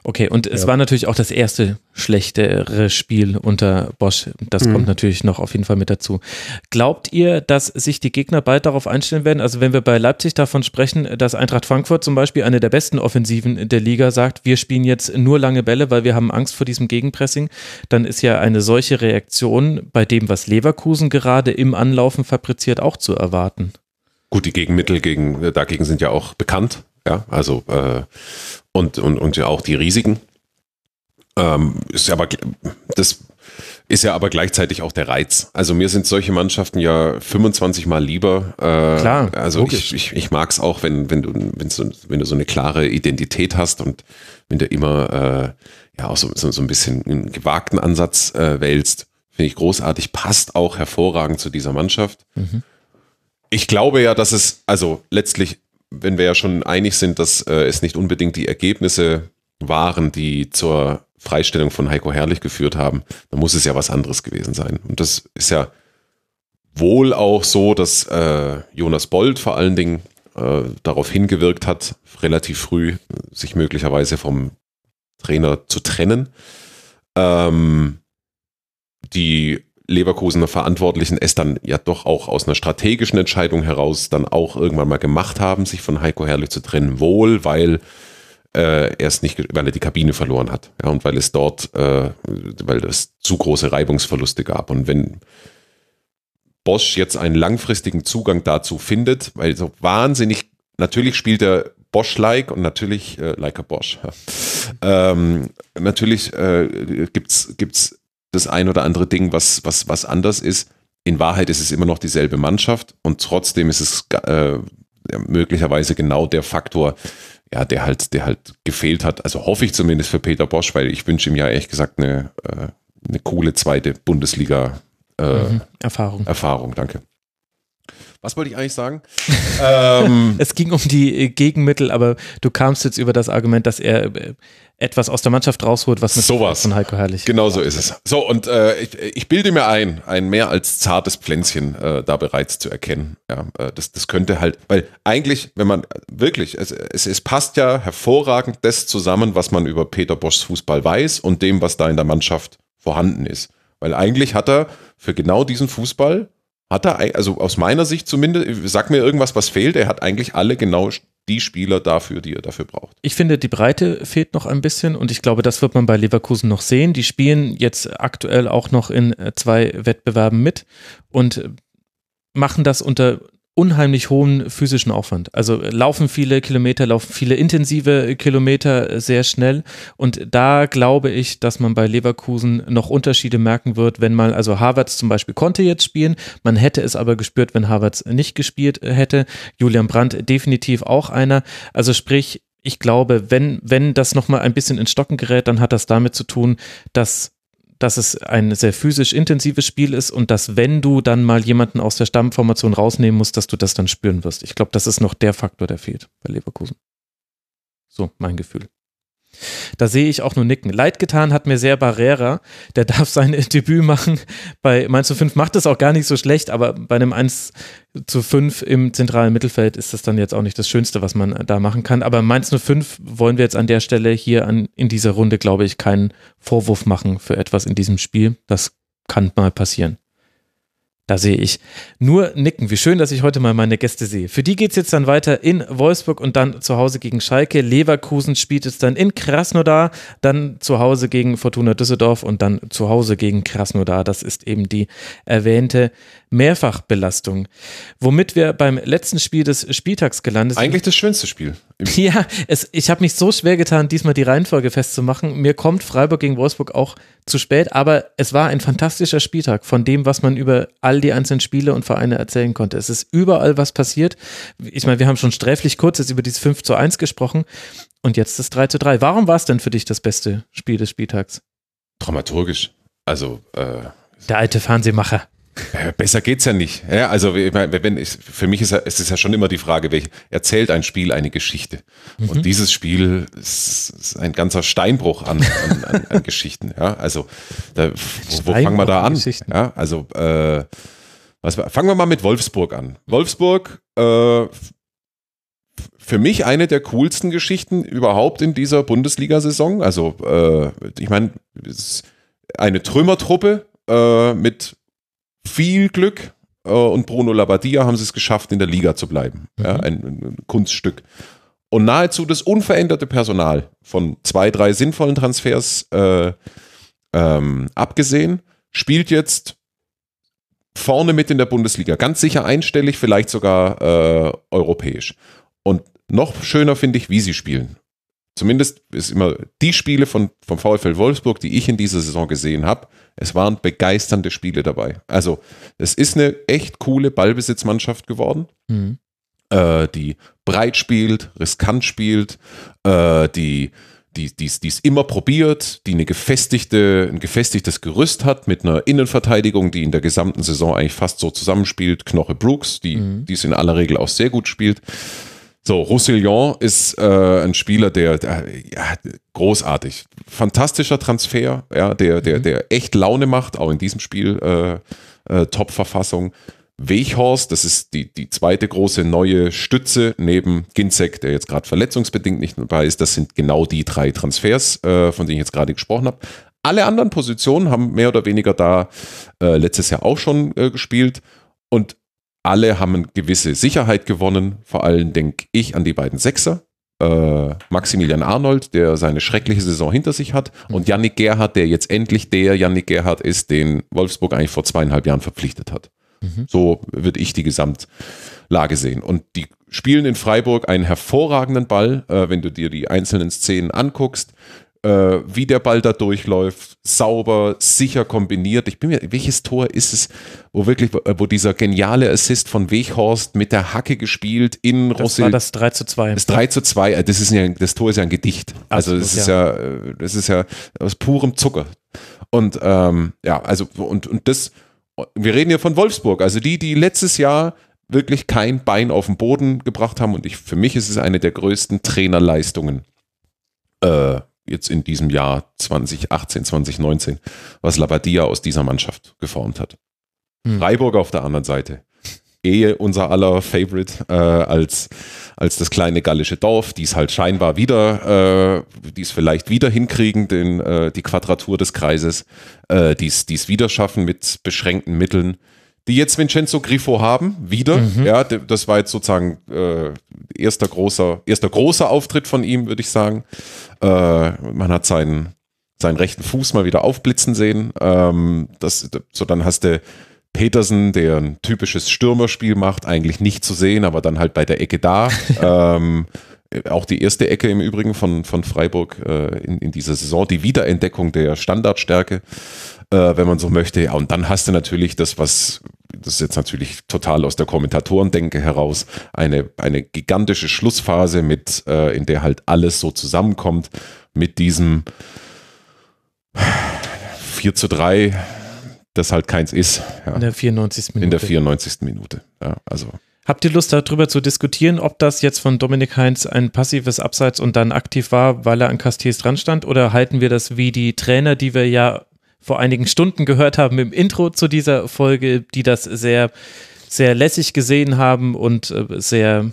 Okay, und es Ja. war natürlich auch das erste schlechtere Spiel unter Bosch. Das Mhm. kommt natürlich noch auf jeden Fall mit dazu. Glaubt ihr, dass sich die Gegner bald darauf einstellen werden? Also wenn wir bei Leipzig davon sprechen, dass Eintracht Frankfurt zum Beispiel eine der besten Offensiven der Liga sagt, wir spielen jetzt nur lange Bälle, weil wir haben Angst vor diesem Gegenpressing, dann ist ja eine solche Reaktion bei dem, was Leverkusen gerade im Anlaufen fabriziert, auch zu erwarten. Gut, die Gegenmittel gegen, äh, dagegen sind ja auch bekannt, ja, also äh, und, und, und ja auch die Risiken. Ähm, ist ja aber das ist ja aber gleichzeitig auch der Reiz. Also mir sind solche Mannschaften ja 25 Mal lieber. Äh, Klar, Also logisch. ich, ich, ich mag es auch, wenn, wenn, du, wenn, so, wenn du so eine klare Identität hast und wenn du immer äh, ja auch so, so, so ein bisschen einen gewagten Ansatz äh, wählst. Finde ich großartig, passt auch hervorragend zu dieser Mannschaft. Ich glaube ja, dass es, also letztlich, wenn wir ja schon einig sind, dass äh, es nicht unbedingt die Ergebnisse waren, die zur Freistellung von Heiko Herrlich geführt haben, dann muss es ja was anderes gewesen sein. Und das ist ja wohl auch so, dass äh, Jonas Bold vor allen Dingen äh, darauf hingewirkt hat, relativ früh sich möglicherweise vom Trainer zu trennen. Ähm, die Leverkusener Verantwortlichen es dann ja doch auch aus einer strategischen Entscheidung heraus dann auch irgendwann mal gemacht haben, sich von Heiko Herrlich zu trennen, wohl, weil äh, er es nicht, weil er die Kabine verloren hat, ja, und weil es dort, äh, weil es zu große Reibungsverluste gab. Und wenn Bosch jetzt einen langfristigen Zugang dazu findet, weil so wahnsinnig, natürlich spielt er Bosch-like und natürlich äh, like a Bosch. Ja. Ähm, natürlich äh, gibt's gibt's das ein oder andere Ding, was, was, was anders ist. In Wahrheit ist es immer noch dieselbe Mannschaft und trotzdem ist es äh, möglicherweise genau der Faktor, ja, der halt, der halt gefehlt hat. Also hoffe ich zumindest für Peter Bosch, weil ich wünsche ihm ja ehrlich gesagt eine, äh, eine coole zweite Bundesliga äh, Mhm. Erfahrung. Erfahrung. Danke. Was wollte ich eigentlich sagen? ähm, Es ging um die äh, Gegenmittel, aber du kamst jetzt über das Argument, dass er äh, etwas aus der Mannschaft rausholt, was mit Sowas. von Heiko Herrlich. Genau so ist es. So, und äh, ich, ich bilde mir ein, ein mehr als zartes Pflänzchen äh, da bereits zu erkennen. Ja, äh, das, das könnte halt, weil eigentlich, wenn man wirklich, es, es, es passt ja hervorragend das zusammen, was man über Peter Boschs Fußball weiß und dem, was da in der Mannschaft vorhanden ist. Weil eigentlich hat er für genau diesen Fußball, hat er, also aus meiner Sicht zumindest, sag mir irgendwas, was fehlt, er hat eigentlich alle genau die Spieler dafür, die er dafür braucht. Ich finde, die Breite fehlt noch ein bisschen und ich glaube, das wird man bei Leverkusen noch sehen. Die spielen jetzt aktuell auch noch in äh, zwei Wettbewerben mit und äh, machen das unter unheimlich hohen physischen Aufwand. Also äh, laufen viele Kilometer, laufen viele intensive Kilometer äh, sehr schnell und da glaube ich, dass man bei Leverkusen noch Unterschiede merken wird, wenn mal, also Havertz zum Beispiel konnte jetzt spielen, man hätte es aber gespürt, wenn Havertz nicht gespielt äh, hätte. Julian Brandt definitiv auch einer. Also sprich, ich glaube, wenn, wenn das nochmal ein bisschen ins Stocken gerät, dann hat das damit zu tun, dass dass es ein sehr physisch intensives Spiel ist und dass, wenn du dann mal jemanden aus der Stammformation rausnehmen musst, dass du das dann spüren wirst. Ich glaube, das ist noch der Faktor, der fehlt bei Leverkusen. So, mein Gefühl. Da sehe ich auch nur Nicken. Leid getan hat mir sehr Barrera. Der darf sein Debüt machen. Bei Mainz zu 5 macht es auch gar nicht so schlecht, aber bei einem 1 zu 5 im zentralen Mittelfeld ist das dann jetzt auch nicht das Schönste, was man da machen kann. Aber Mainz 05 wollen wir jetzt an der Stelle hier an, in dieser Runde, glaube ich, keinen Vorwurf machen für etwas in diesem Spiel. Das kann mal passieren. Da sehe ich nur Nicken. Wie schön, dass ich heute mal meine Gäste sehe. Für die geht es jetzt dann weiter in Wolfsburg und dann zu Hause gegen Schalke. Leverkusen spielt es dann in Krasnodar, dann zu Hause gegen Fortuna Düsseldorf und dann zu Hause gegen Krasnodar. Das ist eben die erwähnte Mehrfachbelastung. Womit wir beim letzten Spiel des Spieltags gelandet sind. Eigentlich das schönste Spiel. Ja, es, ich habe mich so schwer getan, diesmal die Reihenfolge festzumachen. Mir kommt Freiburg gegen Wolfsburg auch zu spät, aber es war ein fantastischer Spieltag von dem, was man über all die einzelnen Spiele und Vereine erzählen konnte. Es ist überall was passiert. Ich meine, wir haben schon sträflich kurz jetzt über dieses 5 zu 1 gesprochen und jetzt das 3 zu 3. Warum war es denn für dich das beste Spiel des Spieltags? dramaturgisch. Also äh, Der alte Fernsehmacher. Äh, Besser geht's ja nicht. Ja, also ich meine, wenn ich, für mich ist ja, es ist ja schon immer die Frage, welche, erzählt ein Spiel eine Geschichte? Und dieses Spiel ist, ist ein ganzer Steinbruch an, an, an, an Geschichten. Ja, also da, wo, wo fangen wir da an? Ja, also äh, was, fangen wir mal mit Wolfsburg an. Wolfsburg äh, für mich eine der coolsten Geschichten überhaupt in dieser Bundesliga-Saison. Also, äh, ich meine, eine Trümmertruppe äh, mit viel Glück äh, und Bruno Labbadia haben sie es geschafft, in der Liga zu bleiben. Ja, ein, ein Kunststück. Und nahezu das unveränderte Personal von zwei, drei sinnvollen Transfers äh, ähm, abgesehen, spielt jetzt vorne mit in der Bundesliga. Ganz sicher einstellig, vielleicht sogar äh, europäisch. Und noch schöner finde ich, wie sie spielen. Zumindest ist immer die Spiele von, vom VfL Wolfsburg, die ich in dieser Saison gesehen habe, es waren begeisternde Spiele dabei. Also es ist eine echt coole Ballbesitzmannschaft geworden, Mhm. äh, die breit spielt, riskant spielt, äh, die die es immer probiert, die eine gefestigte, ein gefestigtes Gerüst hat mit einer Innenverteidigung, die in der gesamten Saison eigentlich fast so zusammenspielt. Knoche Brooks, die Mhm. es in aller Regel auch sehr gut spielt. So, Roussillon ist äh, ein Spieler, der, der ja, großartig, fantastischer Transfer, ja, der, der, der echt Laune macht, auch in diesem Spiel äh, äh, Top-Verfassung. Weghorst, das ist die, die zweite große neue Stütze neben Ginzek, der jetzt gerade verletzungsbedingt nicht dabei ist. Das sind genau die drei Transfers, äh, von denen ich jetzt gerade gesprochen habe. Alle anderen Positionen haben mehr oder weniger da äh, letztes Jahr auch schon äh, gespielt und alle haben eine gewisse Sicherheit gewonnen. Vor allem denke ich an die beiden Sechser. Äh, Maximilian Arnold, der seine schreckliche Saison hinter sich hat, und Yannick Gerhardt, der jetzt endlich der Yannick Gerhardt ist, den Wolfsburg eigentlich vor zweieinhalb Jahren verpflichtet hat. So würde ich die Gesamtlage sehen. Und die spielen in Freiburg einen hervorragenden Ball, äh, wenn du dir die einzelnen Szenen anguckst, äh, wie der Ball da durchläuft, sauber, sicher kombiniert. Ich bin mir, welches Tor ist es, wo wirklich, wo, wo dieser geniale Assist von Weghorst mit der Hacke gespielt in Das Rossil war das 3 zu 2. das 3 zu 2, äh, das, ist ja, das Tor ist ja ein Gedicht. Also Absolut, das ist ja. äh, das ist ja aus purem Zucker. Und ähm, ja, also und, und das, wir reden ja von Wolfsburg, also die, die letztes Jahr wirklich kein Bein auf den Boden gebracht haben. Und ich, für mich ist es eine der größten Trainerleistungen äh, jetzt in diesem Jahr 2018, 2019, was Labadia aus dieser Mannschaft geformt hat. Hm. Freiburg auf der anderen Seite. Ehe unser aller Favorite äh, als, als das kleine gallische Dorf, die es halt scheinbar wieder, äh, die es vielleicht wieder hinkriegen, den, äh, die Quadratur des Kreises, äh, die es die es wieder schaffen mit beschränkten Mitteln, die jetzt Vincenzo Grifo haben, wieder. Ja, d- das war jetzt sozusagen äh, erster großer, erster großer Auftritt von ihm, würde ich sagen. Äh, man hat seinen, seinen rechten Fuß mal wieder aufblitzen sehen. Ähm, das, so dann hast du Petersen, der ein typisches Stürmerspiel macht, eigentlich nicht zu sehen, aber dann halt bei der Ecke da. ähm, auch die erste Ecke im Übrigen von, von Freiburg äh, in, in dieser Saison, die Wiederentdeckung der Standardstärke, äh, wenn man so möchte. Ja, und dann hast du natürlich das, was, das ist jetzt natürlich total aus der Kommentatorendenke heraus, eine, eine gigantische Schlussphase mit, äh, in der halt alles so zusammenkommt, mit diesem 4 zu 3, das halt keins ist. Ja In der 94. Minute. in der 94. Minute. Ja, also Habt ihr Lust darüber zu diskutieren, ob das jetzt von Dominik Heinz ein passives Abseits und dann aktiv war, weil er an Castells dran stand? Oder halten wir das wie die Trainer, die wir ja vor einigen Stunden gehört haben im Intro zu dieser Folge, die das sehr, sehr lässig gesehen haben und äh, sehr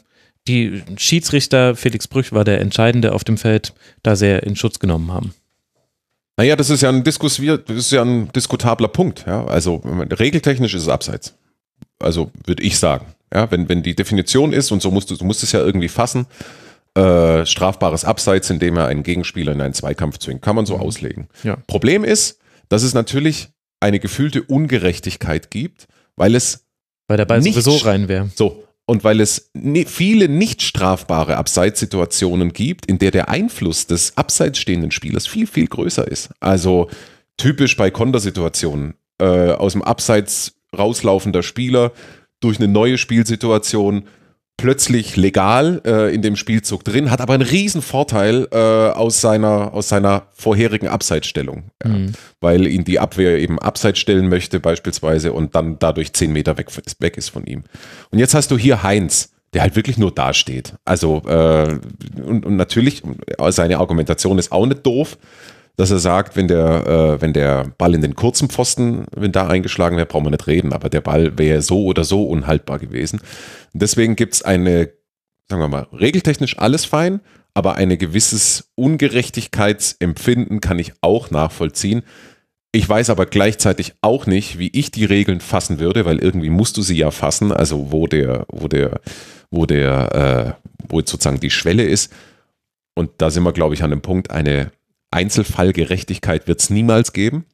die Schiedsrichter, Felix Brüch war der Entscheidende auf dem Feld, da sehr in Schutz genommen haben. Naja, das ist ja ein, Diskus das ist ja ein diskutabler Punkt. Ja? Also regeltechnisch ist es abseits. Also würde ich sagen. Ja, wenn, wenn die Definition ist, und so musst du, du musst es ja irgendwie fassen, äh, strafbares Abseits, indem er einen Gegenspieler in einen Zweikampf zwingt, kann man so auslegen. Ja. Problem ist, dass es natürlich eine gefühlte Ungerechtigkeit gibt, weil es Weil der Ball Nicht sowieso rein wäre. So, und weil es viele nicht strafbare Abseitssituationen gibt, in der der Einfluss des abseits stehenden Spielers viel, viel größer ist. Also typisch bei Kontersituationen. Äh, aus dem Abseits rauslaufender Spieler durch eine neue Spielsituation plötzlich legal äh, in dem Spielzug drin, hat aber einen riesen Vorteil äh, aus, seiner, aus seiner vorherigen Abseitsstellung. Ja. Mhm. Weil ihn die Abwehr eben abseits stellen möchte beispielsweise und dann dadurch zehn Meter weg, weg ist von ihm. Und jetzt hast du hier Heinz, der halt wirklich nur dasteht. Also äh, und, und natürlich, seine Argumentation ist auch nicht doof, dass er sagt, wenn der, äh, wenn der Ball in den kurzen Pfosten, wenn da eingeschlagen wäre, brauchen wir nicht reden, aber der Ball wäre so oder so unhaltbar gewesen. Und deswegen gibt es eine sagen wir mal, regeltechnisch alles fein, aber ein gewisses Ungerechtigkeitsempfinden kann ich auch nachvollziehen. Ich weiß aber gleichzeitig auch nicht, wie ich die Regeln fassen würde, weil irgendwie musst du sie ja fassen, also wo der, wo der, wo der, äh, wo sozusagen die Schwelle ist. Und da sind wir, glaube ich, an dem Punkt, eine Einzelfallgerechtigkeit wird es niemals geben.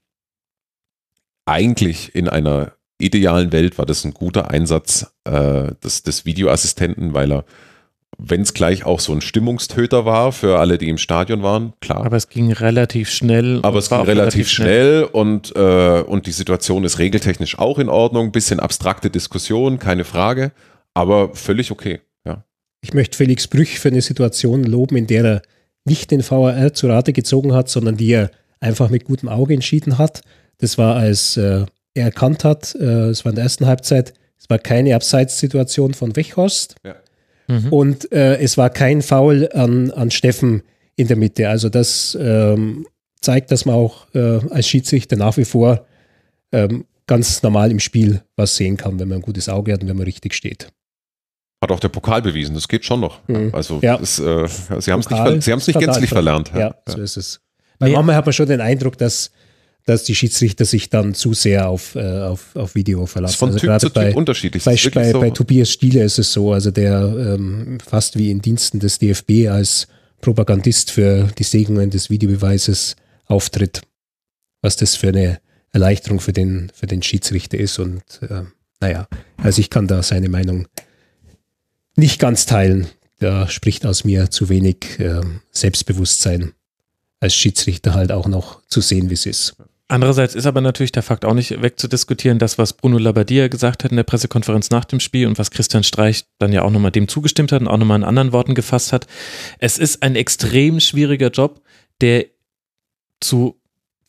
Eigentlich in einer idealen Welt war das ein guter Einsatz äh, des, des Videoassistenten, weil er wenn es gleich auch so ein Stimmungstöter war für alle, die im Stadion waren, klar. Aber es ging relativ schnell. Aber es ging relativ, relativ schnell, schnell, und, äh, und die Situation ist regeltechnisch auch in Ordnung. Bisschen abstrakte Diskussion, keine Frage, aber völlig okay. Ja. Ich möchte Felix Brüch für eine Situation loben, in der er nicht den VAR zu Rate gezogen hat, sondern die er einfach mit gutem Auge entschieden hat. Das war, als äh, er erkannt hat, äh, es war in der ersten Halbzeit, es war keine Abseitssituation von Wechhorst. Ja Mhm. Und äh, es war kein Foul an, an Steffen in der Mitte. Also das ähm, zeigt, dass man auch äh, als Schiedsrichter nach wie vor ähm, ganz normal im Spiel was sehen kann, wenn man ein gutes Auge hat und wenn man richtig steht. Hat auch der Pokal bewiesen, das geht schon noch. Mhm. Also ja. das, äh, sie haben es nicht, sie nicht gänzlich verlernt. Ja, ja, so ist es. Weil manchmal hat man schon den Eindruck, dass dass die Schiedsrichter sich dann zu sehr auf, äh, auf, auf Video verlassen. Das ist von also Typ zu Typ unterschiedlich. Bei, bei, so. bei, Tobias Stiele ist es so, also der ähm, fast wie in Diensten des DFB als Propagandist für die Segnungen des Videobeweises auftritt. Was das für eine Erleichterung für den, für den Schiedsrichter ist. Und äh, naja, also ich kann da seine Meinung nicht ganz teilen. Da spricht aus mir zu wenig äh, Selbstbewusstsein als Schiedsrichter halt auch noch zu sehen, wie es ist. Andererseits ist aber natürlich der Fakt auch nicht wegzudiskutieren, das, was Bruno Labbadia gesagt hat in der Pressekonferenz nach dem Spiel und was Christian Streich dann ja auch nochmal dem zugestimmt hat und auch nochmal in anderen Worten gefasst hat. Es ist ein extrem schwieriger Job, der zu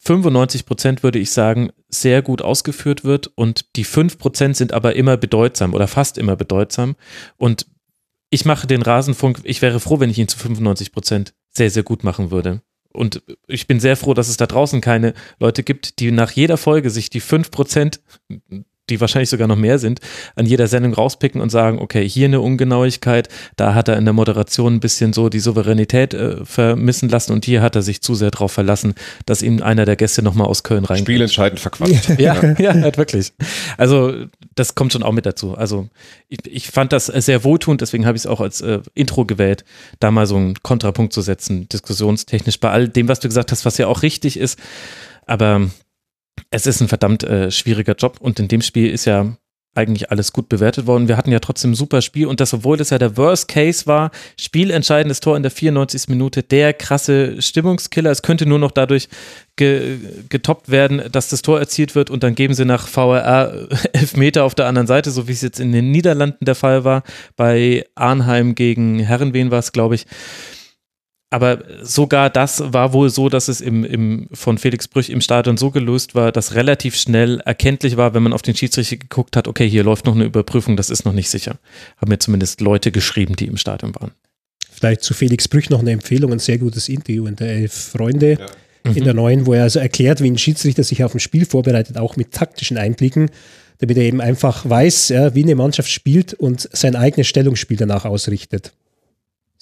95 Prozent würde ich sagen, sehr gut ausgeführt wird und die 5 Prozent sind aber immer bedeutsam oder fast immer bedeutsam und ich mache den Rasenfunk, ich wäre froh, wenn ich ihn zu 95 Prozent sehr, sehr gut machen würde. Und ich bin sehr froh, dass es da draußen keine Leute gibt, die nach jeder Folge sich die 5%, die wahrscheinlich sogar noch mehr sind, an jeder Sendung rauspicken und sagen, okay, hier eine Ungenauigkeit, da hat er in der Moderation ein bisschen so die Souveränität äh, vermissen lassen und hier hat er sich zu sehr darauf verlassen, dass ihm einer der Gäste nochmal aus Köln rein. Spielentscheidend verquatscht. ja, ja, ja, halt wirklich. Also das kommt schon auch mit dazu. Also ich, ich fand das sehr wohltuend, deswegen habe ich es auch als äh, Intro gewählt, da mal so einen Kontrapunkt zu setzen, diskussionstechnisch bei all dem, was du gesagt hast, was ja auch richtig ist. Aber es ist ein verdammt äh, schwieriger Job und in dem Spiel ist ja eigentlich alles gut bewertet worden. Wir hatten ja trotzdem ein super Spiel und das, obwohl das ja der Worst Case war, spielentscheidendes Tor in der 94. Minute, der krasse Stimmungskiller. Es könnte nur noch dadurch ge getoppt werden, dass das Tor erzielt wird und dann geben sie nach VRR Elfmeter auf der anderen Seite, so wie es jetzt in den Niederlanden der Fall war. Bei Arnheim gegen Herrenwehen war es, glaube ich aber sogar das war wohl so, dass es im, im, von Felix Brüch im Stadion so gelöst war, dass relativ schnell erkenntlich war, wenn man auf den Schiedsrichter geguckt hat, okay, hier läuft noch eine Überprüfung, das ist noch nicht sicher. Haben mir zumindest Leute geschrieben, die im Stadion waren. Vielleicht zu Felix Brüch noch eine Empfehlung, ein sehr gutes Interview in der Elf Freunde ja. in der neuen, wo er also erklärt, wie ein Schiedsrichter sich auf ein Spiel vorbereitet, auch mit taktischen Einblicken, damit er eben einfach weiß, ja, wie eine Mannschaft spielt und sein eigenes Stellungsspiel danach ausrichtet.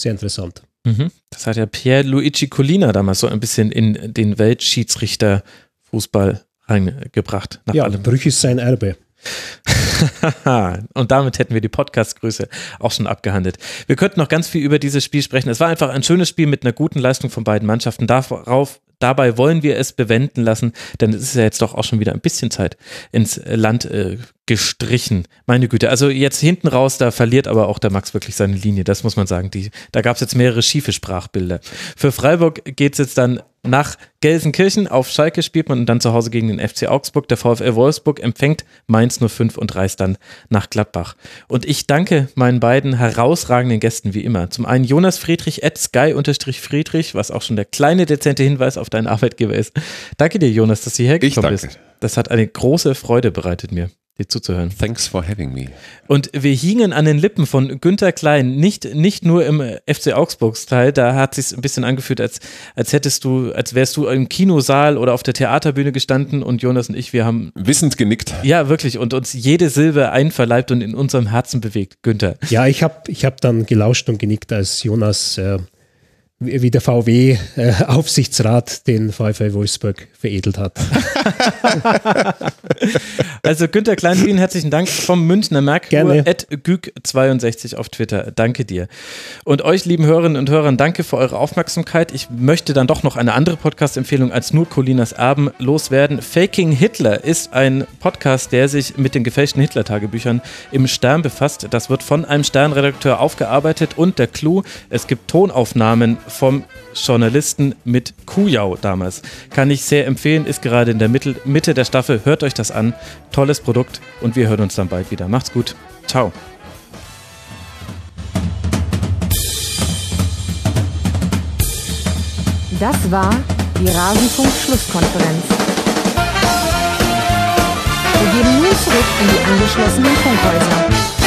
Sehr interessant. Mhm. Das hat ja Pierre Luigi Colina damals so ein bisschen in den Weltschiedsrichter-Fußball reingebracht. ja, allem. Brüch ist sein Erbe. und damit hätten wir die Podcast-Größe auch schon abgehandelt. Wir könnten noch ganz viel über dieses Spiel sprechen. Es war einfach ein schönes Spiel mit einer guten Leistung von beiden Mannschaften. Darauf dabei wollen wir es bewenden lassen, denn es ist ja jetzt doch auch schon wieder ein bisschen Zeit ins Land äh, gestrichen. Meine Güte, also jetzt hinten raus, da verliert aber auch der Max wirklich seine Linie, das muss man sagen. Die, da gab es jetzt mehrere schiefe Sprachbilder. Für Freiburg geht es jetzt dann nach Gelsenkirchen. Auf Schalke spielt man und dann zu Hause gegen den FC Augsburg. Der VfL Wolfsburg empfängt Mainz 05 und reist dann nach Gladbach. Und ich danke meinen beiden herausragenden Gästen wie immer. Zum einen Jonas Friedrich at sky-friedrich, was auch schon der kleine dezente Hinweis auf deinen Arbeitgeber ist. Danke dir, Jonas, dass du hierher gekommen bist. Das hat eine große Freude bereitet mir. dir zuzuhören. Thanks for having me. Und wir hingen an den Lippen von Günther Klein, nicht, nicht nur im FC Augsburgs-Teil, da hat es sich ein bisschen angefühlt, als, als hättest du, als wärst du im Kinosaal oder auf der Theaterbühne gestanden und Jonas und ich, wir haben. Wissend genickt. Ja, wirklich, und uns jede Silbe einverleibt und in unserem Herzen bewegt. Günther. Ja, ich habe ich hab dann gelauscht und genickt, als Jonas äh, wie der VW-Aufsichtsrat äh, den VfL Wolfsburg veredelt hat. also Günter Klein, vielen herzlichen Dank vom Münchner Merkur, at güg62 auf Twitter. Danke dir. Und euch, lieben Hörerinnen und Hörern, danke für eure Aufmerksamkeit. Ich möchte dann doch noch eine andere Podcast-Empfehlung als nur Colinas Erben loswerden. Faking Hitler ist ein Podcast, der sich mit den gefälschten Hitler-Tagebüchern im Stern befasst. Das wird von einem Sternredakteur aufgearbeitet und der Clou, es gibt Tonaufnahmen vom Journalisten mit Kujau damals. Kann ich sehr empfehlen, ist gerade in der Mitte, der Staffel. Hört euch das an. Tolles Produkt und wir hören uns dann bald wieder. Macht's gut. Ciao. Das war die Rasenfunk-Schlusskonferenz. Wir gehen nun zurück in die angeschlossenen Funkhäuser.